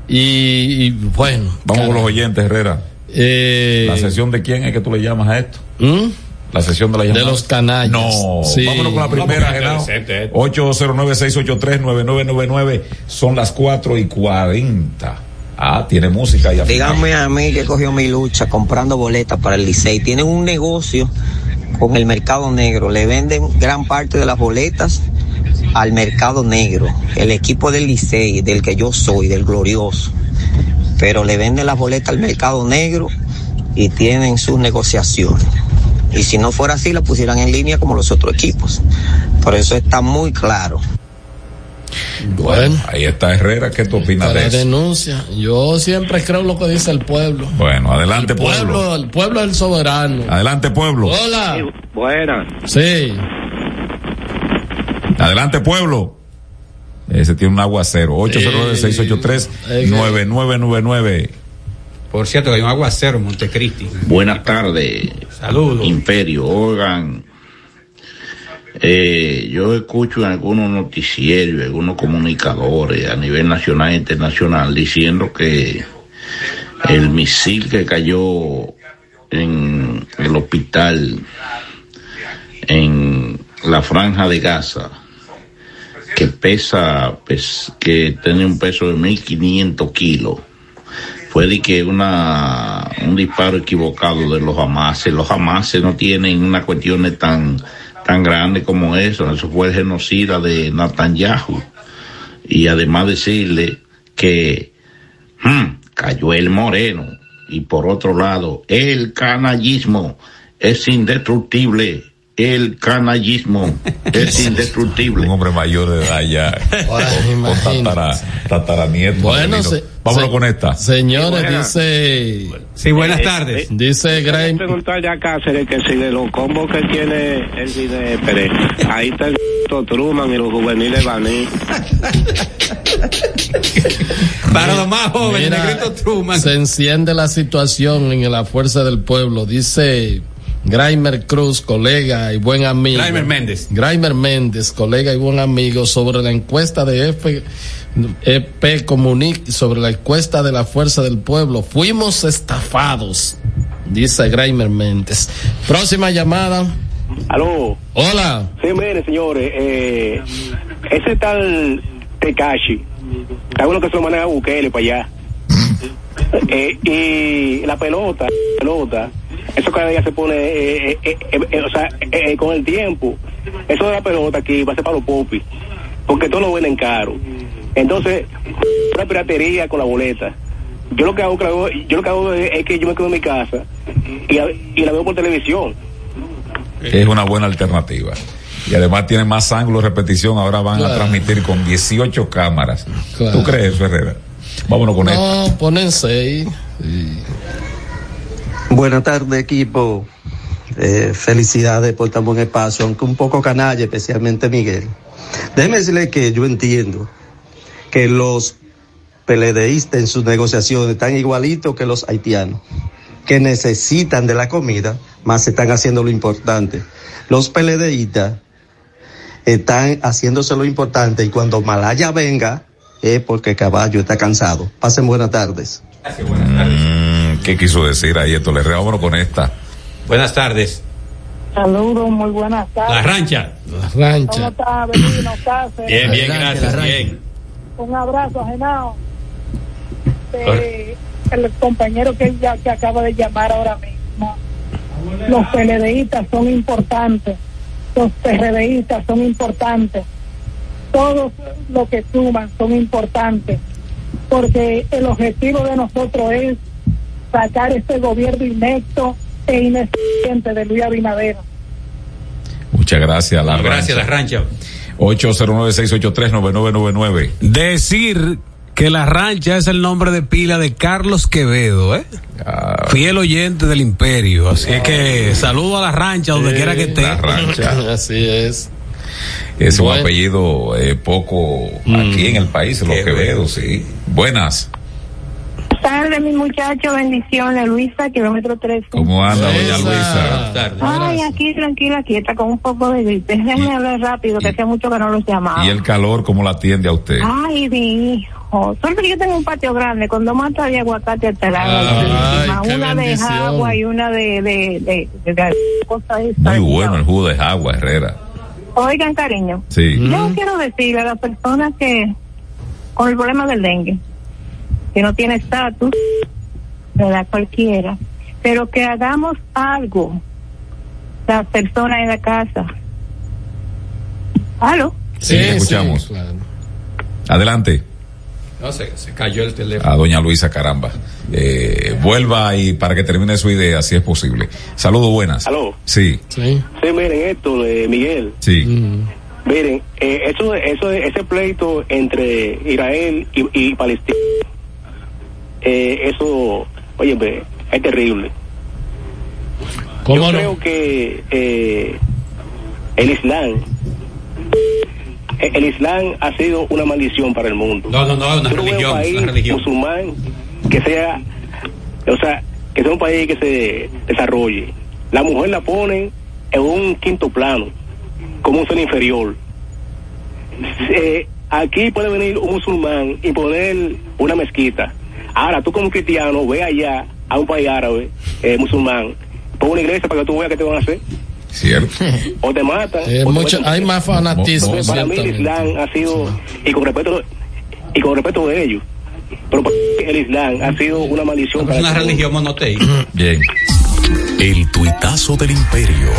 S3: Y, y bueno.
S1: Vamos con los oyentes, Herrera.
S3: Eh,
S1: ¿La sesión de quién es que tú le llamas a esto?
S3: ¿Mm?
S1: La sesión de la llamada.
S3: De los canallas.
S1: No,
S3: Sí.
S1: vámonos con la primera, Genao. 809-683-9999. Son las 4 y 40. Ah, tiene música y
S19: Dígame a mí que cogió mi lucha comprando boletas para el Licey. Tienen un negocio con el mercado negro. Le venden gran parte de las boletas al mercado negro. El equipo del Licey, del que yo soy, del glorioso. Pero le venden las boletas al mercado negro y tienen sus negociaciones. Y si no fuera así, la pusieran en línea como los otros equipos. Por eso está muy claro.
S1: Bueno, ahí está Herrera. ¿Qué tú opinas de eso?
S3: denuncia. Yo siempre creo lo que dice el pueblo.
S1: Bueno, adelante,
S3: el
S1: pueblo.
S3: pueblo. El pueblo es el soberano.
S1: Adelante, pueblo.
S3: Hola.
S20: Buenas.
S3: Sí.
S1: Adelante, pueblo. Ese tiene un aguacero. 809-683-9999.
S4: Por cierto, hay un aguacero en Montecristi.
S21: Buenas tardes.
S4: Saludos.
S21: Imperio, oigan. Eh, yo escucho en algunos noticieros, algunos comunicadores a nivel nacional e internacional diciendo que el misil que cayó en el hospital en la franja de Gaza, que pesa, que tiene un peso de 1500 kilos, fue de que una un disparo equivocado de los Hamas. Los Hamas no tienen una cuestión tan tan grande como eso. Eso fue el genocida de Netanyahu. Y además decirle que hmm, cayó el moreno. Y por otro lado, el canallismo es indestructible. El canallismo es indestructible.
S1: Un hombre mayor de edad ya. con, con tatara, tataranieto.
S3: Bueno, se-
S1: Vámonos
S3: se-
S1: con esta.
S3: Señores,
S20: Sí, buena.
S3: dice.
S4: Sí, buenas
S20: Eh,
S4: tardes.
S20: eh,
S3: Dice Graham.
S20: preguntarle a Cáceres que si de los combos que tiene el Cine Pérez, ahí está el Truman y los juveniles Baní.
S4: Para los más jóvenes,
S3: Mira,
S4: Negrito Truman.
S3: Se enciende la situación en la fuerza del pueblo. Dice Graimer Cruz, colega y buen amigo.
S4: Graimer Méndez.
S3: Graimer Méndez, colega y buen amigo, sobre la encuesta de F, EP Comunic, sobre la encuesta de la fuerza del pueblo. Fuimos estafados, dice Graimer Méndez. Próxima llamada.
S20: Aló.
S3: Hola.
S20: Sí, mire, señores, eh, ese tal Tekashi, está bueno que se lo maneja a Bukele para allá. Eh, y la pelota, la pelota, eso cada día se pone, eh, eh, eh, eh, o sea, eh, eh, con el tiempo, eso de la pelota aquí va a ser para los popis, porque todos lo venden caro. Entonces, una piratería con la boleta. Yo lo que hago, creo- yo lo que hago es, es que yo me quedo en mi casa y, la- y la veo por televisión.
S1: Es una buena alternativa. Y además tiene más ángulos de repetición. Ahora van a transmitir con 18 cámaras.
S3: Claro.
S1: ¿Tú crees eso, Herrera? Vámonos con esto.
S3: No, ponen seis.
S22: Buenas tardes, equipo. Eh, felicidades por tan buen espacio, aunque un poco canalla, especialmente Miguel. Déjeme decirle que yo entiendo que los peledeístas en sus negociaciones están igualitos que los haitianos, que necesitan de la comida, más están haciendo lo importante. Los peledeístas están haciéndose lo importante y cuando Malaya venga es porque caballo está cansado. Pasen buenas tardes.
S1: Mm, ¿Qué quiso decir ahí esto? Le vámonos con esta.
S4: Buenas tardes.
S23: Saludos, muy buenas tardes.
S4: La rancha.
S3: La
S23: ¿Cómo
S3: rancha.
S4: Bien, bien, gracias. Bien.
S23: Un abrazo Genao. Eh, el compañero que, ya, que acaba de llamar ahora mismo. Los PLDistas son importantes. Los PRDistas son importantes. Todos los que suman son importantes, porque el objetivo de nosotros es sacar este gobierno inepto e ineficiente de Luis Abinader.
S1: Muchas gracias, La
S4: Gracias, La Rancha.
S1: 809-683-9999.
S24: Decir que la rancha es el nombre de pila de Carlos Quevedo, ¿eh?
S1: Ah.
S24: Fiel oyente del imperio. Así es que saludo a la rancha donde quiera que esté.
S1: La rancha.
S3: Así es.
S1: Es un
S3: Bueno.
S1: apellido eh, poco aquí en el país, los Quevedo, sí. Buenas.
S25: tardes, mi muchacho. Bendiciones, Luisa, kilómetro 3.
S1: ¿Cómo anda, doña Luisa?
S25: Ay, aquí tranquila, quieta, con un poco de gripe. Déjame hablar rápido, que hace mucho que no los llamaba.
S1: ¿Y el calor cómo la atiende a usted?
S25: Ay, mi hijo. Solo que yo tengo un patio grande con dos matas de aguacate lado.
S1: Ay, qué
S25: una de agua y una de, de, de, de.
S1: Muy bueno el jugo de agua, Herrera.
S25: Oigan, cariño.
S1: Sí.
S25: Yo quiero decirle a las personas que, con el problema del dengue, que no tiene estatus, ¿verdad? Cualquiera, pero que hagamos algo, las personas en la casa. ¿Aló?
S1: Sí, escuchamos. Adelante.
S4: No, se, se cayó el teléfono.
S1: A doña Luisa, caramba. Eh, vuelva y para que termine su idea, si es posible. Saludos, buenas.
S20: Aló.
S1: Sí.
S3: Sí.
S20: Sí, miren esto de Miguel.
S1: Sí.
S20: Miren, eh, eso, eso, ese pleito entre Israel y, y Palestina, eh, eso, oye, ve, es terrible.
S3: ¿Cómo
S20: Yo
S3: no?
S20: creo que eh, el Islam, eh, el Islam ha sido una maldición para el mundo.
S4: No, no, no, una religión,
S20: un país
S4: una religión.
S20: musulmán que sea, o sea, que sea un país que se desarrolle. La mujer la pone en un quinto plano, como un ser inferior. Eh, aquí puede venir un musulmán y poner una mezquita. Ahora, tú como cristiano, ve allá a un país árabe, eh, musulmán, pon una iglesia para que tú veas qué te van a hacer.
S1: Cierto.
S20: O te matan.
S3: Eh,
S20: o
S3: mucho- hay más fanatismo,
S20: Para mí el. Islam ha sido, y con respeto, y con respeto de ellos, pero para mí el Islam ha sido una maldición. para
S4: una religión monoteísta.
S1: Bien.
S5: El tuitazo del imperio.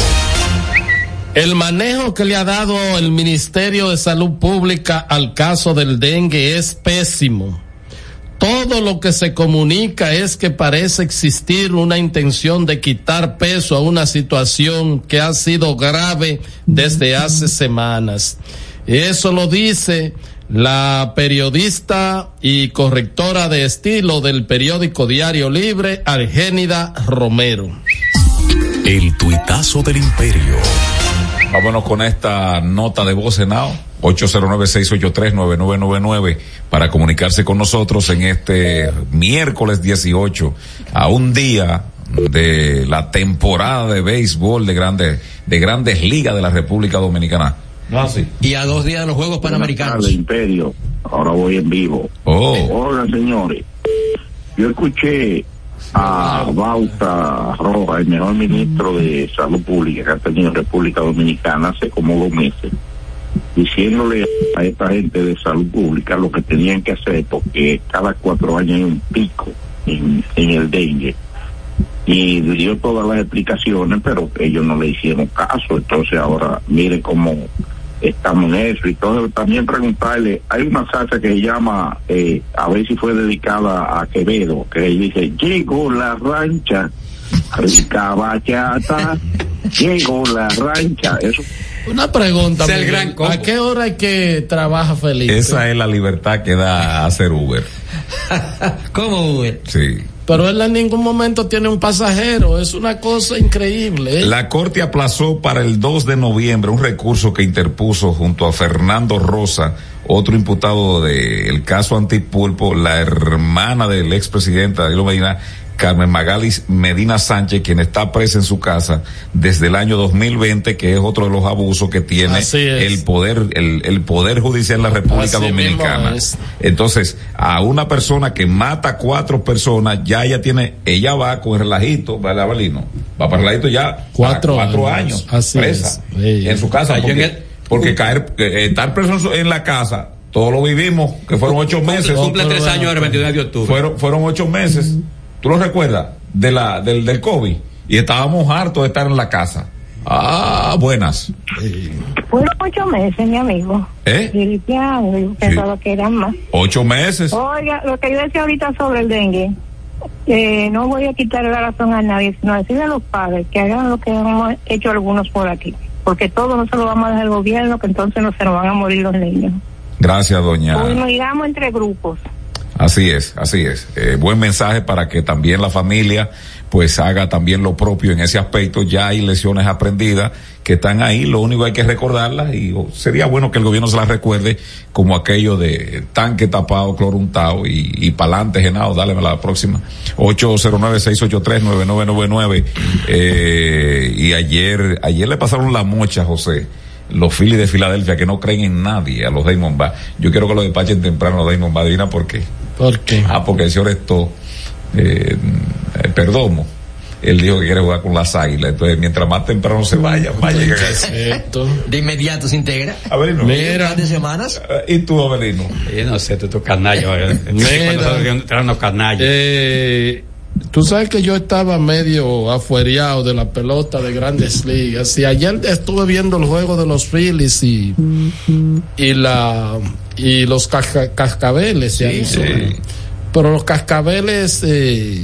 S3: El manejo que le ha dado el Ministerio de Salud Pública al caso del dengue es pésimo. Todo lo que se comunica es que parece existir una intención de quitar peso a una situación que ha sido grave desde hace semanas. Eso lo dice la periodista y correctora de estilo del periódico Diario Libre, Argénida Romero.
S5: El tuitazo del imperio.
S1: Vámonos con esta nota de voz Senado. 809-683-9999 para comunicarse con nosotros en este miércoles 18 a un día de la temporada de béisbol de grandes de grandes ligas de la República Dominicana.
S2: Y a dos días de los Juegos Panamericanos.
S21: Imperio. Ahora voy en vivo.
S1: Oh.
S21: Hola, señores. Yo escuché a Bauta Roja, el mejor ministro de Salud Pública que ha tenido República Dominicana hace como dos meses, diciéndole a esta gente de salud pública lo que tenían que hacer, porque cada cuatro años hay un pico en, el dengue. Y dio todas las explicaciones, pero ellos no le hicieron caso. Entonces ahora miren cómo estamos en eso. Y todo, también preguntarle, hay una salsa que se llama, eh, a ver si fue dedicada a Quevedo, que dice, llegó la rancha, rica bachata, llegó la rancha. Eso
S3: Una pregunta, Miguel.
S1: gran.
S3: ¿a qué hora es que trabaja Felipe?
S1: Esa es la libertad que da hacer Uber.
S2: ¿Cómo Uber?
S1: Sí.
S3: Pero él en ningún momento tiene un pasajero, es una cosa increíble. ¿eh?
S1: La Corte aplazó para el 2 de noviembre un recurso que interpuso junto a Fernando Rosa, otro imputado del caso Antipulpo, la hermana del expresidente Danilo Medina, Carmen Magalis Medina Sánchez, quien está presa en su casa desde el año 2020, que es otro de los abusos que tiene el poder, el, el poder judicial en la República
S3: Así
S1: Dominicana.
S3: es.
S1: Entonces, a una persona que mata a cuatro personas, ya ella tiene, ella va con el relajito, ¿vale, Avelino? Va para el relajito ya
S3: Cuatro años.
S1: años,
S3: Así
S1: presa, en su casa. Porque,
S4: el-
S1: porque caer, eh, estar preso en su- en la casa, todos lo vivimos, que fueron ocho meses.
S4: Cumple tres años el 29 de octubre.
S1: Fueron, fueron ocho meses. ¿Tú lo recuerdas? De la, del, del COVID. Y estábamos hartos de estar en la casa. Ah, buenas.
S25: Fueron ocho meses, mi amigo.
S1: ¿Eh?
S25: Gripeando, yo pensaba que eran más.
S1: Ocho meses.
S25: Oiga, lo que yo decía ahorita sobre el dengue, eh, no voy a quitarle la razón a nadie, sino decirle a los padres que hagan lo que hemos hecho algunos por aquí. Porque todo no se lo vamos a dar al gobierno, que entonces no se nos van a morir los niños.
S1: Gracias, doña.
S25: Hoy nos iramos entre grupos.
S1: Así es, así es. Eh, buen mensaje para que también la familia pues haga también lo propio en ese aspecto. Ya hay lesiones aprendidas que están ahí, lo único hay que recordarlas y oh, sería bueno que el gobierno se las recuerde como aquello de tanque tapado, cloro untado y, y pa'lante, Genao, dale la próxima. 809-683-9999. Eh, y ayer, ayer le pasaron la mocha, José los Phillies de Filadelfia que no creen en nadie a los Diamondbacks. Yo quiero que lo despachen temprano a los Diamondbacks. Adivina por qué.
S3: ¿Por qué?
S1: Ah, porque el señor esto, eh, eh, Perdomo, él dijo que quiere jugar con las águilas. Entonces, mientras más temprano se vaya, más llega
S2: Perfecto. De inmediato se integra.
S1: Abelino.
S2: Mira. de semanas.
S1: ¿Y tú, Abelino?
S4: Yo no sé, tú, tú canalla. Mira. canalla.
S3: Eh, Tú sabes que yo estaba medio afuereado de la pelota de grandes ligas y ayer estuve viendo el juego de los Phillies y, y la y los casca- cascabeles.
S1: Sí,
S3: ya hizo.
S1: sí.
S3: Pero los cascabeles eh,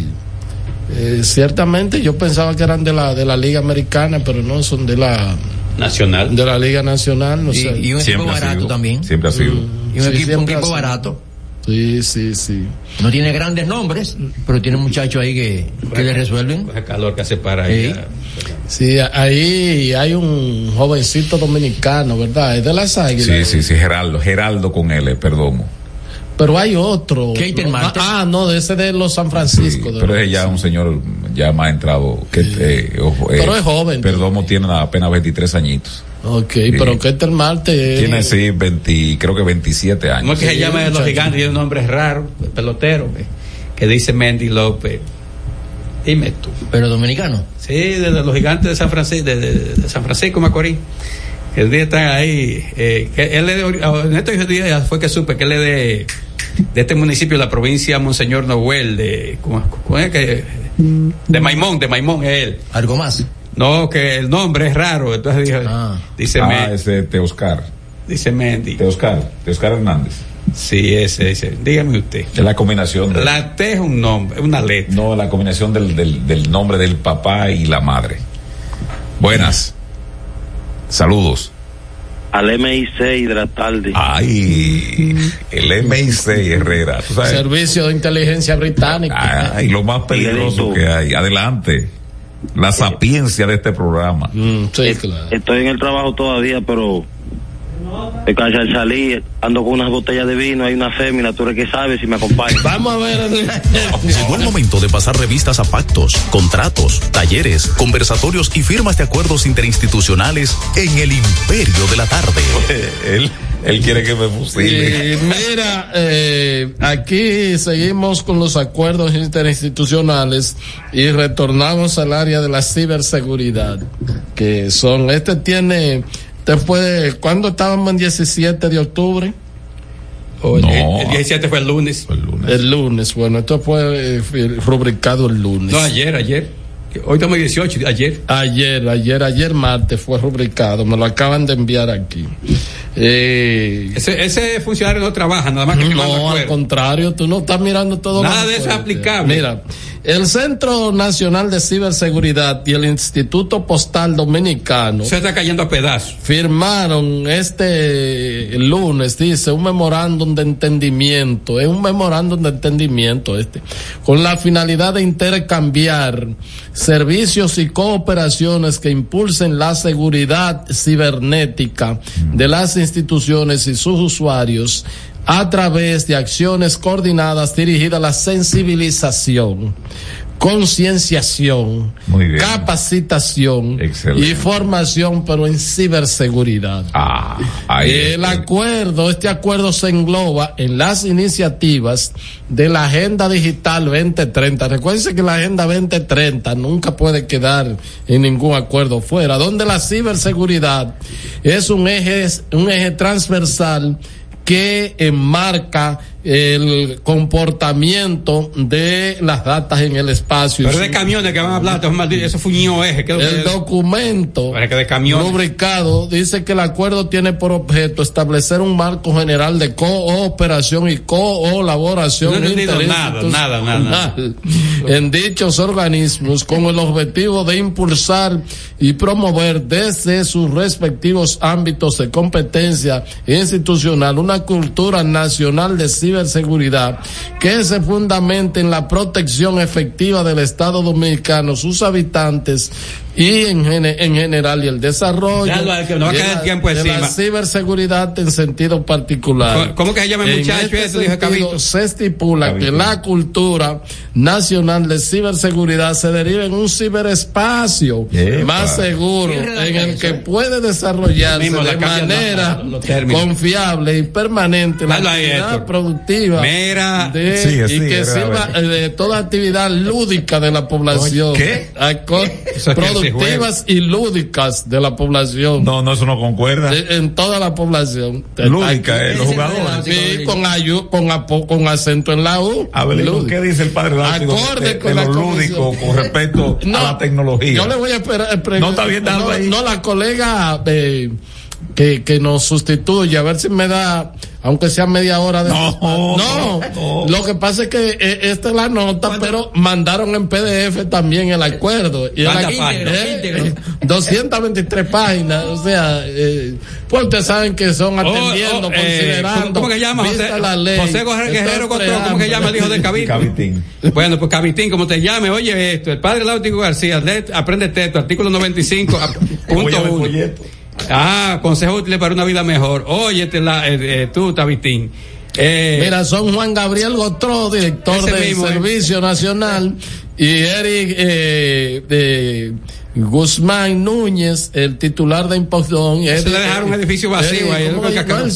S3: eh, ciertamente yo pensaba que eran de la de la liga americana, pero no son de la
S4: Nacional.
S3: de la liga nacional. No
S2: Y-
S3: sé.
S2: y un equipo barato también.
S1: Siempre ha sido.
S2: Y un
S3: Sí,
S2: equipo, un
S3: siempre
S2: equipo
S3: ha sido.
S2: barato.
S3: Sí, sí, sí.
S2: No tiene grandes nombres, pero tiene muchachos ahí que, que le resuelven.
S4: El calor que hace para
S2: Sí.
S4: ahí.
S3: Sí, ahí hay un jovencito dominicano, ¿verdad? Es de las águilas.
S1: Sí, sí, sí, Geraldo, Geraldo con L, Perdomo.
S3: Pero hay otro. No,
S2: Marte.
S3: Ah, no, de ese de los San Francisco. de
S1: Pero es ya un señor ya más entrado. Que, eh, ojo, eh,
S3: Pero es joven.
S1: Perdomo tiene apenas 23 añitos.
S3: Ok, pero Keter Marte.
S1: Tiene, sí, 20, creo que 27 años.
S4: ¿Cómo es que se llama de los gigantes? Tiene un nombre raro, pelotero, que, que dice Mendy López. Dime tú.
S2: Pero dominicano.
S4: Sí, de, de los gigantes de San Francisco, de, de- de San Francisco Macorís. El día están ahí. Eh, que él es de, ah, en estos días fue que supe que él es de, de este municipio, la provincia Monseñor Noel, de, ¿cómo, cómo es que? De Maimón, de Maimón es él.
S2: ¿Algo más?
S4: No, que el nombre es raro. Entonces dijo, dice,
S1: ah, ese Teoscar.
S4: dice Mendy.
S1: Teoscar, Teoscar Hernández.
S4: Sí, ese, dice. Dígame usted.
S1: Es la combinación. de-
S4: La T es un nombre, una letra.
S1: No, la combinación del, del, del nombre del papá y la madre. Buenas. Saludos.
S26: al MIC Hidrataldi.
S1: Ay, el MIC Herrera. ¿tú sabes?
S3: Servicio de Inteligencia Británica.
S1: Ay, lo más peligroso que hay. Adelante. La sapiencia de este programa.
S3: Mm, sí, claro.
S26: Estoy en el trabajo todavía, pero de casa al salir ando con unas botellas de vino, hay una fémina, tú eres que sabes si me acompañas.
S3: Vamos a ver.
S5: Llegó el momento de pasar revistas a pactos, contratos, talleres, conversatorios y firmas de acuerdos interinstitucionales en el imperio de la tarde.
S1: él, él quiere que me fusile.
S3: Y mira, eh, aquí seguimos con los acuerdos interinstitucionales y retornamos al área de la ciberseguridad, que son, este tiene, después, ¿cuándo estábamos en 17 de octubre?
S4: El, el 17 fue el lunes.
S3: El lunes, bueno, esto fue eh, fue rubricado el lunes.
S4: No, ayer, ayer. Hoy estamos 18, ayer.
S3: Ayer, ayer, ayer martes fue rubricado, me lo acaban de enviar aquí. Eh,
S4: Ese, ese funcionario no trabaja, nada más que
S3: no, al contrario, tú no estás mirando todo
S4: Nada de eso es aplicable.
S3: Mira, el Centro Nacional de Ciberseguridad y el Instituto Postal Dominicano
S4: Se está cayendo a pedazos.
S3: firmaron este lunes, dice, un memorándum de entendimiento, es un memorándum de entendimiento este, con la finalidad de intercambiar servicios y cooperaciones que impulsen la seguridad cibernética de las instituciones y sus usuarios a través de acciones coordinadas dirigidas a la sensibilización, concienciación, capacitación
S1: Excelente.
S3: y formación, pero en ciberseguridad.
S1: Ah, ahí
S3: El acuerdo, este acuerdo se engloba en las iniciativas de la Agenda Digital 2030. Recuerden que la Agenda 2030 nunca puede quedar en ningún acuerdo fuera, donde la ciberseguridad es un eje, un eje transversal que enmarca el comportamiento de las datas en el espacio.
S4: Pero de camiones que van a hablar, eso fue un IOEG.
S3: El documento rubricado dice que el acuerdo tiene por objeto establecer un marco general de cooperación y colaboración
S4: no nada, nada, nada,
S3: en dichos organismos con el objetivo de impulsar y promover desde sus respectivos ámbitos de competencia institucional una cultura nacional de ciberseguridad que se fundamente en la protección efectiva del Estado dominicano, sus habitantes y en, en general y el desarrollo
S4: que no va a quedar tiempo
S3: de la ciberseguridad en sentido particular.
S4: ¿Cómo que se llama el muchacho
S3: este sentido, Se estipula que la cultura nacional de ciberseguridad se deriva en un ciberespacio más seguro en el que puede desarrollarse de manera confiable y permanente la actividad productiva de, y que sirva de toda actividad lúdica de la población.
S1: ¿Qué?
S3: Productivas y lúdicas de la población.
S1: No, no, eso no concuerda.
S3: en toda la población.
S1: Lúdica, eh, los jugadores.
S3: Sí, con, ayu, con, con acento en la U.
S1: Abelino, ¿qué dice el padre
S3: Acorde con
S1: lo lúdico con respecto a la tecnología?
S3: Yo le voy a esperar.
S1: no está bien
S3: no,
S1: ahí.
S3: no, la colega eh, que, que nos sustituye, a ver si me da aunque sea media hora de
S1: no,
S3: no, lo que pasa es que eh, esta es la nota pero mandaron en PDF también el acuerdo. Y el eh, 223 páginas o sea eh, pues ustedes saben que son oh, atendiendo oh, considerando
S4: ¿cómo, que llama José,
S3: la ley,
S4: José Guerrero ¿cómo que llama el hijo de Cavitín? Cavitín bueno pues Cavitín como te llame oye esto el padre Lautico García aprende texto artículo 95 punto 1 Ah, consejo útil para una vida mejor. Oye, la, eh, eh, tú, Tabitín.
S3: Eh, Mira, son Juan Gabriel Gotró, director del Servicio Nacional, y Eric de Guzmán Núñez, el titular de Impostón.
S4: Se le dejaron un edificio vacío ahí.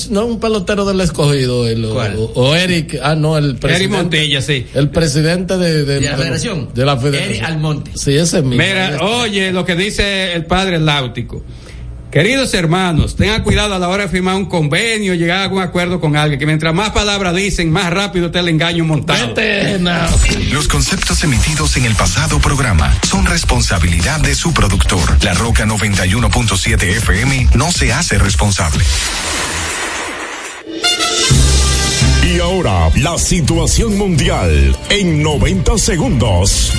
S3: No, un pelotero del escogido. El, o, Eric, ah, no, el
S4: presidente. Eric Montilla, sí.
S3: El presidente de,
S2: de, la Federación.
S3: De la Federación.
S2: Eric Almonte.
S3: Sí, ese mismo.
S4: Mira, oye, lo que dice el padre Láutico. Queridos hermanos, tengan cuidado a la hora de firmar un convenio, llegar a algún acuerdo con alguien, que mientras más palabras dicen, más rápido está el engaño montado.
S5: Los conceptos emitidos en el pasado programa son responsabilidad de su productor. La Roca 91.7 FM no se hace responsable.
S16: Y ahora, la situación mundial en 90 segundos.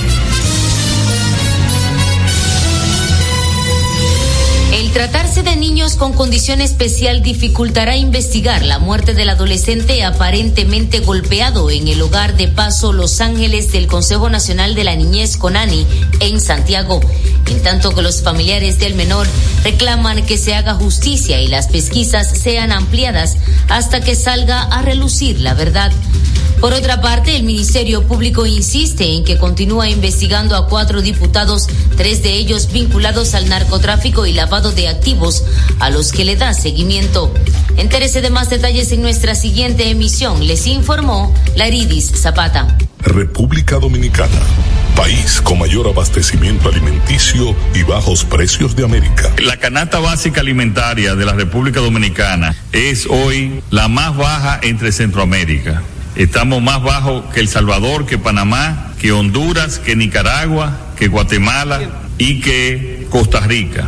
S27: Tratarse de niños con condición especial dificultará investigar la muerte del adolescente aparentemente golpeado en el hogar de Paso Los Ángeles del Consejo Nacional de la Niñez Conani en Santiago, en tanto que los familiares del menor reclaman que se haga justicia y las pesquisas sean ampliadas hasta que salga a relucir la verdad. Por otra parte, el Ministerio Público insiste en que continúa investigando a cuatro diputados, tres de ellos vinculados al narcotráfico y lavado de activos, a los que le da seguimiento. Entérese de más detalles en nuestra siguiente emisión. Les informó Laridis Zapata.
S16: República Dominicana, país con mayor abastecimiento alimenticio y bajos precios de América.
S28: La canasta básica alimentaria de la República Dominicana es hoy la más baja entre Centroamérica. Estamos más bajos que El Salvador, que Panamá, que Honduras, que Nicaragua, que Guatemala y que Costa Rica.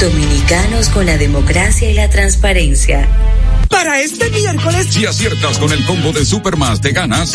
S18: Dominicanos con la democracia y la transparencia.
S29: Para este miércoles,
S30: si aciertas con el combo de Supermas, te ganas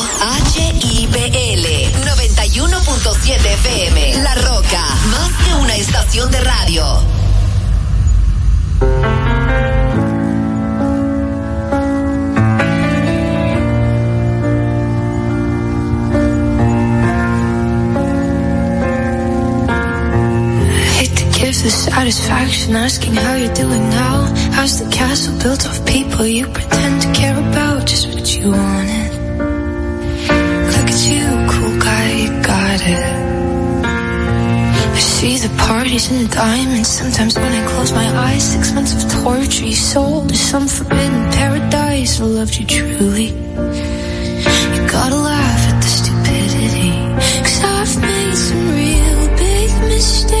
S31: HIPL 91.7 FM. La Roca, más que una estación de radio.
S32: the satisfaction asking how you're doing now. How's the castle built of people you pretend to care about? Just what you wanted. I see the parties and the diamonds. Sometimes when I close my eyes, six months of torture you sold to some forbidden paradise. I loved you truly. You gotta laugh at the stupidity. Cause I've made some real big mistakes,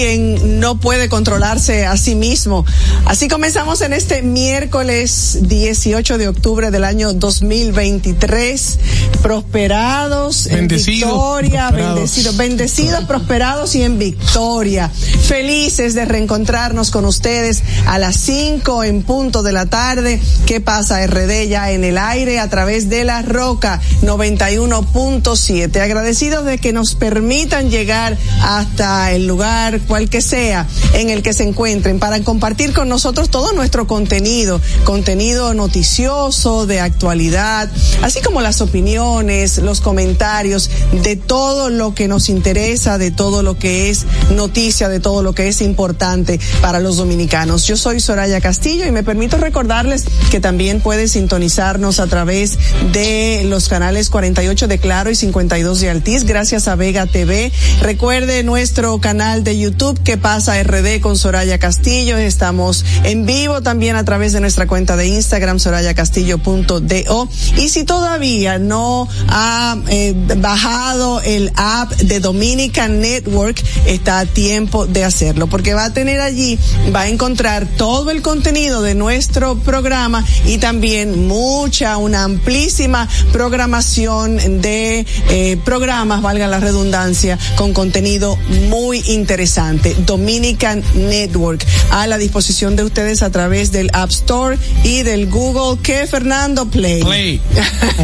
S33: Libre quien no puede controlarse a sí mismo. Así comenzamos en este miércoles 18 de octubre del año 2023. Prosperados en victoria,
S34: prosperados.
S33: bendecidos, bendecidos, prosperados y en victoria. Felices de reencontrarnos con ustedes a las 5 en punto de la tarde. ¿Qué pasa RD ya en el aire a través de la Roca 91.7? Agradecidos de que nos permitan llegar hasta el lugar cual que sea en el que se encuentren para compartir con nosotros todo nuestro contenido, contenido noticioso, de actualidad, así como las opiniones, los comentarios de todo lo que nos interesa, de todo lo que es noticia, de todo lo que es importante para los dominicanos. Yo soy Soraya Castillo y me permito recordarles que también puede sintonizarnos a través de los canales 48 de Claro y 52 de Altiz, gracias a Vega TV. Recuerde nuestro canal de YouTube que pasa RD con Soraya Castillo. Estamos en vivo también a través de nuestra cuenta de Instagram, sorayacastillo.do. Y si todavía no ha eh, bajado el app de Dominican Network, está a tiempo de hacerlo, porque va a tener allí, va a encontrar todo el contenido de nuestro programa y también mucha, una amplísima programación de eh, programas, valga la redundancia, con contenido muy interesante. Dominican Network a la disposición de ustedes a través del App Store y del Google que Fernando Play.
S34: Play.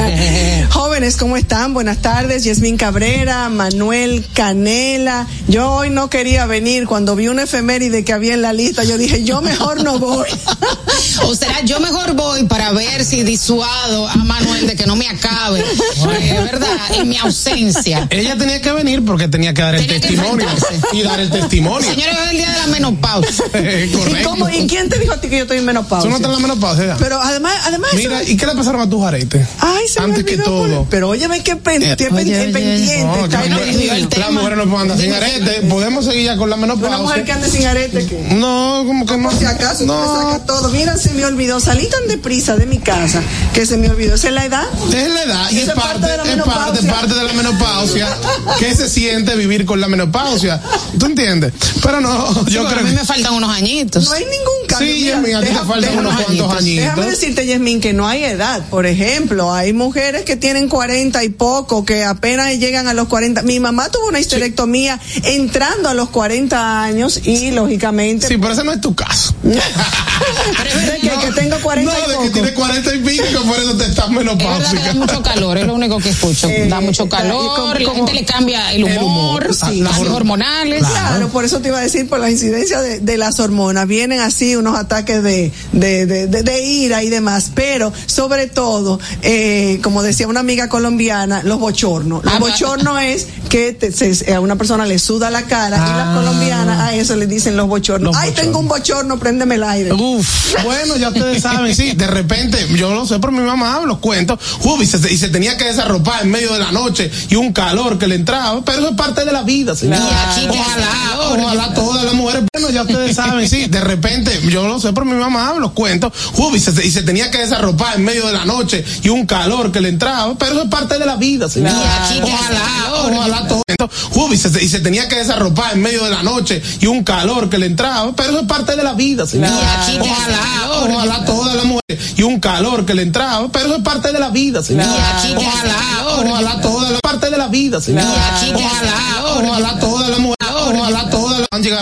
S33: Jóvenes, ¿cómo están? Buenas tardes. Yasmín Cabrera, Manuel Canela. Yo hoy no quería venir. Cuando vi una efeméride que había en la lista, yo dije, yo mejor no voy.
S35: O será, yo mejor voy para ver si disuado a Manuel de que no me acabe, eh, ¿verdad? En mi ausencia.
S34: Ella tenía que venir porque tenía que dar el
S35: Tenía
S34: testimonio. Y dar el testimonio.
S35: Señores, hoy es el día de la menopausia.
S33: ¿Y, cómo, ¿Y quién te dijo a ti que yo estoy en menopausia?
S34: Tú no estás en la menopausia.
S33: Pero además, además.
S34: Mira,
S33: eso-
S34: ¿y qué le pasaron a tus aretes?
S33: Ay, se me
S34: Antes que
S33: olvidó
S34: todo.
S33: poner- Pero óyeme que
S34: Eh, oye.
S33: pendiente.
S34: No,
S33: está
S34: que
S33: en
S34: las
S33: el-
S34: mujeres- las mujeres no pueden andar sin arete. Podemos seguir ya con la menopausia.
S33: Una mujer que ande sin arete, que
S34: No, como que no.
S33: por si acaso
S34: no.
S33: tú le sacas todo. Mira, se me olvidó, salí tan deprisa de mi casa que se me olvidó. ¿Esa es la edad?
S34: Es la edad y es parte,
S33: de la
S34: es parte, parte de la menopausia. ¿Qué se siente vivir con la menopausia? ¿Tú entiendes? Pero no, yo
S35: Pero
S34: creo
S35: a mí me faltan unos añitos.
S33: No hay ningún cambio.
S34: Sí,
S33: Mira,
S34: Yasmín, a ti te faltan
S33: déjame-
S34: unos cuantos añitos.
S33: Déjame decirte, Yasmín, que no hay edad. Por ejemplo, hay mujeres que tienen 40 y poco, que apenas llegan a los 40. Mi mamá tuvo una histerectomía entrando a los 40 años y, lógicamente...
S34: Sí, pero ese no es tu caso.
S33: de que, que tengo 40
S34: No,
S33: y
S34: de
S33: poco.
S34: que tienes 40 y pico, por eso te estás
S35: Es
S34: menopáusica.
S35: da mucho calor, es lo único que escucho.
S33: Eh,
S35: da mucho calor,
S33: como-
S35: la
S33: como-
S35: gente le cambia el humor,
S34: El humor, sí,
S35: cambios
S34: las hor-
S35: hormonales.
S33: Claro, por eso te iba a decir, por la incidencia de, de las hormonas, vienen así unos ataques de, de, de, de- de ira y demás, pero sobre todo, eh, como decía una amiga colombiana, los bochornos. Los
S35: Ah,
S33: bochornos es que te- se- a una persona le suda la cara y las
S34: Ah.
S33: colombianas a eso le dicen los bochornos.
S34: Los
S33: Ay,
S34: bochornos.
S33: tengo un bochorno, préndeme el aire.
S34: Uf, bueno, ya ustedes saben, sí, de repente, yo lo sé por mi mamá, los cuento, uf, y, se, y se tenía que desarropar en medio de la noche y un calor que le entraba, pero eso es parte de la vida, señor. Ojalá,
S35: calor.
S34: ojalá todas las mujeres, bueno, ya ustedes saben, sí, de repente, yo lo sé por mi mamá, los cuento, uf, y se, y se tenía que desarropar en medio de la noche y un calor que le entraba, pero eso es parte de la vida, señor.
S35: Y aquí que hace
S34: Ojalá, ojalá todo uf, y, se, y se tenía que desarropar en medio de la noche y un calor que le entraba, pero eso es parte de la vida, señor.
S35: Y aquí que hace
S34: Ojalá, ojalá todas las mujeres y un calor que le entraba, pero eso es parte de la vida, señor.
S35: Y aquí que hace
S34: Ojalá, ojalá todas las parte de la vida, señor.
S35: Hace
S34: Ojalá,
S35: calor.
S34: ojalá todas las mujeres 단지가